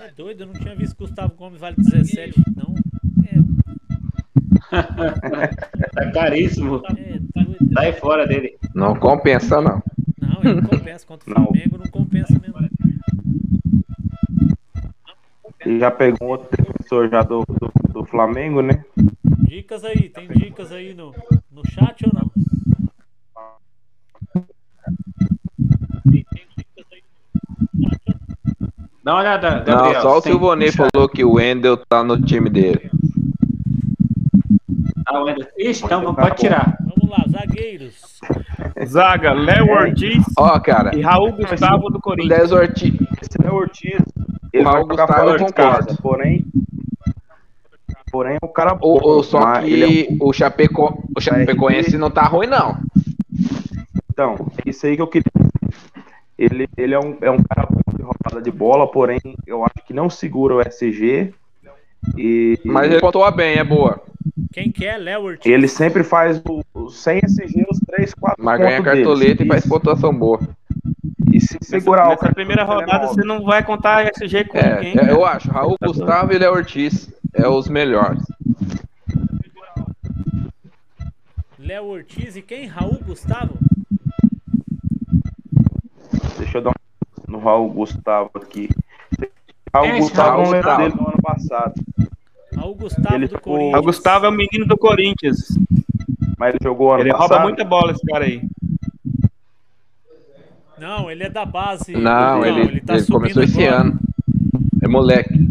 Speaker 1: É doido, eu não tinha visto que Gustavo Gomes vale 17. Não.
Speaker 3: Tá caríssimo.
Speaker 1: É, é doido.
Speaker 3: Sai fora dele.
Speaker 2: Não compensa, não.
Speaker 1: Não, ele não compensa. Contra o
Speaker 7: Não.
Speaker 1: Flamengo não compensa mesmo.
Speaker 7: E já pegou outro defensor já do, do, do Flamengo, né?
Speaker 1: Dicas aí, tem dicas aí no, no chat ou não?
Speaker 3: Dá uma olhada, Gabriel.
Speaker 2: Não, só o Silvonei falou que o Wendel tá no time dele.
Speaker 3: Ah, o Wendel. Ixi, então pode tirar.
Speaker 1: Vamos lá, zagueiros.
Speaker 8: Zaga, Léo Ortiz
Speaker 2: Ó, cara,
Speaker 8: e Raul Gustavo do Corinthians.
Speaker 2: Les Ortiz.
Speaker 7: Esse é o Ortiz. Ele
Speaker 2: Raul
Speaker 7: jogar
Speaker 2: Gustavo
Speaker 7: fora
Speaker 2: eu
Speaker 7: de casa,
Speaker 2: concordo.
Speaker 7: porém. Porém, o cara
Speaker 2: O,
Speaker 7: bom,
Speaker 2: o- só que
Speaker 7: ele é um-
Speaker 2: o, Chapeco, o Chapecoense não tá ruim, não.
Speaker 7: Então, é isso aí que eu queria. Ele, ele é, um, é um cara bom de roubada de bola, porém, eu acho que não segura o SG. E
Speaker 2: Mas ele pontua bem, é boa.
Speaker 1: Quem que é? Léo Ortiz.
Speaker 7: ele sempre faz o, o sem SG os 3, 4
Speaker 2: Mas ganha cartoleta e faz pontuação boa.
Speaker 7: E se
Speaker 8: Nessa,
Speaker 7: segurar o
Speaker 8: nessa primeira
Speaker 7: cartoleta,
Speaker 8: rodada
Speaker 7: é
Speaker 8: você não vai contar SG com
Speaker 2: É,
Speaker 8: ninguém.
Speaker 2: é,
Speaker 8: cara.
Speaker 2: eu acho. Raul
Speaker 8: Tá
Speaker 2: Gustavo e Léo Ortiz é os melhores.
Speaker 1: Léo Ortiz e quem? Raul Gustavo?
Speaker 7: Deixa eu dar um no Raul Gustavo aqui. Raul
Speaker 3: Esse
Speaker 7: Gustavo
Speaker 2: Raul Gustavo.
Speaker 7: dele no ano passado.
Speaker 1: Raul Gustavo
Speaker 7: Ele
Speaker 1: do
Speaker 7: ficou-
Speaker 1: Corinthians.
Speaker 8: O Gustavo é o menino do Corinthians.
Speaker 7: Mas ele jogou ano
Speaker 8: Ele
Speaker 7: passado.
Speaker 8: rouba muita bola, esse cara aí.
Speaker 1: Não, ele é da base.
Speaker 2: Não, ele, ele,
Speaker 1: tá subindo
Speaker 2: começou esse
Speaker 1: agora.
Speaker 2: ano. É moleque.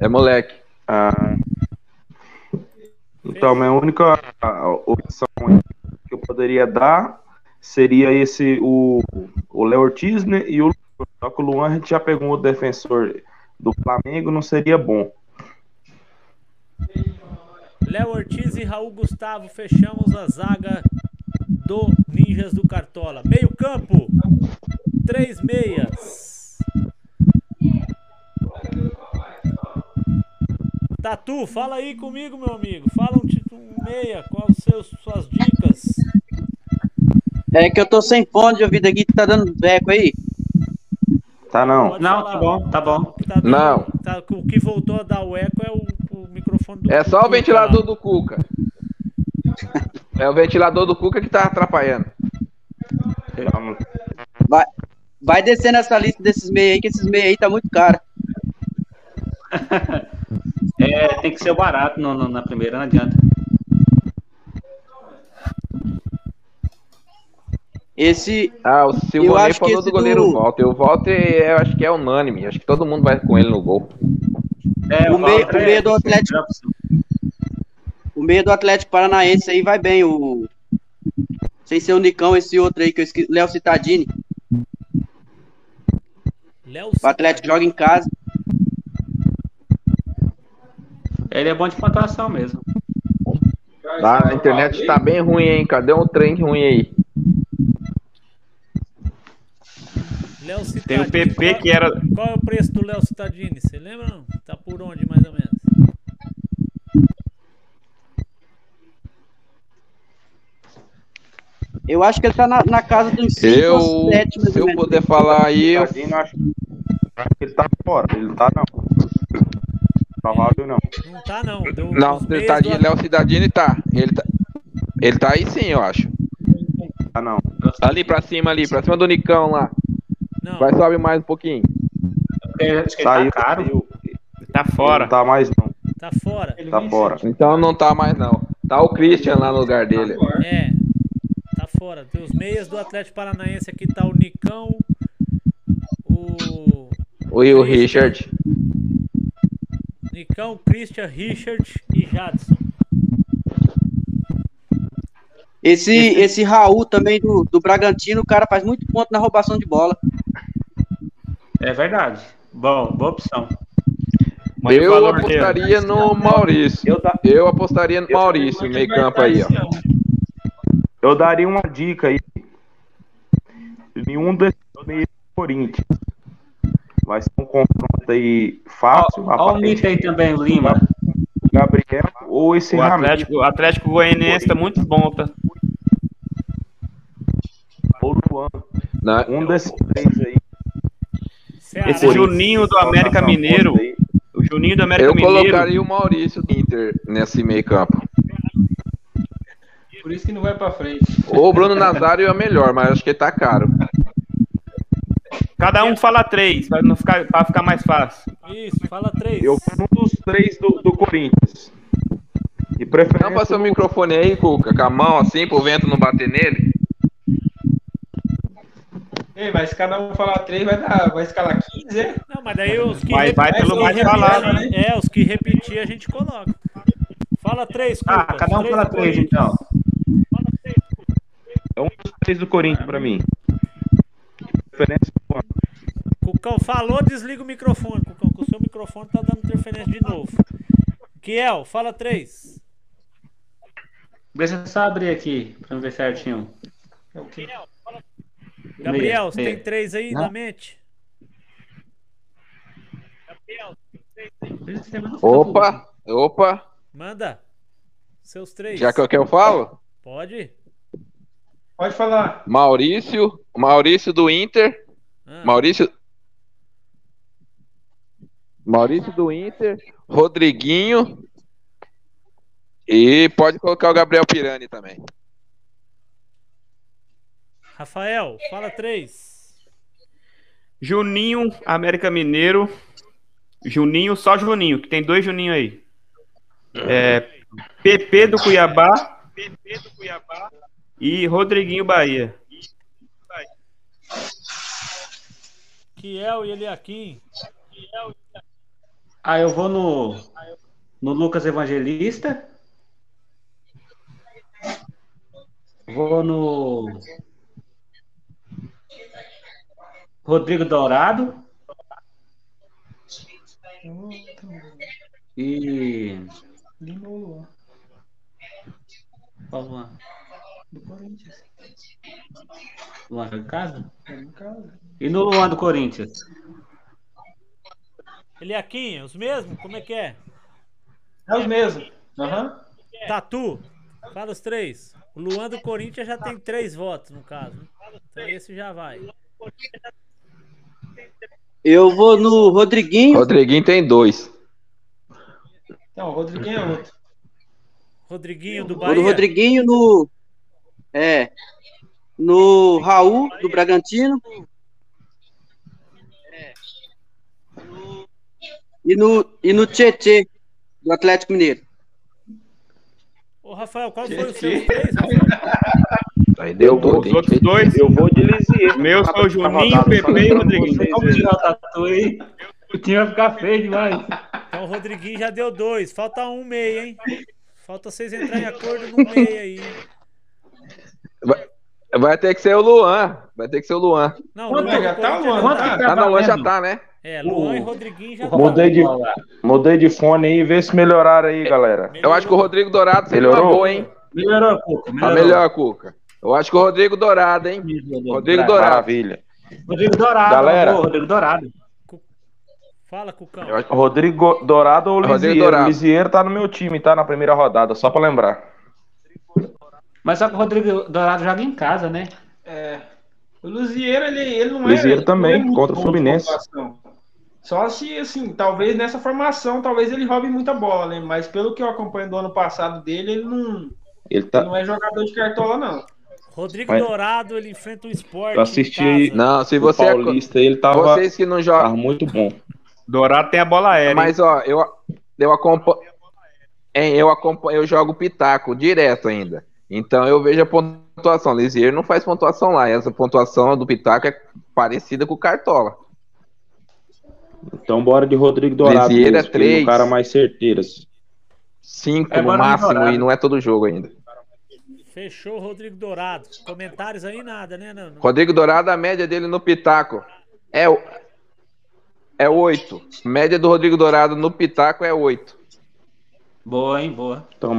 Speaker 2: É moleque.
Speaker 7: Ah. Então, minha única opção que eu poderia dar seria esse, o o Léo Ortiz, né? E o Luan. Só que o Luan a gente já pegou um outro defensor do Flamengo, não seria bom.
Speaker 1: Léo Ortiz e Raul Gustavo fechamos a zaga do Ninjas do Cartola. Meio campo, três meias. Tatu, fala aí comigo, meu amigo. Fala um, um meia, quais seus suas dicas?
Speaker 6: É que eu tô sem fone de ouvido aqui, tá dando eco aí.
Speaker 7: Tá não.
Speaker 1: Pode
Speaker 3: Não,
Speaker 1: falar.
Speaker 3: tá bom, tá bom.
Speaker 1: Tá dando-
Speaker 2: Não.
Speaker 1: tá- o que voltou a dar o eco é o, o microfone do
Speaker 2: É só o
Speaker 1: Cuca
Speaker 2: ventilador
Speaker 1: lá.
Speaker 2: do Cuca. É o ventilador do Cuca que tá atrapalhando.
Speaker 6: Vai, vai descendo essa lista desses meios aí, que esses meios aí tá muito caro.
Speaker 3: É, tem que ser o barato no- no- na primeira, não adianta.
Speaker 6: Esse,
Speaker 2: Ah, o
Speaker 6: Eu
Speaker 2: Silvonei
Speaker 6: acho que
Speaker 2: falou
Speaker 6: esse
Speaker 2: do goleiro
Speaker 6: do-
Speaker 2: Walter. O Walter, eu acho que é unânime. Acho que todo mundo vai com ele no gol.
Speaker 3: É,
Speaker 6: O meio-
Speaker 3: Walter
Speaker 6: o meio do
Speaker 3: é-
Speaker 6: Atlético. o meio do Atlético Paranaense aí vai bem, o. Sem ser o Nicão, esse outro aí que eu esqueci, Léo Citadini.
Speaker 1: Léo
Speaker 6: O Atlético joga em casa.
Speaker 3: Ele é bom de pontuação mesmo.
Speaker 2: Tá, a internet tá bem ruim, hein? Cadê um trem ruim aí?
Speaker 1: Léo
Speaker 8: Tem
Speaker 1: Cittadini,
Speaker 8: o PP
Speaker 1: qual-
Speaker 8: que era.
Speaker 1: Qual é o preço do Léo Cittadini? Você lembra não? Tá por onde mais ou menos?
Speaker 6: Eu acho que ele tá na, na casa dos 5
Speaker 2: Eu,
Speaker 6: ou 7, mais
Speaker 2: se eu puder falar aí, eu,
Speaker 7: Tadinho, acho, acho que ele tá fora. Ele não tá, não. Provável não.
Speaker 1: Não tá não. Do,
Speaker 2: não, tá
Speaker 1: do
Speaker 2: Léo Cidadini tá. Ele tá. Ele tá aí sim, eu acho.
Speaker 7: Tá não.
Speaker 2: Ali pra cima, ali, pra cima do Nicão lá.
Speaker 1: Não,
Speaker 2: Vai sobe mais um pouquinho.
Speaker 3: Porque acho que ele
Speaker 7: Saiu,
Speaker 3: tá caro.
Speaker 8: Tá fora.
Speaker 7: Não tá mais não.
Speaker 1: tá fora.
Speaker 7: Tá fora.
Speaker 2: Então não tá mais não. Tá o Christian lá no lugar dele.
Speaker 1: É, tá fora. Tem os meias do Atlético Paranaense aqui, tá o Nicão, o
Speaker 2: O, e o Richard.
Speaker 1: Nicão, Christian, Richard e Jadson.
Speaker 6: Esse, esse Raul também do, do Bragantino, o cara faz muito ponto na roubação de bola.
Speaker 3: É verdade. Bom, boa opção.
Speaker 8: Mas
Speaker 2: eu apostaria no Maurício.
Speaker 7: Eu, da-
Speaker 2: Eu apostaria no Maurício, meio campo aí, ó.
Speaker 7: eu daria uma dica aí. Nenhum desses meio Corinthians. Vai ser um confronto aí fácil.
Speaker 3: Olha o. Mito aí também, Lima.
Speaker 7: Gabriel ou esse
Speaker 8: O
Speaker 7: Ramiro.
Speaker 8: Atlético, o Atlético Goianiense tá muito bom, tá?
Speaker 7: ou Luan.
Speaker 2: Na-
Speaker 7: Um desses três aí.
Speaker 1: Ceará.
Speaker 8: Esse Juninho do América Mineiro. O Juninho do América
Speaker 2: Eu
Speaker 8: Mineiro.
Speaker 2: colocaria o Maurício do Inter nesse meio campo.
Speaker 5: Por isso que não vai pra frente.
Speaker 2: O Bruno Nazário é melhor, mas acho que ele tá caro.
Speaker 8: Cada um fala três, pra, não ficar, pra ficar mais fácil.
Speaker 1: Isso, fala três.
Speaker 7: Eu fui um dos três do, do Corinthians. De preferência.
Speaker 2: Não passa o microfone aí, Cuca, com a mão assim, pro vento não bater nele.
Speaker 5: Ei, mas se cada um falar três, vai dar, vai escalar 15, é?
Speaker 1: Não, mas daí os que,
Speaker 8: Vai-
Speaker 1: rep-
Speaker 8: vai pelo mais falado,
Speaker 5: né?
Speaker 1: É, os que repetir a gente coloca. Fala três,
Speaker 3: Ah,
Speaker 1: Cuca,
Speaker 3: cada um
Speaker 1: os
Speaker 3: fala três, então.
Speaker 7: É um dos três do Corinthians pra mim. Luan.
Speaker 1: Cucão falou, desliga o microfone, Cucão, que o seu microfone tá dando interferência de novo. Kiel, fala três.
Speaker 3: Deixa eu só abrir aqui pra ver certinho.
Speaker 5: É?
Speaker 1: Gabriel, você tem três aí
Speaker 3: Não.
Speaker 1: na mente?
Speaker 2: Opa, opa.
Speaker 1: Manda. Seus três.
Speaker 2: Já que eu, que eu falo?
Speaker 1: Pode?
Speaker 5: Pode falar.
Speaker 2: Maurício, Maurício do Inter.
Speaker 1: Ah,
Speaker 2: Maurício. Maurício do Inter. Rodriguinho. E pode colocar o Gabriel Pirani também.
Speaker 1: Rafael, fala três.
Speaker 8: Juninho, América Mineiro. Juninho, só Juninho, que tem dois Juninho aí. É, PP do Cuiabá. E Rodriguinho Bahia.
Speaker 1: Kiel e Eliakim.
Speaker 3: Ah, eu vou no, no Lucas Evangelista. Vou no Rodrigo Dourado. E.
Speaker 5: Lima Do Corinthians.
Speaker 3: Luan tá em casa?
Speaker 5: É no caso.
Speaker 3: E no Luan do Corinthians?
Speaker 1: Eliakim, os mesmos? Como é que é?
Speaker 5: É os mesmos. Aham.
Speaker 1: Tatu, fala os três. O Luan do Corinthians já tem três votos, no caso. Então esse já vai.
Speaker 6: Eu vou no Rodriguinho.
Speaker 2: Rodriguinho tem dois.
Speaker 5: Então, o Rodriguinho é outro.
Speaker 1: Rodriguinho do
Speaker 6: Vou no
Speaker 1: Bahia.
Speaker 6: Rodriguinho no. É. No Raul, do Bragantino. E no, e no Tietê, do Atlético Mineiro.
Speaker 1: Ô, Rafael, qual foi os seus três, Rafael?
Speaker 2: Aí deu
Speaker 8: Os
Speaker 2: tudo. hein?
Speaker 8: outros dois.
Speaker 7: Eu vou de Lisier.
Speaker 8: Meu são o Juninho, PP e
Speaker 7: lembrando
Speaker 8: Rodriguinho.
Speaker 3: Vamos tirar o tatu aí. O time vai ficar feio demais.
Speaker 1: Então o Rodriguinho já deu dois. Falta um meio, hein? Falta vocês entrarem em acordo no meio aí.
Speaker 2: Vai ter que ser o Luan. Vai ter que ser o Luan.
Speaker 1: Não,
Speaker 5: Quanto
Speaker 1: Luan
Speaker 5: já tá, Luan?
Speaker 3: Quanto
Speaker 1: tá.
Speaker 2: Ah, não, o Luan já tá, né?
Speaker 1: É, Luan e Rodriguinho já
Speaker 7: Mudei de,
Speaker 3: Bola.
Speaker 7: mudei de fone aí, vê se melhoraram aí, galera.
Speaker 2: Eu acho que o Rodrigo Dourado
Speaker 7: Melhorou?
Speaker 2: boa, hein?
Speaker 3: Melhorou, Cuca.
Speaker 2: Tá
Speaker 3: Melhorou.
Speaker 2: melhor, Cuca. Eu acho que o Rodrigo Dourado, hein? Rodrigo Dourado.
Speaker 7: Maravilha.
Speaker 3: Rodrigo Dourado.
Speaker 7: Galera.
Speaker 3: pô, Rodrigo Dourado.
Speaker 1: Fala, Cucão.
Speaker 7: Rodrigo Dourado ou
Speaker 2: Rodrigo
Speaker 7: Lisier?
Speaker 2: Dourado.
Speaker 7: O Lisier tá no meu time, tá? Na primeira rodada, só pra lembrar.
Speaker 3: Mas só que o Rodrigo Dourado joga em casa, né?
Speaker 5: É. O Luzieiro, ele, ele não é.
Speaker 7: Luzieiro também,
Speaker 5: não é
Speaker 7: contra o Fluminense.
Speaker 5: Só se, assim, talvez nessa formação, talvez ele roube muita bola, né? Mas pelo que eu acompanho do ano passado dele, ele não,
Speaker 7: Ele
Speaker 5: ele
Speaker 7: tá.
Speaker 5: não é jogador de cartola, não.
Speaker 1: Rodrigo
Speaker 7: Mas-
Speaker 1: Dourado, ele enfrenta o esporte.
Speaker 7: Eu assisti
Speaker 1: em
Speaker 7: aí-
Speaker 1: casa.
Speaker 2: Não, se
Speaker 7: O
Speaker 2: você.
Speaker 7: Paulista, ele tava,
Speaker 2: Vocês que não jogam.
Speaker 7: tava muito bom.
Speaker 8: Dourado tem a bola aérea.
Speaker 2: Mas, ó, eu, eu acompanho. Eu acompanho, eu jogo pitaco direto ainda. Então eu vejo a pontuação. Lisier não faz pontuação lá. Essa pontuação do pitaco é parecida com o Cartola.
Speaker 7: Então bora de Rodrigo Dourado.
Speaker 2: Lisieiro é
Speaker 7: é
Speaker 2: três.
Speaker 7: o cara mais certeiro. assim.
Speaker 2: Cinco
Speaker 3: É,
Speaker 2: no máximo
Speaker 3: melhorar.
Speaker 2: e não é todo jogo ainda.
Speaker 1: Fechou, Rodrigo Dourado. Comentários aí, nada, né? Não, não.
Speaker 2: Rodrigo Dourado, a média dele no Pitaco é o- é 8. Média do Rodrigo Dourado no Pitaco é 8.
Speaker 3: Boa, hein? Boa.
Speaker 7: Então,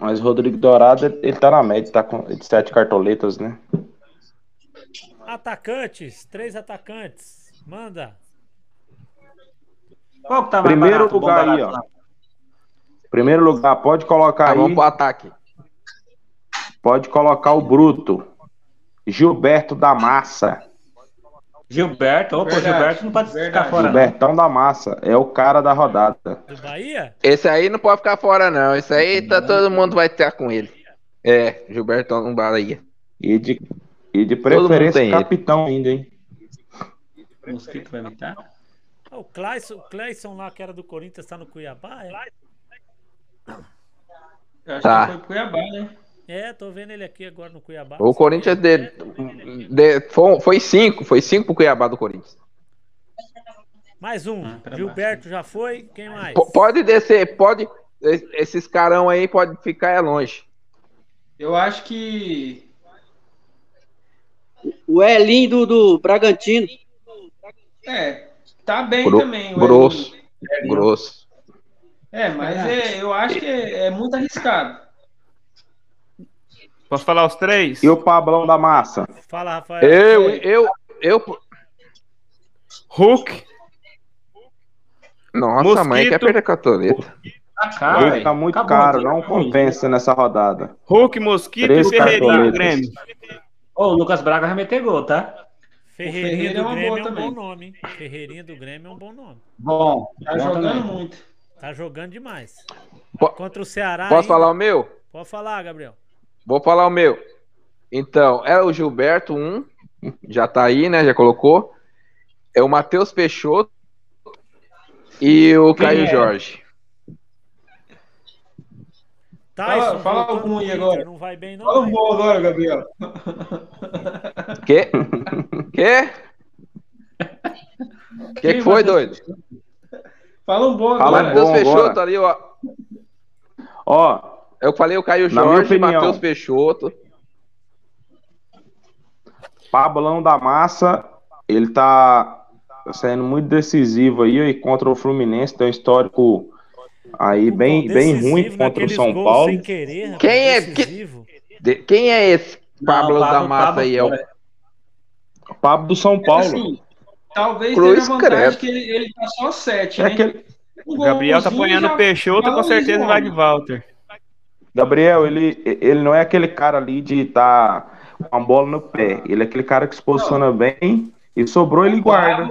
Speaker 7: mas, mas Rodrigo Dourado, ele tá na média, tá com sete cartoletas, né?
Speaker 1: Atacantes, três atacantes. Manda.
Speaker 3: Qual que tá mais
Speaker 7: Primeiro
Speaker 3: barato,
Speaker 7: lugar aí, ó.
Speaker 3: lá?
Speaker 7: Primeiro lugar, pode colocar
Speaker 2: Tá,
Speaker 7: aí,
Speaker 2: vamos pro ataque.
Speaker 7: pode colocar o Bruto. Gilberto da Massa.
Speaker 3: Gilberto. Opa,
Speaker 5: Verdade,
Speaker 3: Gilberto não pode
Speaker 5: verdade.
Speaker 3: ficar fora, não.
Speaker 7: Gilbertão da Massa. É o cara da rodada.
Speaker 1: Do Bahia?
Speaker 2: Esse aí não pode ficar fora, não. Esse aí tá, todo mundo vai estar com ele. É, Gilberto no Bahia.
Speaker 7: E de, e de preferência
Speaker 2: tem ele.
Speaker 7: capitão ainda, hein?
Speaker 3: O mosquito vai imitar?
Speaker 1: Ah, O Clayson, o Clayson lá, que era do Corinthians, tá no Cuiabá? É,
Speaker 5: Eu acho
Speaker 2: Tá.
Speaker 5: que foi pro Cuiabá, né?
Speaker 1: É tô vendo ele aqui agora no Cuiabá.
Speaker 2: O Corinthians de, de- foi, foi cinco, foi cinco pro Cuiabá do Corinthians.
Speaker 1: Mais um.
Speaker 3: Ah,
Speaker 1: Gilberto já foi. Quem mais?
Speaker 2: P- pode descer, pode. es- Esses carão aí pode ficar é longe.
Speaker 5: Eu acho que.
Speaker 6: O Elinho do, do Bragantino.
Speaker 5: É, tá bem
Speaker 2: Gro-
Speaker 5: também. o
Speaker 2: grosso.
Speaker 5: Elinho.
Speaker 2: Grosso.
Speaker 5: É, mas é, eu acho que é, é muito arriscado.
Speaker 8: Posso falar os três?
Speaker 7: E o Pablão da Massa?
Speaker 1: Fala, Rafael.
Speaker 2: Eu, eu, eu.
Speaker 8: Hulk,
Speaker 2: Nossa,
Speaker 8: Mosquito.
Speaker 2: mãe quer perder cartoleta.
Speaker 3: Tá
Speaker 7: Ele
Speaker 3: caro, velho.
Speaker 7: tá muito
Speaker 3: Acabou,
Speaker 7: caro,
Speaker 3: tá
Speaker 7: não compensa nessa rodada.
Speaker 8: Hulk, Mosquito
Speaker 7: Três
Speaker 8: e Ferreirinha do. Grêmio.
Speaker 3: Ô, o Lucas Braga vai meter gol, tá?
Speaker 1: Ferreirinha
Speaker 5: Ferreira é
Speaker 1: do
Speaker 5: uma
Speaker 1: Grêmio é um
Speaker 5: também.
Speaker 1: bom nome, hein? Ferreirinha do Grêmio é um bom nome.
Speaker 3: Bom.
Speaker 5: Tá
Speaker 3: bom
Speaker 5: jogando
Speaker 3: também.
Speaker 5: muito.
Speaker 1: Tá jogando demais. Contra o Ceará.
Speaker 2: Posso
Speaker 1: ainda.
Speaker 2: falar o meu?
Speaker 1: Pode falar, Gabriel.
Speaker 2: Vou falar o meu. Então, é o Gilberto, um. Já tá aí, né? Já colocou. É o Matheus Peixoto e o
Speaker 3: Quem
Speaker 2: Caio
Speaker 3: é?
Speaker 2: Jorge.
Speaker 1: Tyson,
Speaker 5: fala
Speaker 1: voltando
Speaker 5: algum aí agora.
Speaker 1: Não vai bem, não.
Speaker 5: Fala um bom agora, Gabriel.
Speaker 2: Que? Que? Que que foi, doido?
Speaker 5: Fala um bom
Speaker 7: Fala
Speaker 5: agora.
Speaker 7: bom.
Speaker 2: Matheus Peixoto
Speaker 7: agora.
Speaker 2: ali, ó.
Speaker 7: Ó,
Speaker 2: Eu falei o Caio
Speaker 7: Na
Speaker 2: Jorge. Matheus Peixoto.
Speaker 7: Pablão da Massa, ele tá sendo muito decisivo aí, e contra o Fluminense, tem um histórico aí bem, bem ruim contra o São Paulo.
Speaker 1: Sem querer, rapaz,
Speaker 2: Quem é-
Speaker 1: decisivo.
Speaker 2: De- Quem é esse Pablo
Speaker 3: Não,
Speaker 2: da Massa aí? É o.
Speaker 7: Pablo do São Paulo.
Speaker 5: Assim, talvez
Speaker 2: Cruz
Speaker 5: tenha vantagem
Speaker 2: credo.
Speaker 5: que ele, ele tá só 7,
Speaker 7: É
Speaker 5: né?
Speaker 7: aquele...
Speaker 5: Um
Speaker 8: O Gabriel tá apanhando o Peixoto, com certeza
Speaker 5: o
Speaker 8: vai de. Walter.
Speaker 7: Gabriel, ele, ele não é aquele cara ali de estar com a bola no pé. Ele é aquele cara que se posiciona bem e sobrou, ele guarda.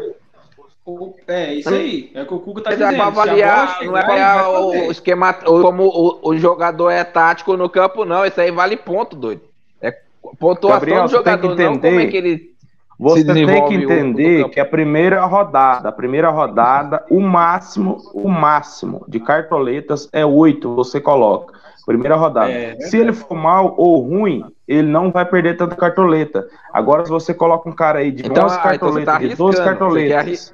Speaker 5: O- É, isso aí. É o que o Cuca tá
Speaker 2: Mas é
Speaker 5: dizendo.
Speaker 2: pra
Speaker 5: Se a bola
Speaker 2: avaliar,
Speaker 5: chegar,
Speaker 2: não é avaliar o
Speaker 5: fazer.
Speaker 2: esquema, o- como o, o jogador é tático no campo, não. Isso aí vale ponto, doido. É pontuação
Speaker 7: Gabriel,
Speaker 2: do
Speaker 7: você tem que
Speaker 2: jogador, não como é
Speaker 7: entender-
Speaker 2: que ele.
Speaker 7: Você tem que entender que a primeira rodada, a primeira rodada, o máximo, o máximo de cartoletas é oito, você coloca. Primeira rodada.
Speaker 3: É,
Speaker 7: se ele for mal ou ruim, ele não vai perder tanta cartoleta. Agora, se você coloca um cara aí de
Speaker 2: Então,
Speaker 7: 11
Speaker 2: ah, então você
Speaker 7: cartoletas,
Speaker 2: tá
Speaker 7: de 12
Speaker 2: arriscando, você quer
Speaker 7: cartoletas.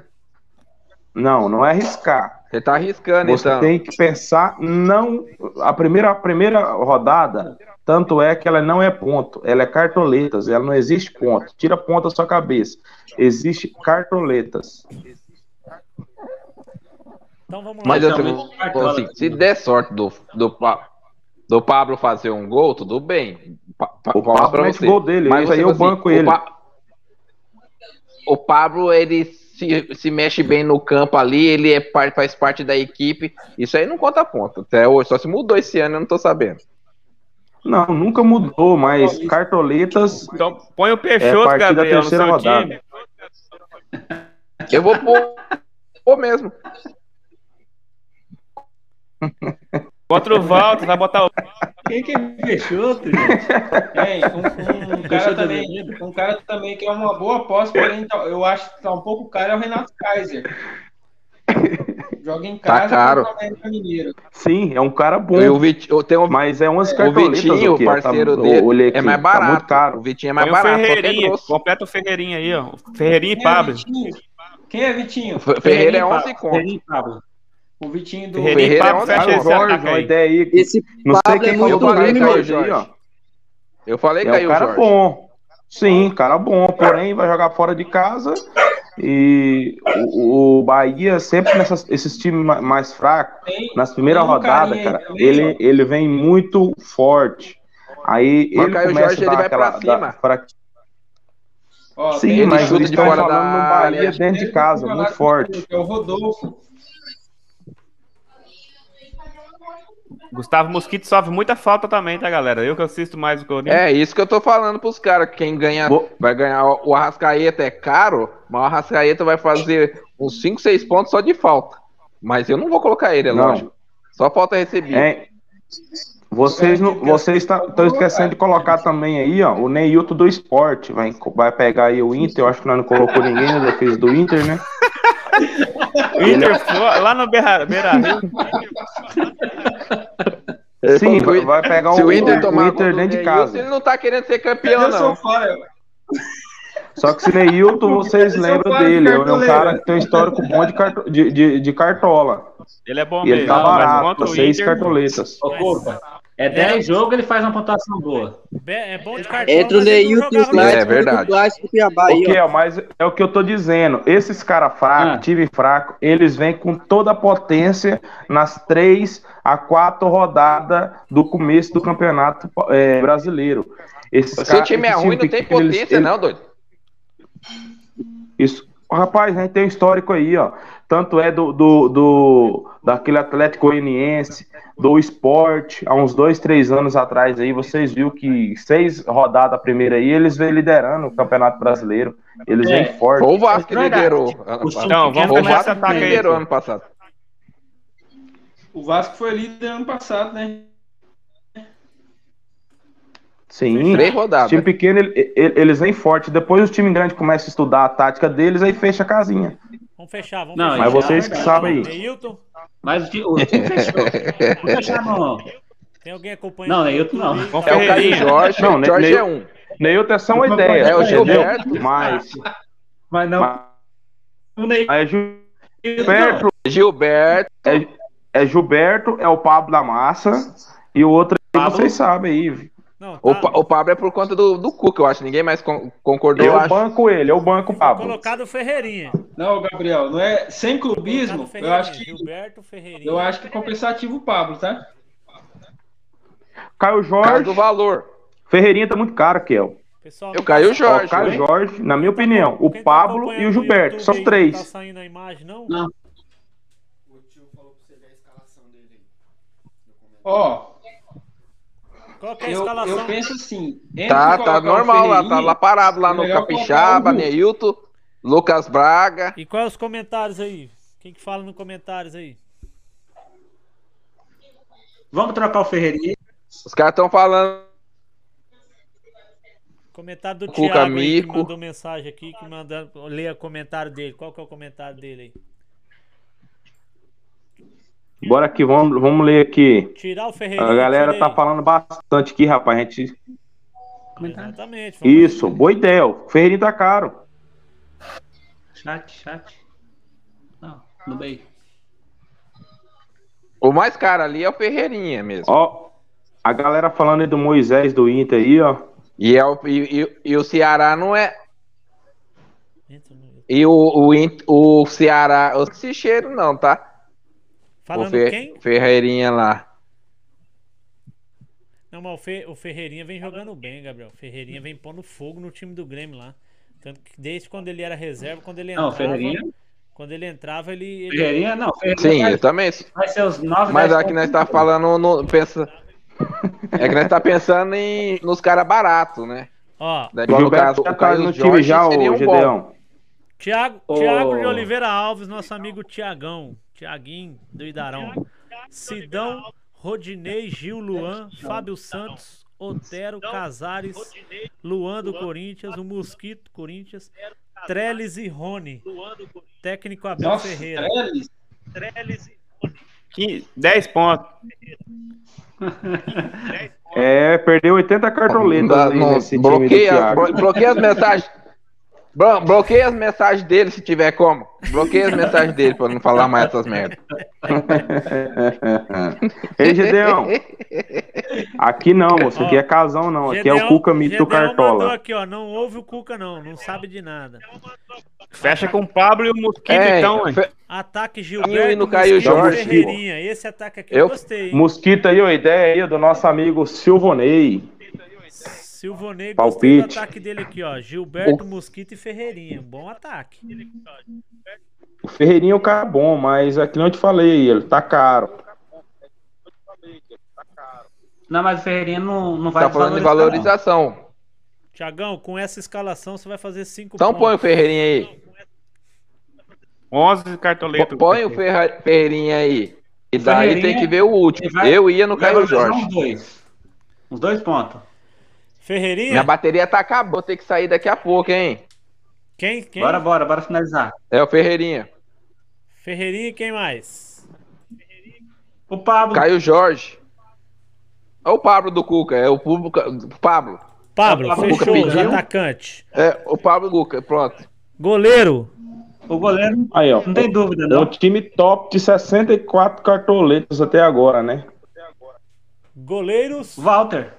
Speaker 7: Não, não é arriscar.
Speaker 2: Você tá arriscando,
Speaker 7: Você
Speaker 2: então.
Speaker 7: tem que pensar, não. A primeira, a primeira rodada, tanto é que ela não é ponto, ela é cartoletas, ela não existe ponto. Tira ponto da sua cabeça. Existe cartoletas.
Speaker 1: Então vamos lá.
Speaker 2: Mas eu
Speaker 3: Então,
Speaker 2: também,
Speaker 3: Cartola.
Speaker 2: assim, se der sorte do, do, do Pablo fazer um gol, tudo bem. Pa, pa,
Speaker 7: O Pablo mete gol dele,
Speaker 2: Mas
Speaker 7: isso aí eu banco
Speaker 2: o
Speaker 7: ele.
Speaker 2: Pa- o Pablo, ele se, se mexe bem no campo ali, ele é, faz parte da equipe. Isso aí não conta ponto. Até hoje, só se mudou esse ano, eu não tô sabendo.
Speaker 7: Não, nunca mudou, mas cartoletas
Speaker 8: Então põe o
Speaker 7: é
Speaker 8: Peixoto,
Speaker 7: da
Speaker 8: Gabriel, no
Speaker 7: terceira
Speaker 8: seu
Speaker 7: rodada.
Speaker 8: time.
Speaker 2: Eu vou pôr, pôr mesmo.
Speaker 8: Contra o Walter, vai botar o.
Speaker 3: Quem que é Peixoto, gente?
Speaker 5: Tem, um, um
Speaker 3: Deixa
Speaker 5: cara
Speaker 3: eu
Speaker 5: também, um cara também que é uma boa aposta, porém tá- eu acho que tá um pouco caro é o Renato Kaiser. Joga em
Speaker 2: Tá
Speaker 5: casa
Speaker 2: caro.
Speaker 5: o América Mineiro.
Speaker 7: Sim, é um cara bom.
Speaker 2: Eu, eu tenho
Speaker 7: Mas é umas
Speaker 2: o
Speaker 7: cartoletas.
Speaker 2: Vitinho, o
Speaker 7: aqui, ó, tá-
Speaker 2: parceiro
Speaker 7: eu
Speaker 2: dele, é
Speaker 7: aqui,
Speaker 2: mais
Speaker 7: Tá muito
Speaker 2: barato.
Speaker 7: caro.
Speaker 2: o Vitinho é mais
Speaker 8: Põe o
Speaker 2: barato, que é
Speaker 8: Ferreirinha. Completa o Ferreirinha aí, ó. Ferreirinha e
Speaker 5: é
Speaker 8: Pablo.
Speaker 5: Vitinho? Quem é Vitinho?
Speaker 2: Fe- Ferreira é
Speaker 3: Pablo.
Speaker 2: 11 conto.
Speaker 3: Ferreirinha e Pablo.
Speaker 5: O Vitinho do.
Speaker 8: Ferreirinha e
Speaker 2: Ferreira é
Speaker 8: Pablo,
Speaker 2: um
Speaker 8: fecha
Speaker 7: Caio
Speaker 8: esse
Speaker 7: Jorge,
Speaker 8: ataque
Speaker 7: uma ideia aí.
Speaker 6: Esse
Speaker 7: Não sei
Speaker 6: Pablo
Speaker 7: quem
Speaker 6: é
Speaker 7: falou
Speaker 2: Eu
Speaker 6: muito
Speaker 7: do
Speaker 2: falei,
Speaker 7: Caio. Jorge aí, ó.
Speaker 2: Eu falei
Speaker 7: É um
Speaker 2: Caio
Speaker 7: cara
Speaker 2: Jorge.
Speaker 7: bom. Sim, cara bom, porém vai jogar fora de casa e o, o Bahia sempre nessas esses times ma- mais fracos, nas primeiras rodadas, cara, ele, ele vem muito forte. Aí
Speaker 2: Mas
Speaker 7: ele
Speaker 2: Caio
Speaker 7: começa
Speaker 2: Jorge,
Speaker 7: a dar
Speaker 2: ele vai
Speaker 7: aquela
Speaker 2: pra cima.
Speaker 7: da-
Speaker 5: ó,
Speaker 7: Sim, mas
Speaker 2: chuta
Speaker 7: eles
Speaker 2: de
Speaker 7: estão
Speaker 2: fora
Speaker 7: falando
Speaker 2: da
Speaker 7: no. Bahia dentro de casa, muito forte.
Speaker 5: É o Rodolfo.
Speaker 8: Gustavo Mosquito sofre muita falta também, tá, galera? Eu que assisto mais o Corinthians.
Speaker 2: É isso que eu tô falando pros caras. Quem ganha,
Speaker 7: Vou-
Speaker 2: vai ganhar. O Arrascaeta é caro, mas o Arrascaeta vai fazer uns 5, 6 pontos só de falta. Mas eu não vou colocar ele, é
Speaker 7: Não.
Speaker 2: lógico. Só falta receber.
Speaker 7: É, vocês não, vocês estão esquecendo de colocar também aí, ó, o Neilton do esporte. Vai, vai pegar aí o Inter, eu acho que nós não colocou ninguém na defesa do Inter, né?
Speaker 8: O Inter foi lá no Beira, Beira.
Speaker 7: Sim, vai,
Speaker 2: o-
Speaker 7: vai pegar
Speaker 2: Se
Speaker 7: o,
Speaker 2: o Inter
Speaker 7: o
Speaker 2: tomar
Speaker 7: Inter
Speaker 2: gol do
Speaker 7: dentro de casa.
Speaker 2: ele não tá querendo ser campeão,
Speaker 5: Eu sou
Speaker 2: não.
Speaker 5: fora.
Speaker 7: Só que se Neilton, vocês
Speaker 5: o
Speaker 7: lembram dele. É um cara que tem um histórico bom de, carto- de, de, de cartola.
Speaker 8: Ele é bom
Speaker 7: E ele
Speaker 8: mesmo.
Speaker 7: tá
Speaker 3: Não, mas
Speaker 7: barato,
Speaker 8: o
Speaker 7: seis
Speaker 8: Inter,
Speaker 7: cartoletas.
Speaker 3: Ô, é 10 jogos ele faz uma pontuação boa.
Speaker 1: É bom de cartão,
Speaker 6: Entre o Neilton e o
Speaker 1: no-
Speaker 2: É
Speaker 6: Clássico,
Speaker 2: verdade.
Speaker 6: o Clássico Cuiabá aí,
Speaker 7: O
Speaker 6: ó.
Speaker 7: que é, mas é o que eu tô dizendo. Esses caras fracos,
Speaker 3: Ah.
Speaker 7: time fraco, eles vêm com toda a potência nas três a quatro rodadas do começo do campeonato é, brasileiro. Esses
Speaker 2: Se o
Speaker 7: caras-
Speaker 2: time é
Speaker 7: esse
Speaker 2: ruim, não tem potência,
Speaker 7: eles-
Speaker 2: não, doido.
Speaker 7: Isso. Rapaz, a gente tem um histórico aí, ó. Tanto é do, do, do daquele Atlético Goianiense, do esporte, há uns dois, três anos atrás aí, vocês viram que seis rodadas a primeira aí, eles vêm liderando o Campeonato Brasileiro. Eles
Speaker 3: É.
Speaker 7: vêm forte.
Speaker 2: Foi o Vasco que liderou.
Speaker 8: Então, vamos
Speaker 2: o Vasco que
Speaker 8: aí.
Speaker 2: liderou ano passado.
Speaker 5: O Vasco foi líder ano passado, né?
Speaker 7: Sim.
Speaker 2: Três rodadas.
Speaker 7: time pequeno, ele- ele- eles vêm forte. Depois os time grande começam a estudar a tática deles, aí fecha a casinha.
Speaker 1: Vamos fechar, vamos
Speaker 3: Não,
Speaker 1: fechar.
Speaker 7: Mas vocês que sabem aí.
Speaker 1: Neilton,
Speaker 3: Mas o time, o time fechou. Vou fechar no.
Speaker 1: tem alguém acompanhando?
Speaker 3: Não, Neilton não.
Speaker 8: Vamos
Speaker 2: É o Caio. Jorge,
Speaker 7: Não,
Speaker 2: o Jorge é um.
Speaker 7: Neilton é só uma
Speaker 3: Não,
Speaker 7: ideia.
Speaker 2: É o? Gilberto.
Speaker 7: Mas,
Speaker 3: Mas não.
Speaker 7: mas
Speaker 3: O Ney-
Speaker 7: é Gilberto,
Speaker 2: Gilberto.
Speaker 7: é, é Gilberto, é o Pablo da Massa, e o outro aí
Speaker 3: Pablo.
Speaker 7: vocês sabem aí.
Speaker 1: Não,
Speaker 2: O,
Speaker 1: tá.
Speaker 2: Pa- o Pablo é por conta do, do Cuca, eu acho. Ninguém mais con- concordou, eu
Speaker 7: Eu
Speaker 2: acho.
Speaker 7: banco ele, eu banco o Pablo.
Speaker 1: colocado o Ferreirinha.
Speaker 5: Não, Gabriel, não é sem clubismo.
Speaker 1: o
Speaker 5: Eu acho que
Speaker 1: Gilberto Ferreirinha.
Speaker 5: eu acho que é compensativo o Pablo, tá?
Speaker 7: Caio Jorge,
Speaker 2: do valor.
Speaker 7: Ferreirinha tá muito caro, Kel.
Speaker 1: Pessoal,
Speaker 2: Eu caio o
Speaker 7: Ó,
Speaker 2: Jorge.
Speaker 7: Caio
Speaker 2: né?
Speaker 7: Jorge, na minha
Speaker 1: tá
Speaker 7: opinião, o
Speaker 1: quem tá
Speaker 7: Pablo
Speaker 1: acompanhando
Speaker 7: e o Gilberto, são
Speaker 1: Não
Speaker 7: três.
Speaker 1: tá saindo a imagem, não?
Speaker 3: Não.
Speaker 5: Ó,
Speaker 1: Qual que é a
Speaker 5: eu,
Speaker 1: escalação?
Speaker 5: eu penso assim.
Speaker 2: Tá, tá normal lá, tá lá parado lá
Speaker 5: é
Speaker 2: no Capixaba. Neilton, Lucas Braga.
Speaker 1: E quais os comentários aí? Quem que fala nos comentários aí?
Speaker 3: Vamos trocar o Ferreirinha.
Speaker 2: Os caras estão falando.
Speaker 1: Comentário do
Speaker 2: Cuca
Speaker 1: Thiago aí, que
Speaker 2: Mico.
Speaker 1: mandou mensagem aqui, que manda leia o comentário dele. Qual que é o comentário dele aí?
Speaker 7: Bora aqui, vamos, vamos ler aqui.
Speaker 1: Tirar o Ferreirinha.
Speaker 7: A galera tá falando bastante aqui, rapaz. A gente...
Speaker 1: Exatamente.
Speaker 7: Isso, boa ideia. O Ferreirinha tá caro.
Speaker 3: Chat, chat. Não, no meio.
Speaker 2: O mais caro ali é o Ferreirinha mesmo.
Speaker 7: Ó, a galera falando aí do Moisés do Inter aí, ó.
Speaker 2: E, é o, e, e- e o Ceará não é. E o, o, In- o Ceará. Esse cheiro, não, tá? O
Speaker 1: Falando
Speaker 2: Fer-
Speaker 1: quem?
Speaker 2: Ferreirinha lá.
Speaker 1: Não, mas o, Fe- o Ferreirinha vem jogando bem, Gabriel. O Ferreirinha vem pondo fogo no time do Grêmio lá. Tanto que desde quando ele era reserva, quando ele
Speaker 3: Não,
Speaker 1: entrava.
Speaker 3: Ferreirinha.
Speaker 1: Quando ele entrava, ele. ele-
Speaker 3: Ferreirinha, não. Ferreirinha
Speaker 2: Sim,
Speaker 3: vai,
Speaker 2: eu também.
Speaker 3: vai ser os 9
Speaker 2: Mas
Speaker 3: 10
Speaker 2: aqui nós
Speaker 3: pontos.
Speaker 2: tá falando. No, pensa, é que nós tá pensando em, nos caras baratos, né?
Speaker 1: Ó,
Speaker 2: Daí,
Speaker 7: O
Speaker 2: no
Speaker 7: Gilberto
Speaker 2: caso,
Speaker 7: já
Speaker 2: o
Speaker 7: tá
Speaker 2: Caio
Speaker 7: no time
Speaker 2: Jorge
Speaker 7: já,
Speaker 2: um bom.
Speaker 7: Gedeão.
Speaker 1: Tiago. Tiago de Oliveira Alves, nosso amigo Tiagão. Tiaguinho do Idarão. Sidão, Rodinei, Gil, Luan, Fábio Santos, Otero, Casares, Luan do Corinthians, o Mosquito, Corinthians, Trellis e Rony. Técnico Abel
Speaker 5: Nossa,
Speaker 1: Ferreira.
Speaker 5: Trellis,
Speaker 8: 15, 10 pontos.
Speaker 7: É, perdeu 80 cartoletas
Speaker 2: Não, não, bloqueia, bloqueia as mensagens. Bro- bloqueia as mensagens dele se tiver como. Bloqueia as mensagens dele pra não falar mais essas merdas.
Speaker 7: Ei, Gedeão. Aqui não, moço. Aqui é casão, não. Aqui é o
Speaker 1: Gedeão-
Speaker 7: Cuca Mito
Speaker 1: Gedeão
Speaker 7: Cartola.
Speaker 1: aqui, ó. Não ouve o Cuca, não. Não sabe de nada.
Speaker 8: Fecha com o Pablo e o Mosquito,
Speaker 2: É,
Speaker 8: então,
Speaker 2: fe-
Speaker 1: Ataque
Speaker 2: E
Speaker 1: Gilberto
Speaker 2: no Caio
Speaker 7: Jorge.
Speaker 1: Ferreirinha. Esse ataque aqui eu,
Speaker 2: Eu-
Speaker 1: gostei, hein?
Speaker 7: Mosquito aí, ó. Ideia aí do nosso amigo Silvonei.
Speaker 1: Silvonei, gostei do
Speaker 7: Palpite.
Speaker 1: ataque dele aqui, ó. Gilberto, Mosquito e Ferreirinha. Bom ataque.
Speaker 7: O Ferreirinha é um cara bom, mas aqui não te falei, ele tá caro.
Speaker 3: Não, mas o Ferreirinha não, não vai
Speaker 2: Tá falando de
Speaker 3: desvalorizar, não.
Speaker 2: valorização.
Speaker 1: Tiagão, com essa escalação você vai fazer cinco
Speaker 2: Então põe o
Speaker 1: pontos.
Speaker 2: Ferreirinha aí.
Speaker 8: 11 cartoletas.
Speaker 2: Põe o Ferra- Ferreirinha aí. E daí tem que ver o último.
Speaker 3: vai-
Speaker 2: Eu ia no Caio Jorge.
Speaker 3: Uns dois. Uns dois pontos.
Speaker 1: Ferreirinha?
Speaker 2: Minha bateria tá acabando. Vou ter que sair daqui a pouco, hein?
Speaker 1: Quem? Quem?
Speaker 3: Bora, bora, bora finalizar.
Speaker 2: É o Ferreirinha.
Speaker 1: Ferreirinha e quem mais?
Speaker 3: O Pablo.
Speaker 2: Caio Jorge. É o Pablo do Cuca. É o público. Pablo.
Speaker 1: Pablo,
Speaker 3: Pablo
Speaker 1: fechou,
Speaker 2: Cuca pediu.
Speaker 1: atacante.
Speaker 2: É o Pablo Cuca. Pronto.
Speaker 1: Goleiro.
Speaker 3: O goleiro.
Speaker 7: Aí, ó.
Speaker 3: Não tem dúvida,
Speaker 7: É um
Speaker 3: não.
Speaker 7: time top de 64 cartoletas até agora, né?
Speaker 1: Goleiros.
Speaker 3: Walter.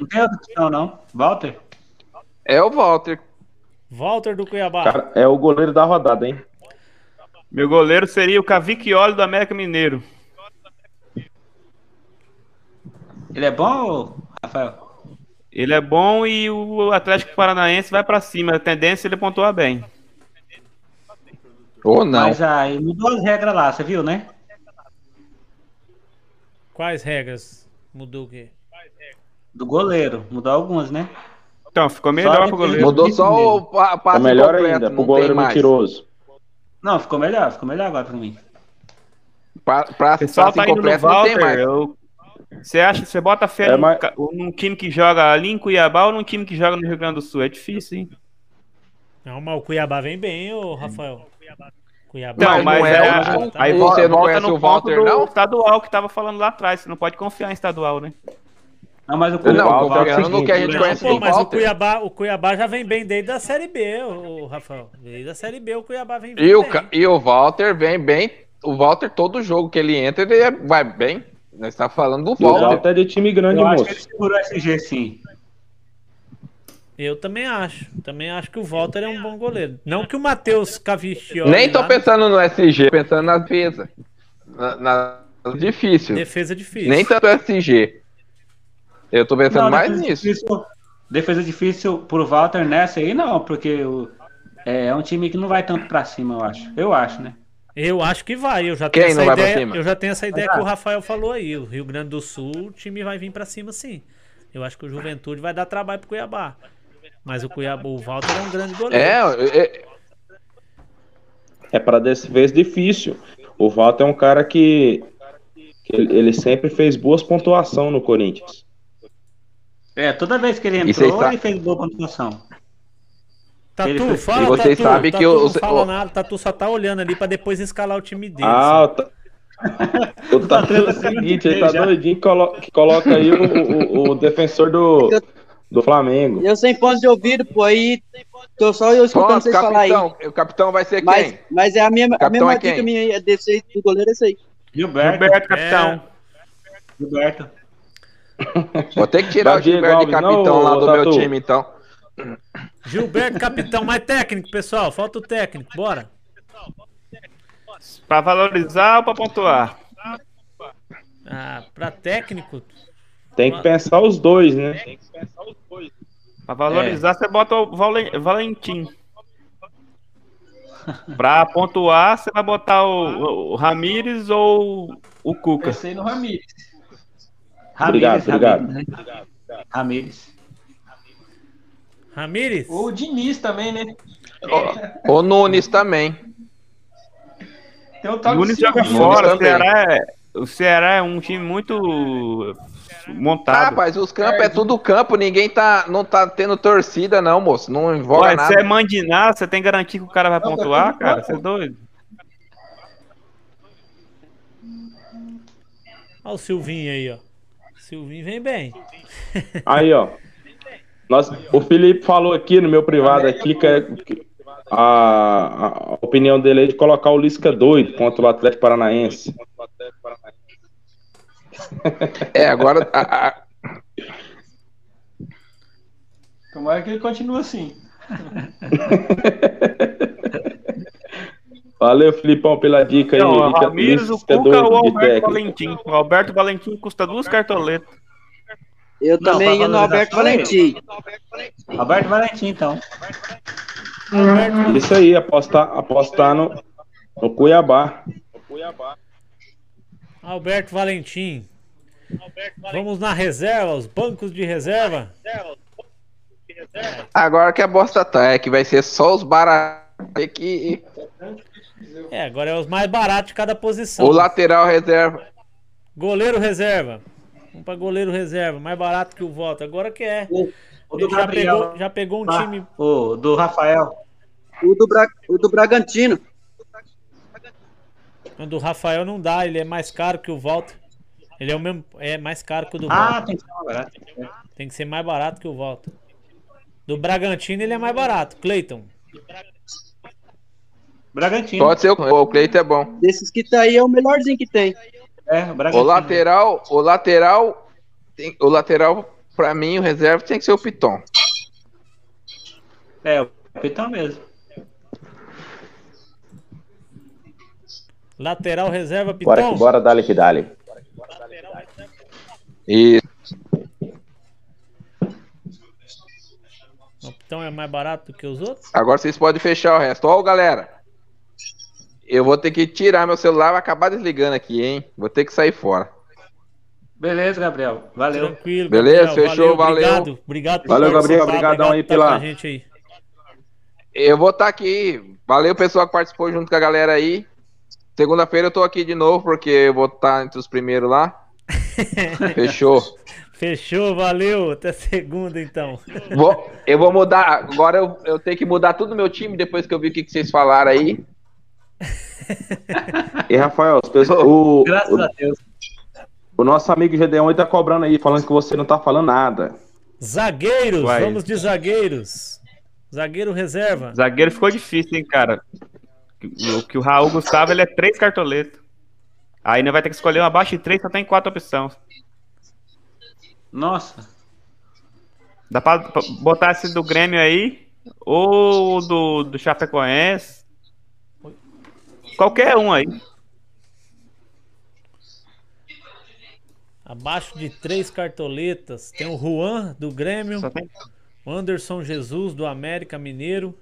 Speaker 3: Não tem outra opção, não. Walter.
Speaker 2: É o Walter.
Speaker 1: Walter do Cuiabá.
Speaker 7: Cara, é o goleiro da rodada, hein?
Speaker 8: Meu goleiro seria o Cavicchioli do América Mineiro.
Speaker 3: Ele é bom, Rafael?
Speaker 8: Ele é bom e o Atlético Paranaense vai pra cima. A tendência é ele pontuar bem.
Speaker 2: Ou não.
Speaker 3: Mas aí mudou as regras lá, você viu, né?
Speaker 1: Quais regras? Mudou o quê?
Speaker 3: Do goleiro. Mudou algumas, né?
Speaker 8: Então, ficou melhor pro goleiro.
Speaker 2: Mudou só o pa- passe
Speaker 7: melhor
Speaker 2: completo,
Speaker 7: ainda,
Speaker 2: não
Speaker 7: pro goleiro mentiroso.
Speaker 3: Não, ficou melhor. Ficou melhor agora pra mim.
Speaker 2: Pa, pra,
Speaker 8: O pessoal
Speaker 2: passe
Speaker 8: tá indo no
Speaker 2: completo não tem
Speaker 8: Walter.
Speaker 2: mais.
Speaker 8: eu- Você acha, você bota fé
Speaker 7: É,
Speaker 8: num,
Speaker 7: mas-
Speaker 8: num time que joga ali em Cuiabá ou num time que joga no Rio Grande do Sul? É difícil, hein?
Speaker 1: Não, mas o Cuiabá vem bem, ô Rafael. Cuiabá.
Speaker 8: Então,
Speaker 2: Mas
Speaker 8: mas
Speaker 2: não
Speaker 8: é,
Speaker 2: é o-
Speaker 8: aí
Speaker 2: o-
Speaker 8: volta,
Speaker 2: você não
Speaker 8: volta
Speaker 2: conhece
Speaker 8: no
Speaker 2: o
Speaker 8: ponto
Speaker 2: Walter,
Speaker 8: do
Speaker 2: não?
Speaker 8: estadual que tava falando lá atrás. Você não pode confiar em estadual, né?
Speaker 3: Não, mas o
Speaker 2: Não,
Speaker 7: Walter
Speaker 2: tô
Speaker 7: é o
Speaker 2: falando
Speaker 7: seguinte,
Speaker 2: que a gente
Speaker 7: né?
Speaker 2: conhece
Speaker 1: Pô,
Speaker 2: do
Speaker 1: mas o
Speaker 2: Walter.
Speaker 1: Cuiabá, o Cuiabá já vem bem desde a Série B, o Rafael. Desde a Série B o Cuiabá vem bem.
Speaker 2: E o, e o Walter vem bem. O Walter, todo jogo que ele entra, ele é- vai bem. Nós tá falando do
Speaker 7: E o
Speaker 2: Walter.
Speaker 7: Walter é de time grande,
Speaker 3: Eu acho
Speaker 7: moço.
Speaker 3: que ele segurou o SG, sim.
Speaker 1: Eu também acho. Também acho que o Walter é um bom goleiro. Não que o Matheus Cavicchioli
Speaker 2: Nem tô
Speaker 1: lá,
Speaker 2: pensando no SG, pensando na defesa. Na, na- difícil.
Speaker 1: defesa difícil.
Speaker 2: Nem tanto SG. Eu tô pensando
Speaker 3: Não,
Speaker 2: mais
Speaker 3: defesa
Speaker 2: nisso.
Speaker 3: Difícil, defesa difícil pro Walter nessa aí, não, porque o- é, é um time que não vai tanto pra cima, eu acho. Eu acho, né?
Speaker 1: Eu acho que vai. Eu já
Speaker 2: Quem
Speaker 1: tenho
Speaker 2: não
Speaker 1: essa
Speaker 2: vai pra
Speaker 1: ideia.
Speaker 2: cima?
Speaker 1: Eu já tenho essa ideia que o Rafael falou aí. O Rio Grande do Sul, o time vai vir pra cima sim. Eu acho que o Juventude vai dar trabalho pro Cuiabá. Mas o Cuiabá, o Walter é um grande goleiro.
Speaker 2: É, é,
Speaker 7: É para dessa vez difícil. O Walter é um cara que, que ele, ele sempre fez boas pontuação no Corinthians.
Speaker 3: É, toda vez que ele entrou,
Speaker 2: sa-
Speaker 3: ele fez boa pontuação.
Speaker 1: Tatu,
Speaker 3: Ele-
Speaker 1: fala,
Speaker 2: e vocês
Speaker 1: Tatu.
Speaker 2: sabem
Speaker 1: Tatu
Speaker 2: que o-
Speaker 1: não fala nada. Tatu só tá olhando ali pra depois escalar o time dele.
Speaker 7: Ah,
Speaker 1: assim.
Speaker 7: o Ta- o Tatu é o seguinte, ele tá doidinho que colo- que coloca aí o, o- o defensor do, do Flamengo.
Speaker 6: Eu sem ponto de ouvido, pô, aí tô só eu escutando
Speaker 2: Pronto,
Speaker 6: vocês falar aí.
Speaker 2: capitão. O capitão vai ser
Speaker 6: Mas,
Speaker 2: quem?
Speaker 6: mas é a mesma, a
Speaker 2: Capitão
Speaker 6: mesma
Speaker 2: é
Speaker 6: dica minha aí, é desse aí, do goleiro é esse aí.
Speaker 3: Gilberto.
Speaker 8: Gilberto, capitão.
Speaker 3: Gilberto.
Speaker 2: Vou ter que tirar o Gilberto de
Speaker 7: Alves, não,
Speaker 2: capitão lá do meu time, então.
Speaker 1: Gilberto, capitão. Mais técnico, pessoal. Falta o técnico. Bora.
Speaker 8: Pra valorizar ou pra pontuar?
Speaker 1: Ah, pra técnico.
Speaker 7: Tem que pensar os dois, né?
Speaker 8: Pra valorizar, você bota o Valen- Valentim. Pra pontuar, você vai botar o, o Ramires ou o Cuca.
Speaker 5: Pensei no Ramires.
Speaker 7: Obrigado, obrigado.
Speaker 3: Ramires, né? Ramires.
Speaker 1: Ramires.
Speaker 5: Ou o Diniz também, né?
Speaker 2: O Nunes também.
Speaker 5: Tem o tal
Speaker 8: O Nunes joga fora. O
Speaker 2: também.
Speaker 8: Ceará, é, o Ceará é um time muito
Speaker 2: Ah,
Speaker 8: montado.
Speaker 2: rapaz, os campos é tudo campo, ninguém tá, não tá tendo torcida, não, moço. Não envolve
Speaker 8: Ué,
Speaker 2: nada.
Speaker 8: você é mandinar, você tem garantia que o cara vai
Speaker 5: Não,
Speaker 8: pontuar, cara? Você é doido?
Speaker 1: Olha o Silvinho aí, ó. Silvinho vem bem.
Speaker 7: Aí, ó. Nós, o Felipe falou aqui no meu privado aqui que, que a, a opinião dele é de colocar o Lisca doido contra o Atlético Paranaense.
Speaker 2: É, agora. a- a-
Speaker 5: Tomara que ele continue assim.
Speaker 7: Valeu, Filipão, pela dica aí.
Speaker 8: Então, o
Speaker 7: Lisca-
Speaker 8: Ramires, o
Speaker 7: Lisca
Speaker 8: Cuca ou o Alberto
Speaker 7: técnico.
Speaker 8: Valentim. O Alberto Valentim custa duas cartoletas.
Speaker 6: Eu
Speaker 3: Não,
Speaker 6: também ia no Alberto Valentim.
Speaker 3: Alberto Valentim, então.
Speaker 7: Isso aí, apostar, apostar no, no Cuiabá.
Speaker 1: Alberto Valentim. Vamos na reserva, os bancos de reserva.
Speaker 2: agora que a bosta tá, é que vai ser só os baratos que.
Speaker 1: É, agora é os mais baratos de cada posição.
Speaker 2: O lateral reserva.
Speaker 1: Goleiro reserva. Vamos pra goleiro reserva, mais barato que o voto. Agora que é.
Speaker 3: O, o do
Speaker 1: já
Speaker 3: Gabriel.
Speaker 1: pegou, já pegou um
Speaker 3: Ah,
Speaker 1: time.
Speaker 3: O do Rafael.
Speaker 6: O do, Bra... o do Bragantino.
Speaker 1: O do Rafael não dá, ele é mais caro que o Walter. Ele é o mesmo. É mais caro que o do
Speaker 3: Ah,
Speaker 1: Walter.
Speaker 3: tem que ser mais barato.
Speaker 1: Tem que ser mais barato que o Walter. Do Bragantino ele é mais barato. Cleiton.
Speaker 3: Bragantino.
Speaker 2: Pode ser o, o Cleito é bom.
Speaker 6: Desses que tá aí é o melhorzinho que tem.
Speaker 3: É, o
Speaker 2: O
Speaker 3: Bragantino.
Speaker 2: lateral, o lateral, tem- o lateral, pra mim, o reserva tem que ser o Piton.
Speaker 3: É, o Pitão mesmo.
Speaker 1: Lateral reserva
Speaker 7: Bora,
Speaker 1: Piton.
Speaker 7: bora, dale que dale.
Speaker 2: E
Speaker 1: O Piton é mais barato do que os outros?
Speaker 2: agora vocês podem fechar o resto. Ó, galera. Eu vou ter que tirar meu celular, vai acabar desligando aqui, hein? Vou ter que sair fora.
Speaker 3: Beleza, Gabriel. Valeu.
Speaker 1: Tranquilo.
Speaker 2: Beleza,
Speaker 1: Gabriel.
Speaker 2: fechou, valeu.
Speaker 1: Obrigado, obrigado por
Speaker 7: Valeu, Gabriel, obrigadão aí
Speaker 1: por estar
Speaker 7: pela-
Speaker 1: gente aí.
Speaker 2: Eu vou estar aqui. Valeu, pessoal que participou junto com a galera aí. Segunda-feira eu tô aqui de novo, porque eu vou estar entre os primeiros lá. Fechou.
Speaker 1: Fechou, valeu. Até segunda, então.
Speaker 2: Vou, eu vou mudar. Agora eu, eu tenho que mudar tudo meu time depois que eu vi o que, que vocês falaram aí.
Speaker 7: E Rafael, as pessoas- o,
Speaker 3: Graças
Speaker 7: o,
Speaker 3: a Deus.
Speaker 7: o nosso amigo Gedeon aí tá cobrando aí, falando que você não tá falando nada.
Speaker 1: Zagueiros,
Speaker 8: Vai.
Speaker 1: vamos de zagueiros. Zagueiro reserva.
Speaker 8: Zagueiro ficou difícil, hein, cara. O que o Raul Gustavo, ele é três cartoletas. Aí ainda vai ter que escolher uma abaixo de três, só tem quatro opções.
Speaker 3: Nossa.
Speaker 8: Dá pra, pra botar esse do Grêmio aí, ou do, do Chapecoense. Qualquer um aí.
Speaker 1: Abaixo de três cartoletas. Tem o Juan, do Grêmio.
Speaker 8: Tem...
Speaker 1: O Anderson Jesus, do América Mineiro.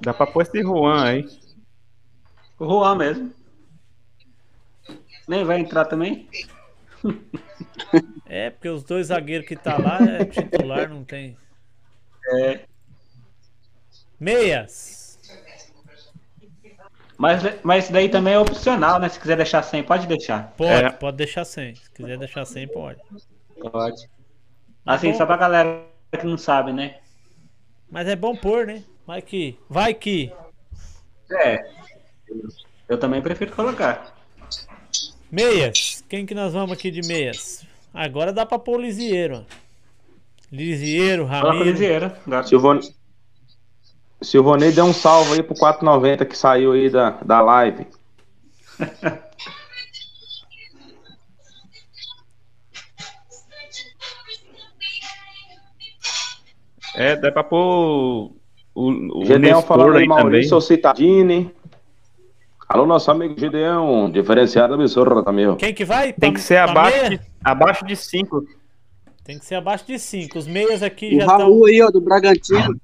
Speaker 8: Dá pra pôr esse Juan aí.
Speaker 3: O Juan mesmo. Nem vai entrar também?
Speaker 1: É, porque os dois zagueiros que tá lá é titular, não tem.
Speaker 3: É.
Speaker 1: Meias.
Speaker 3: Mas, mas isso daí também é opcional, né? Se quiser deixar sem, pode deixar.
Speaker 1: Pode,
Speaker 8: É.
Speaker 1: pode deixar sem. Se quiser deixar sem, pode.
Speaker 3: Pode. Assim,
Speaker 1: bom.
Speaker 3: só pra galera que não sabe, né?
Speaker 1: Mas é bom pôr, né? Vai que. Vai que.
Speaker 3: É. Eu também prefiro colocar.
Speaker 1: Meias. Quem que nós vamos aqui de meias? Agora dá pra pôr o Lisieiro. Lisieiro,
Speaker 3: Coloca o
Speaker 1: Ramiro.
Speaker 3: Lisieiro. agora.
Speaker 7: Silvone... Silvonei deu um salve aí pro 490 que saiu aí da, da live.
Speaker 8: É, dá pra pôr o, o Nestor
Speaker 7: falando aí,
Speaker 8: aí também.
Speaker 7: Maurício Citadini. Alô, nosso amigo Gedeon, diferenciado absurdo também.
Speaker 1: Quem que vai?
Speaker 8: Tem
Speaker 1: Pra-
Speaker 8: que ser abaixo de, abaixo de cinco.
Speaker 1: Tem que ser abaixo de 5. Os meias aqui
Speaker 6: O
Speaker 1: já estão.
Speaker 6: Raul aí, ó, do Bragantino.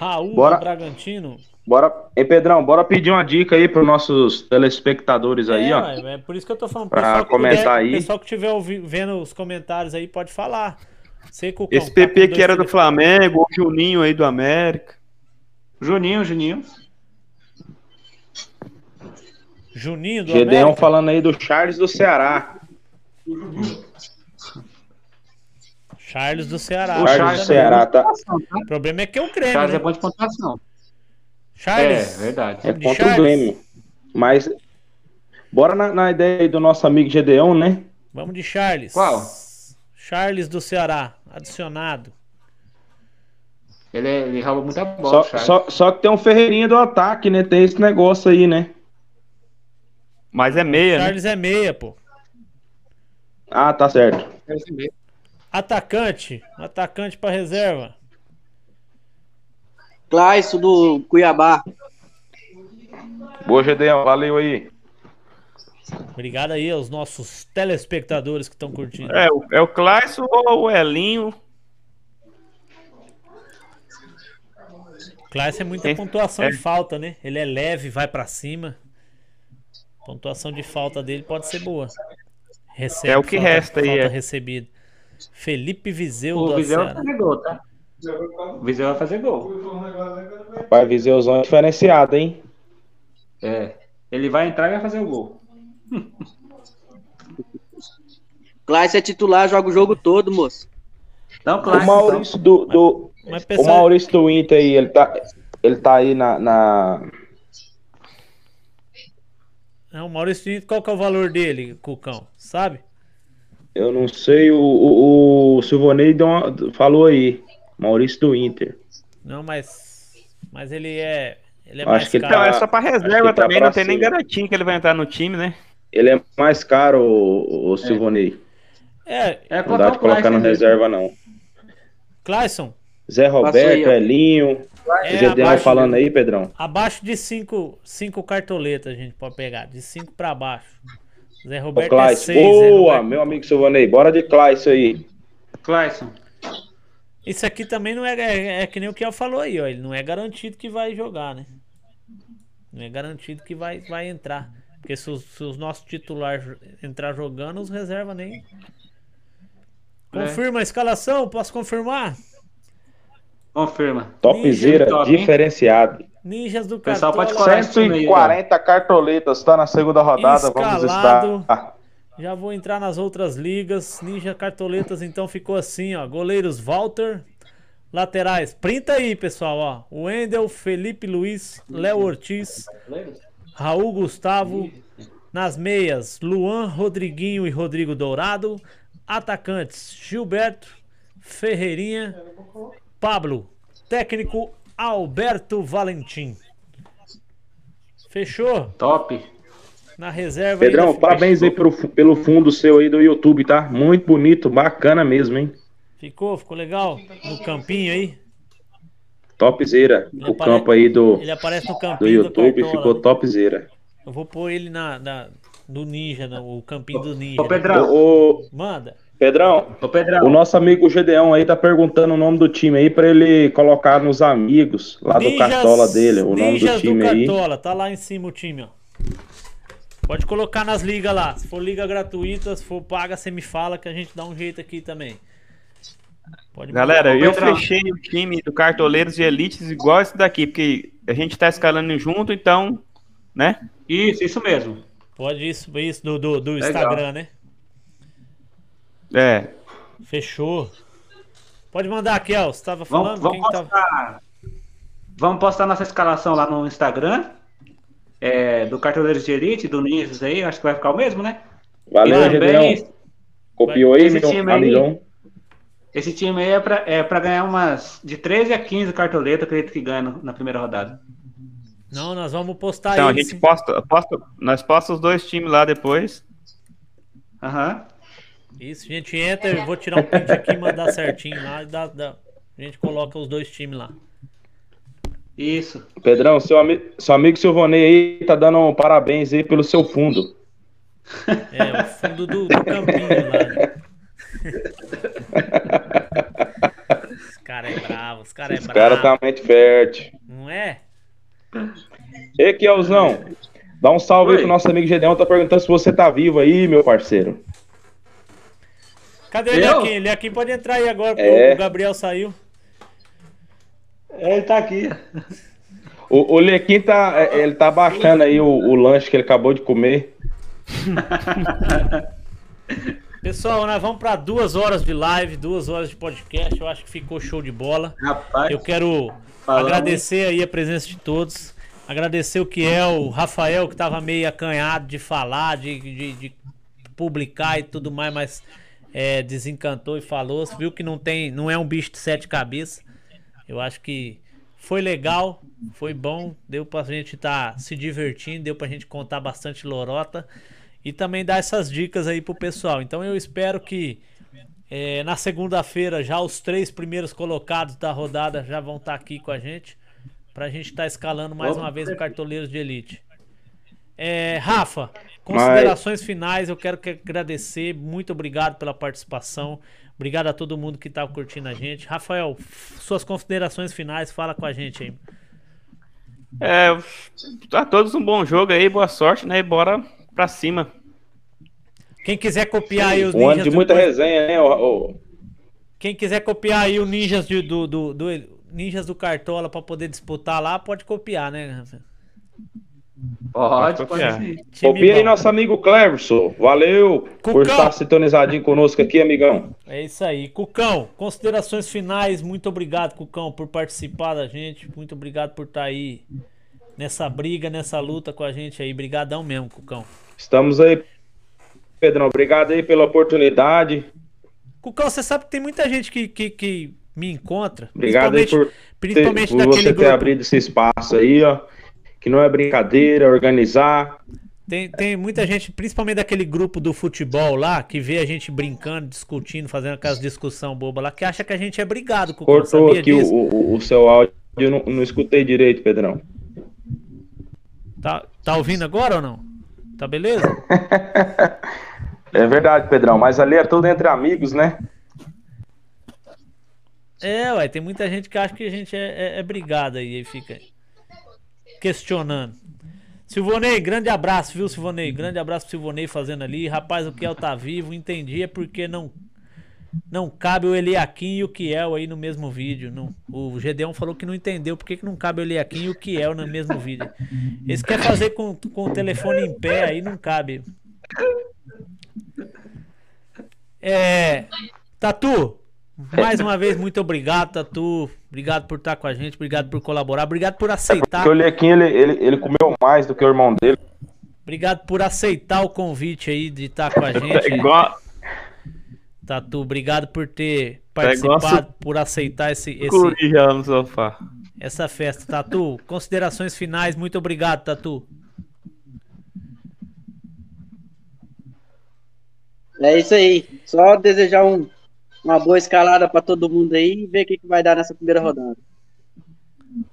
Speaker 1: Raul
Speaker 7: Bora.
Speaker 1: do Bragantino.
Speaker 7: Bora, hein, Pedrão, bora pedir uma dica aí pros nossos telespectadores aí,
Speaker 1: é,
Speaker 7: ó.
Speaker 1: ué, é por isso que eu tô falando.
Speaker 7: Comentar
Speaker 1: puder-
Speaker 7: aí.
Speaker 1: pessoal que estiver vendo os comentários aí pode falar. Sei que o
Speaker 8: Esse
Speaker 1: tá
Speaker 8: PP
Speaker 1: com
Speaker 8: que era do Flamengo, o Juninho aí do América.
Speaker 3: Juninho, Juninho.
Speaker 1: Juninho do
Speaker 7: Gedeon
Speaker 1: América.
Speaker 7: falando aí do Charles do Ceará.
Speaker 1: Charles do Ceará.
Speaker 3: O
Speaker 7: Charles
Speaker 3: Charles
Speaker 7: do Ceará, tá?
Speaker 1: O problema é que é o Grêmio,
Speaker 3: Charles
Speaker 1: né?
Speaker 3: é bom de pontuação. É,
Speaker 1: Charles.
Speaker 3: verdade.
Speaker 7: É contra
Speaker 1: Charles.
Speaker 7: o Grêmio. Mas bora na, na ideia aí do nosso amigo Gedeon, né?
Speaker 1: Vamos de Charles.
Speaker 3: Qual?
Speaker 1: Charles do Ceará, adicionado.
Speaker 3: Ele, é- ele rouba muita bola,
Speaker 7: Só,
Speaker 3: Charles.
Speaker 7: só, só que tem um Ferreirinha do ataque, né? Tem esse negócio aí, né?
Speaker 8: Mas é meia, né?
Speaker 1: Charles é meia, pô.
Speaker 7: Ah, tá certo.
Speaker 1: Atacante, atacante pra reserva.
Speaker 6: Claisso do Cuiabá.
Speaker 7: Boa, Gedeão. Valeu aí.
Speaker 1: Obrigado aí aos nossos telespectadores que estão curtindo.
Speaker 8: É, o- é o Clayson ou o Elinho?
Speaker 1: Classe é muita
Speaker 8: É,
Speaker 1: pontuação
Speaker 8: é.
Speaker 1: de falta, né? Ele é leve, vai pra cima. Pontuação de falta dele pode ser boa. Recebe
Speaker 8: É o que
Speaker 1: falta-
Speaker 8: resta aí,
Speaker 1: falta
Speaker 8: é.
Speaker 1: recebida. Felipe Viseu
Speaker 3: O
Speaker 1: do
Speaker 3: Viseu vai fazer gol, tá? O Viseu vai fazer gol.
Speaker 7: Vai Viseuzão diferenciado, hein?
Speaker 3: É. Ele vai entrar e vai fazer o gol.
Speaker 6: Claisso é titular, joga o jogo todo, moço.
Speaker 3: Então,
Speaker 7: O Maurício do, do,
Speaker 1: Mas
Speaker 7: o Maurício do Inter aí, ele tá, ele tá aí na, na-
Speaker 1: Não, o Maurício qual que é o valor dele, Cucão? Sabe?
Speaker 7: Eu não sei, o, o, o Silvonei deu uma- falou aí. Maurício do Inter.
Speaker 1: Não, mas. Mas ele é. Ele é
Speaker 7: Acho
Speaker 1: mais
Speaker 7: que ele
Speaker 1: caro.
Speaker 8: Então, é
Speaker 7: tá-
Speaker 8: só
Speaker 7: que
Speaker 8: reserva
Speaker 7: tá
Speaker 8: também,
Speaker 7: pra
Speaker 8: não tem nem garantia que ele vai entrar no time, né?
Speaker 7: Ele é mais caro, o, o Silvonei.
Speaker 1: É,
Speaker 3: é
Speaker 7: Não dá de colocar
Speaker 3: Clayson
Speaker 7: na reserva, não.
Speaker 1: Clayson,
Speaker 7: Zé Roberto,
Speaker 6: aí.
Speaker 7: Elinho.
Speaker 1: é abaixo,
Speaker 7: falando aí, Pedrão.
Speaker 1: abaixo de 5 cinco cartoletas a gente pode pegar. De 5 pra baixo. Zé Roberto é
Speaker 7: Clayson.
Speaker 1: 6.
Speaker 7: Boa, meu amigo Silvonei. Bora de Clayson aí.
Speaker 3: Clayson.
Speaker 1: Isso aqui também não é, é, é que nem o que eu falou aí, ó. Ele não é garantido que vai jogar, né? Não é garantido que vai, vai entrar. Porque se os, se os nossos titulares entrar jogando, os reserva nem.
Speaker 3: É.
Speaker 1: Confirma a escalação? Posso confirmar?
Speaker 3: Confirma.
Speaker 7: Topzera
Speaker 3: top, hein?
Speaker 7: diferenciado.
Speaker 1: Ninjas do
Speaker 3: pessoal
Speaker 1: Cartola.
Speaker 3: pode colar esse time aí, ó.
Speaker 7: 140 cartoletas, tá na segunda rodada. Vamos
Speaker 1: Escalado.
Speaker 7: estar.
Speaker 1: Já vou entrar nas outras ligas. Ninja Cartoletas, então ficou assim, ó. Goleiros Walter. Laterais. Printa aí, pessoal, ó. Wendel, Felipe Luiz, Léo Ortiz, Raul Gustavo. Nas meias, Luan, Rodriguinho e Rodrigo Dourado. Atacantes, Gilberto, Ferreirinha, Pablo. Técnico, Alberto Valentim. Fechou?
Speaker 3: Top.
Speaker 1: Na reserva
Speaker 7: Pedrão, parabéns aí pelo, pelo fundo seu aí do YouTube, tá? Muito bonito, bacana mesmo, hein?
Speaker 1: Ficou? Ficou legal? No campinho aí?
Speaker 7: Topzera.
Speaker 1: Ele
Speaker 7: O
Speaker 1: apare-
Speaker 7: campo aí do,
Speaker 1: Ele aparece no
Speaker 7: do
Speaker 1: campinho do,
Speaker 7: YouTube
Speaker 1: Cartola,
Speaker 7: ficou
Speaker 1: né?
Speaker 7: topzera.
Speaker 1: Eu vou pôr ele na, na- do Ninja, no, o campinho do Ninja.
Speaker 3: Ô,
Speaker 1: né?
Speaker 3: Pedrão.
Speaker 7: Ô,
Speaker 1: Manda.
Speaker 7: Pedrão,
Speaker 3: Ô, Pedrão.
Speaker 7: o nosso amigo Gedeão aí tá perguntando o nome do time aí pra ele colocar nos amigos lá do Cartola dele, o nome
Speaker 1: Ninjas
Speaker 7: do time aí.
Speaker 1: Cartola, tá lá em cima o time, ó. Pode colocar nas ligas lá. Se for liga gratuita, se for paga, você me fala que a gente dá um jeito aqui também. Pode
Speaker 8: Galera, eu
Speaker 3: Pedrão.
Speaker 8: fechei o time do Cartoleiros de Elites igual esse daqui, porque a gente tá escalando junto, então, né?
Speaker 3: Isso, isso mesmo.
Speaker 1: Pode isso, isso do, do, do. Instagram, né?
Speaker 8: É.
Speaker 1: Fechou. Pode mandar, Kel. Você tava
Speaker 3: Vamos,
Speaker 1: falando?
Speaker 3: vamos
Speaker 1: Quem que tava...
Speaker 3: postar. Vamos postar nossa escalação lá no Instagram. é, do Cartoleiros de Elite, do Ninjas aí. Acho que vai ficar o mesmo, né?
Speaker 7: Valeu, Gedeão.
Speaker 3: também,
Speaker 7: Copiou aí,
Speaker 3: Esse
Speaker 7: meu
Speaker 3: time aí-
Speaker 7: amigão?
Speaker 3: esse time aí é pra, é pra ganhar umas de 13 a 15 cartoletas, acredito que ganha na primeira rodada.
Speaker 1: Não, nós vamos postar
Speaker 8: Então a
Speaker 1: ele,
Speaker 8: gente posta, posta, nós posta os dois times lá depois.
Speaker 3: Aham.
Speaker 1: Isso, a gente entra, eu vou tirar um print aqui e mandar certinho lá. E dá, dá- A gente coloca os dois times lá.
Speaker 3: Isso.
Speaker 7: Pedrão, seu, ami seu amigo Silvonei aí tá dando um parabéns aí pelo seu fundo.
Speaker 1: É, o fundo do, do campinho lá. Né? Os caras é bravo, os caras é
Speaker 7: Os
Speaker 1: bravo.
Speaker 7: caras tá mente fértil.
Speaker 1: Não é?
Speaker 7: Ei, Kielzão, dá um salve aí
Speaker 3: Oi.
Speaker 7: pro nosso amigo Gedeão, tá perguntando se você tá vivo aí, meu parceiro.
Speaker 1: Cadê o? Leaquim? Leaquim pode entrar aí agora, porque
Speaker 7: É.
Speaker 1: o Gabriel saiu.
Speaker 3: Ele tá aqui.
Speaker 7: O, o Lequim tá, é, ele tá baixando aí o, o lanche que ele acabou de comer.
Speaker 1: Pessoal, nós vamos pra duas horas de live, duas horas de podcast. Eu acho que ficou show de bola.
Speaker 3: Rapaz.
Speaker 1: Eu quero
Speaker 3: Falamos.
Speaker 1: agradecer aí a presença de todos. Agradecer o Kiel, o Rafael, que tava meio acanhado de falar, de, de, de publicar e tudo mais, mas é, desencantou e falou, viu que não tem, não é um bicho de sete cabeças. Eu acho que foi legal, foi bom, deu pra gente estar tá se divertindo, deu pra gente contar bastante lorota e também dar essas dicas aí pro pessoal. Então eu espero que é, na segunda-feira já os três primeiros colocados da rodada já vão estar tá aqui com a gente pra gente estar tá escalando mais uma vez o Cartoleiros de Elite. É, Rafa, considerações Mas... finais, eu quero que agradecer, muito obrigado pela participação. Obrigado a todo mundo que tá curtindo a gente. Rafael, suas considerações finais, fala com a gente aí.
Speaker 8: É, a todos um bom jogo aí, boa sorte, né? E bora pra cima.
Speaker 1: Quem quiser copiar aí os
Speaker 7: ninjas. Um ano de muita do... resenha, né? O, o...
Speaker 1: Quem quiser copiar aí o Ninjas do, do, do, do Ninjas do Cartola para poder disputar lá, pode copiar, né, Rafael?
Speaker 7: Pode, pode sim. Copia aí nosso amigo Cleverson. Valeu Cucão. por estar sintonizadinho conosco aqui, amigão.
Speaker 1: É isso aí. Cucão, considerações finais. Muito obrigado, Cucão, por participar da gente. Muito obrigado por estar aí nessa briga, nessa luta com a gente aí. Brigadão mesmo, Cucão.
Speaker 7: Estamos aí, Pedrão. Obrigado aí pela oportunidade.
Speaker 1: Cucão, você sabe que tem muita gente que, que, que me encontra.
Speaker 7: Obrigado aí por, principalmente ter, por você ter grupo. abrido esse espaço aí, ó que não é brincadeira, organizar.
Speaker 1: Tem, tem muita gente, principalmente daquele grupo do futebol lá, que vê a gente brincando, discutindo, fazendo aquelas discussão boba lá, que acha que a gente é brigado com
Speaker 7: Cortou aqui o, o, o, seu áudio, eu não, não escutei direito, Pedrão.
Speaker 1: Tá, tá ouvindo agora ou não? Tá beleza?
Speaker 7: é verdade, Pedrão, mas ali é tudo entre amigos, né?
Speaker 1: É, ué, tem muita gente que acha que a gente é, é, é brigado aí, aí fica questionando. Silvonei, grande abraço, viu, Silvonei? Grande abraço pro Silvonei fazendo ali. Rapaz, o Kiel tá vivo, entendi, é porque não não cabe o Eliakim e o Kiel aí no mesmo vídeo. Não, o Gedeon falou que não entendeu por que, que não cabe o Eliakim e o Kiel no mesmo vídeo. Eles querem fazer com, com o telefone em pé, aí não cabe. É. Tatu, mais uma vez, muito obrigado, Tatu. Obrigado por estar com a gente, obrigado por colaborar, obrigado por aceitar.
Speaker 7: É o Lequinho, ele, ele, ele comeu mais do que o irmão dele.
Speaker 1: Obrigado por aceitar o convite aí de estar com a gente. É igual... Tatu, obrigado por ter participado, é por aceitar esse, esse
Speaker 8: no sofá.
Speaker 1: essa festa. Tatu, considerações finais, muito obrigado, Tatu.
Speaker 6: É isso aí. Só desejar um uma boa escalada para todo mundo aí e ver o que, que vai dar nessa primeira rodada.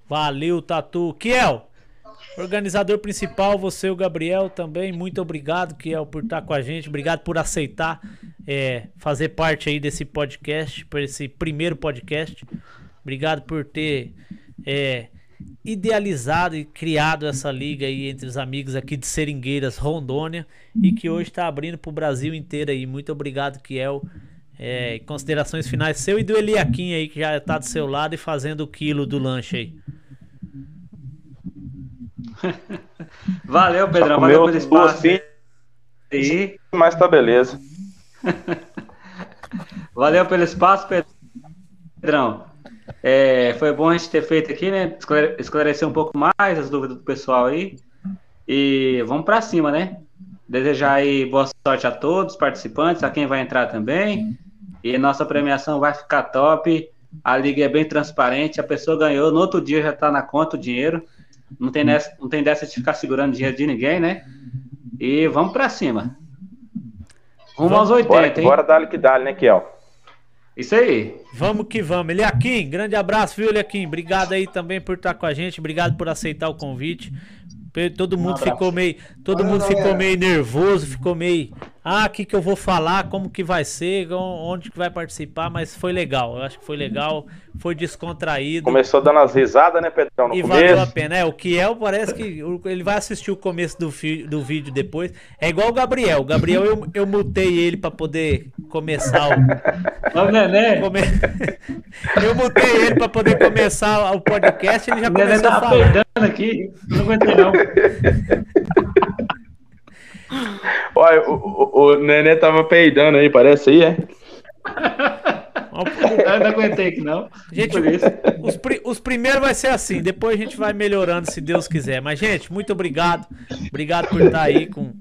Speaker 1: Valeu, Tatu. Kiel, organizador principal, você e o Gabriel também. Muito obrigado, Kiel, por estar com a gente. Obrigado por aceitar é, fazer parte aí desse podcast, por esse primeiro podcast. Obrigado por ter é, idealizado e criado essa liga aí entre os amigos aqui de Seringueiras, Rondônia, e que hoje está abrindo para o Brasil inteiro aí. Muito obrigado, Kiel. É, considerações finais seu e do Eliakim aí, que já tá do seu lado e fazendo o quilo do lanche aí.
Speaker 3: Valeu, Pedrão. Valeu pelo espaço.
Speaker 7: E... Mas tá beleza.
Speaker 3: Valeu pelo espaço, Pedrão. É, foi bom a gente ter feito aqui, né? Esclarecer um pouco mais as dúvidas do pessoal aí. E vamos para cima, né? Desejar aí boa sorte a todos os participantes, a quem vai entrar também. E nossa premiação vai ficar top. A liga é bem transparente. A pessoa ganhou, no outro dia já está na conta o dinheiro. Não tem, nessa, não tem dessa de ficar segurando dinheiro de ninguém, né? E vamos para cima.
Speaker 7: Rumo aos 80, bora, hein? Bora dar que dá, né, Kiel?
Speaker 3: Isso aí.
Speaker 1: Vamos que vamos. Eliakim, grande abraço, viu, Eliakim? Obrigado aí também por estar com a gente. Obrigado por aceitar o convite. Todo mundo um ficou meio, todo mundo ficou meio nervoso, ficou meio, ah, o que que eu vou falar, como que vai ser, onde que vai participar, mas foi legal. Eu acho que foi legal, foi descontraído.
Speaker 7: Começou dando as risadas, né, Pedrão, no
Speaker 1: e
Speaker 7: começo.
Speaker 1: valeu a pena. É, o Kiel parece que ele vai assistir o começo do, do vídeo depois. É igual o Gabriel. O Gabriel eu, eu mutei ele para poder começar o
Speaker 3: Ô, Nenê.
Speaker 1: Come... eu mutei ele para poder começar o podcast, ele já começou tá a falar.
Speaker 3: aqui, não aguentei não.
Speaker 7: Olha, o, o, o Nenê tava peidando aí, parece aí, é?
Speaker 3: Eu não aguentei aqui, não.
Speaker 1: Gente, os, os primeiros vai ser assim, depois a gente vai melhorando, se Deus quiser. Mas, gente, muito obrigado. Obrigado por estar aí com,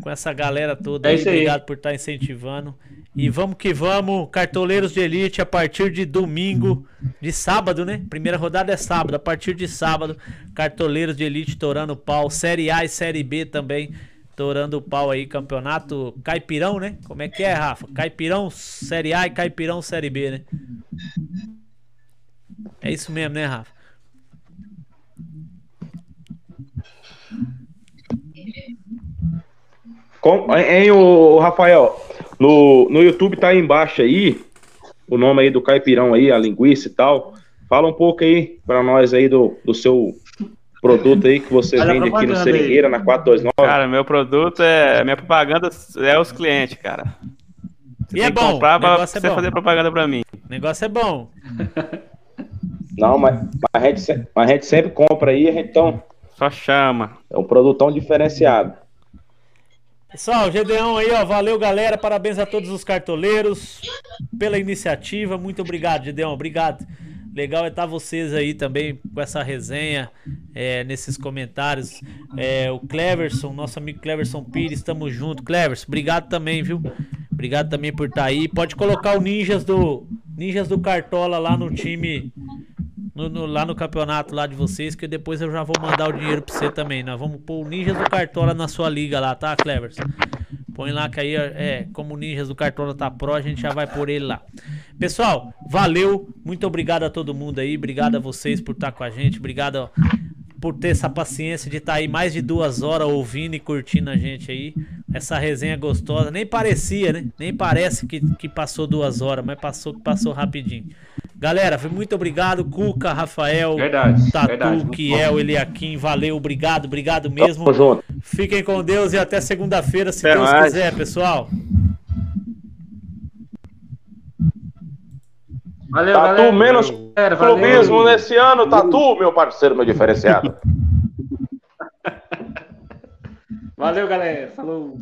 Speaker 1: com essa galera toda. É aí, obrigado por estar incentivando. E vamos que vamos, cartoleiros de elite, a partir de domingo, de sábado, né? Primeira rodada é sábado, a partir de sábado, cartoleiros de elite torando pau, Série A e Série B também torando o pau aí, campeonato Caipirão, né? Como é que é, Rafa? Caipirão Série A e Caipirão Série B, né? É isso mesmo, né, Rafa?
Speaker 7: Com, hein, o Rafael, no, no YouTube tá aí embaixo aí, o nome aí do caipirão aí, a linguiça e tal. Fala um pouco aí para nós aí do, do seu produto aí que você Olha vende aqui no Seringueira, aí. na 429.
Speaker 8: Cara, meu produto é. Minha propaganda é os clientes, cara.
Speaker 1: Você e é bom. Comprar
Speaker 8: pra é você bom. fazer propaganda pra mim.
Speaker 1: O negócio é bom.
Speaker 7: Não, mas, mas, a gente, mas a gente sempre compra aí, a gente então.
Speaker 8: Só chama.
Speaker 7: É um produtão diferenciado.
Speaker 1: Pessoal, Gedeão aí, ó. Valeu, galera. Parabéns a todos os cartoleiros pela iniciativa. Muito obrigado, Gedeão. Obrigado. Legal é estar vocês aí também com essa resenha, é, nesses comentários. É, o Cleverson, nosso amigo Cleverson Pires, estamos junto. Cleverson, obrigado também, viu? Obrigado também por estar aí. Pode colocar o Ninjas do Ninjas do Cartola lá no time no, no, lá no campeonato lá de vocês, que depois eu já vou mandar o dinheiro pra você também. Nós vamos pôr o Ninjas do Cartola na sua liga lá, tá, Clevers? Põe lá que aí, é, como o Ninjas do Cartola tá pro, a gente já vai por ele lá. Pessoal, valeu. Muito obrigado a todo mundo aí. Obrigado a vocês por estar com a gente. Obrigado por ter essa paciência de estar aí mais de duas horas ouvindo e curtindo a gente aí. Essa resenha gostosa. Nem parecia, né? Nem parece que, que passou duas horas, mas passou passou rapidinho. Galera, muito obrigado. Cuca, Rafael,
Speaker 3: verdade,
Speaker 1: Tatu,
Speaker 3: verdade,
Speaker 1: Kiel, Eliakim, valeu, obrigado, obrigado mesmo. Fiquem com Deus e até segunda-feira, se até Deus mais. quiser, pessoal.
Speaker 7: Valeu, Tatu galera. menos galera, clubismo nesse ano, Tatu, meu parceiro, meu diferenciado.
Speaker 3: valeu, galera. Falou.